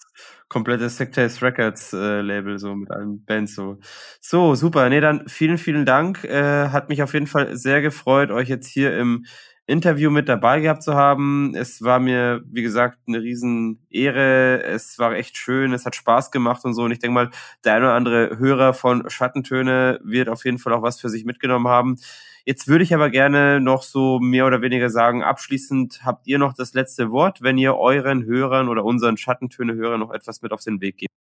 komplettes Sectors Records äh, Label, so mit allen Bands so. So, super. Nee, dann vielen, vielen Dank. Äh, hat mich auf jeden Fall sehr gefreut, euch jetzt hier im Interview mit dabei gehabt zu haben. Es war mir, wie gesagt, eine riesen Ehre. Es war echt schön. Es hat Spaß gemacht und so. Und ich denke mal, der eine oder andere Hörer von Schattentöne wird auf jeden Fall auch was für sich mitgenommen haben. Jetzt würde ich aber gerne noch so mehr oder weniger sagen, abschließend habt ihr noch das letzte Wort, wenn ihr euren Hörern oder unseren Schattentöne-Hörern noch etwas mit auf den Weg gebt.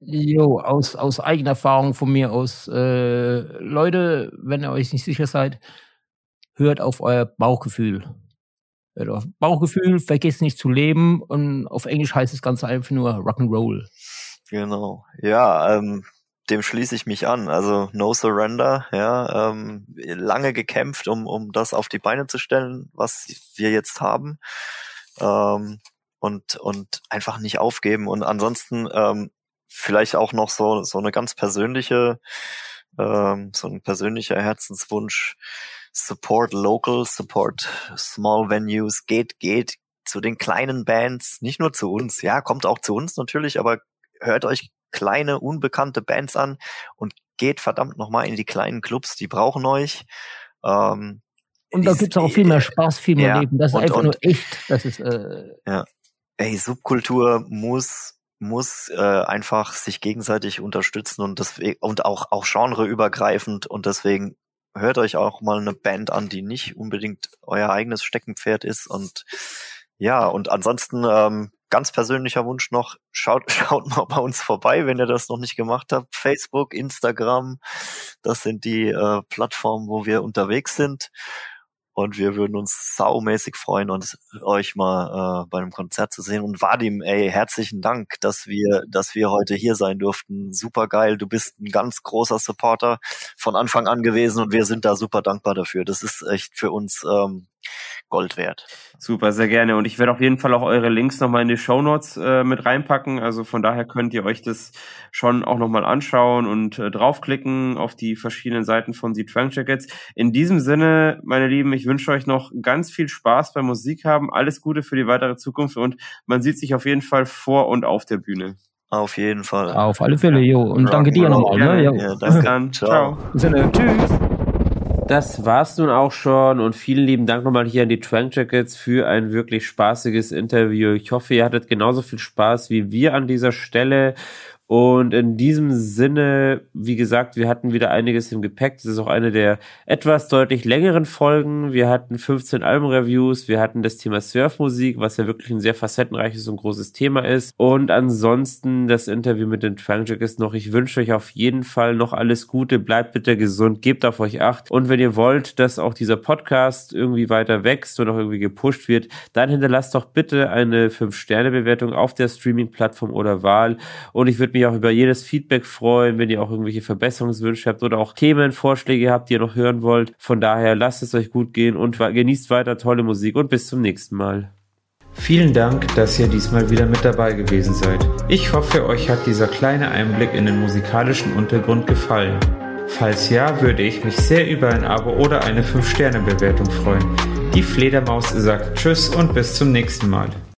Jo, aus, aus eigener Erfahrung von mir aus, äh, Leute, wenn ihr euch nicht sicher seid, hört auf euer Bauchgefühl. Hört auf Bauchgefühl, vergesst nicht zu leben und auf Englisch heißt das Ganze einfach nur Rock'n'Roll. Genau. Ja, ähm, dem schließe ich mich an. Also No Surrender, ja, ähm, lange gekämpft, um, um das auf die Beine zu stellen, was wir jetzt haben. Ähm, und, und einfach nicht aufgeben. Und ansonsten ähm, vielleicht auch noch so, so eine ganz persönliche, ähm, so ein persönlicher Herzenswunsch. Support local, support small venues, geht, geht zu den kleinen Bands, nicht nur zu uns, ja, kommt auch zu uns natürlich, aber hört euch kleine, unbekannte Bands an und geht verdammt nochmal in die kleinen Clubs, die brauchen euch. Ähm, Und da gibt's auch viel mehr Spaß, viel mehr ja, Leben. Das ist und- einfach und- nur echt. Das ist, äh, ey, Subkultur muss muss äh, einfach sich gegenseitig unterstützen und deswegen und auch auch genreübergreifend und deswegen hört euch auch mal eine Band an, die nicht unbedingt euer eigenes Steckenpferd ist. Und ja, und ansonsten ähm, ganz persönlicher Wunsch noch, schaut, <laughs> schaut mal bei uns vorbei, wenn ihr das noch nicht gemacht habt. Facebook, Instagram, das sind die äh, Plattformen, wo wir unterwegs sind. Und wir würden uns saumäßig freuen, uns euch mal äh, bei einem Konzert zu sehen. Und Vadim, ey, herzlichen Dank, dass wir, dass wir heute hier sein durften. Super geil. Du bist ein ganz großer Supporter von Anfang an gewesen und wir sind da super dankbar dafür. Das ist echt für uns ähm, Gold wert. Super, sehr gerne. Und ich werde auf jeden Fall auch eure Links nochmal in die Show Notes äh, mit reinpacken. Also von daher könnt ihr euch das schon auch nochmal anschauen und äh, draufklicken auf die verschiedenen Seiten von The Trunk Jackets. In diesem Sinne, meine Lieben, ich wünsche euch noch ganz viel Spaß beim Musik haben. Alles Gute für die weitere Zukunft und man sieht sich auf jeden Fall vor und auf der Bühne. Auf jeden Fall. Auf alle Fälle, jo. Und danke dir nochmal. Ne? Ja, Bis dann. Ciao. Ciao. Tschüss. Das war's nun auch schon und vielen lieben Dank nochmal hier an die Trunk Jackets für ein wirklich spaßiges Interview. Ich hoffe, ihr hattet genauso viel Spaß wie wir an dieser Stelle und in diesem Sinne, wie gesagt, wir hatten wieder einiges im Gepäck. Das ist auch eine der etwas deutlich längeren Folgen. Wir hatten 15 Albenreviews, wir hatten das Thema Surfmusik, was ja wirklich ein sehr facettenreiches und großes Thema ist. Und ansonsten das Interview mit den Trunk ist noch. Ich wünsche euch auf jeden Fall noch alles Gute. Bleibt bitte gesund, gebt auf euch acht. Und wenn ihr wollt, dass auch dieser Podcast irgendwie weiter wächst und auch irgendwie gepusht wird, dann hinterlasst doch bitte eine 5-Sterne-Bewertung auf der Streaming-Plattform oder Wahl. Und ich würde mich auch über jedes Feedback freuen, wenn ihr auch irgendwelche Verbesserungswünsche habt oder auch Themenvorschläge habt, die ihr noch hören wollt. Von daher lasst es euch gut gehen und genießt weiter tolle Musik und bis zum nächsten Mal. Vielen Dank, dass ihr diesmal wieder mit dabei gewesen seid. Ich hoffe, euch hat dieser kleine Einblick in den musikalischen Untergrund gefallen. Falls ja, würde ich mich sehr über ein Abo oder eine 5-Sterne-Bewertung freuen. Die Fledermaus sagt Tschüss und bis zum nächsten Mal.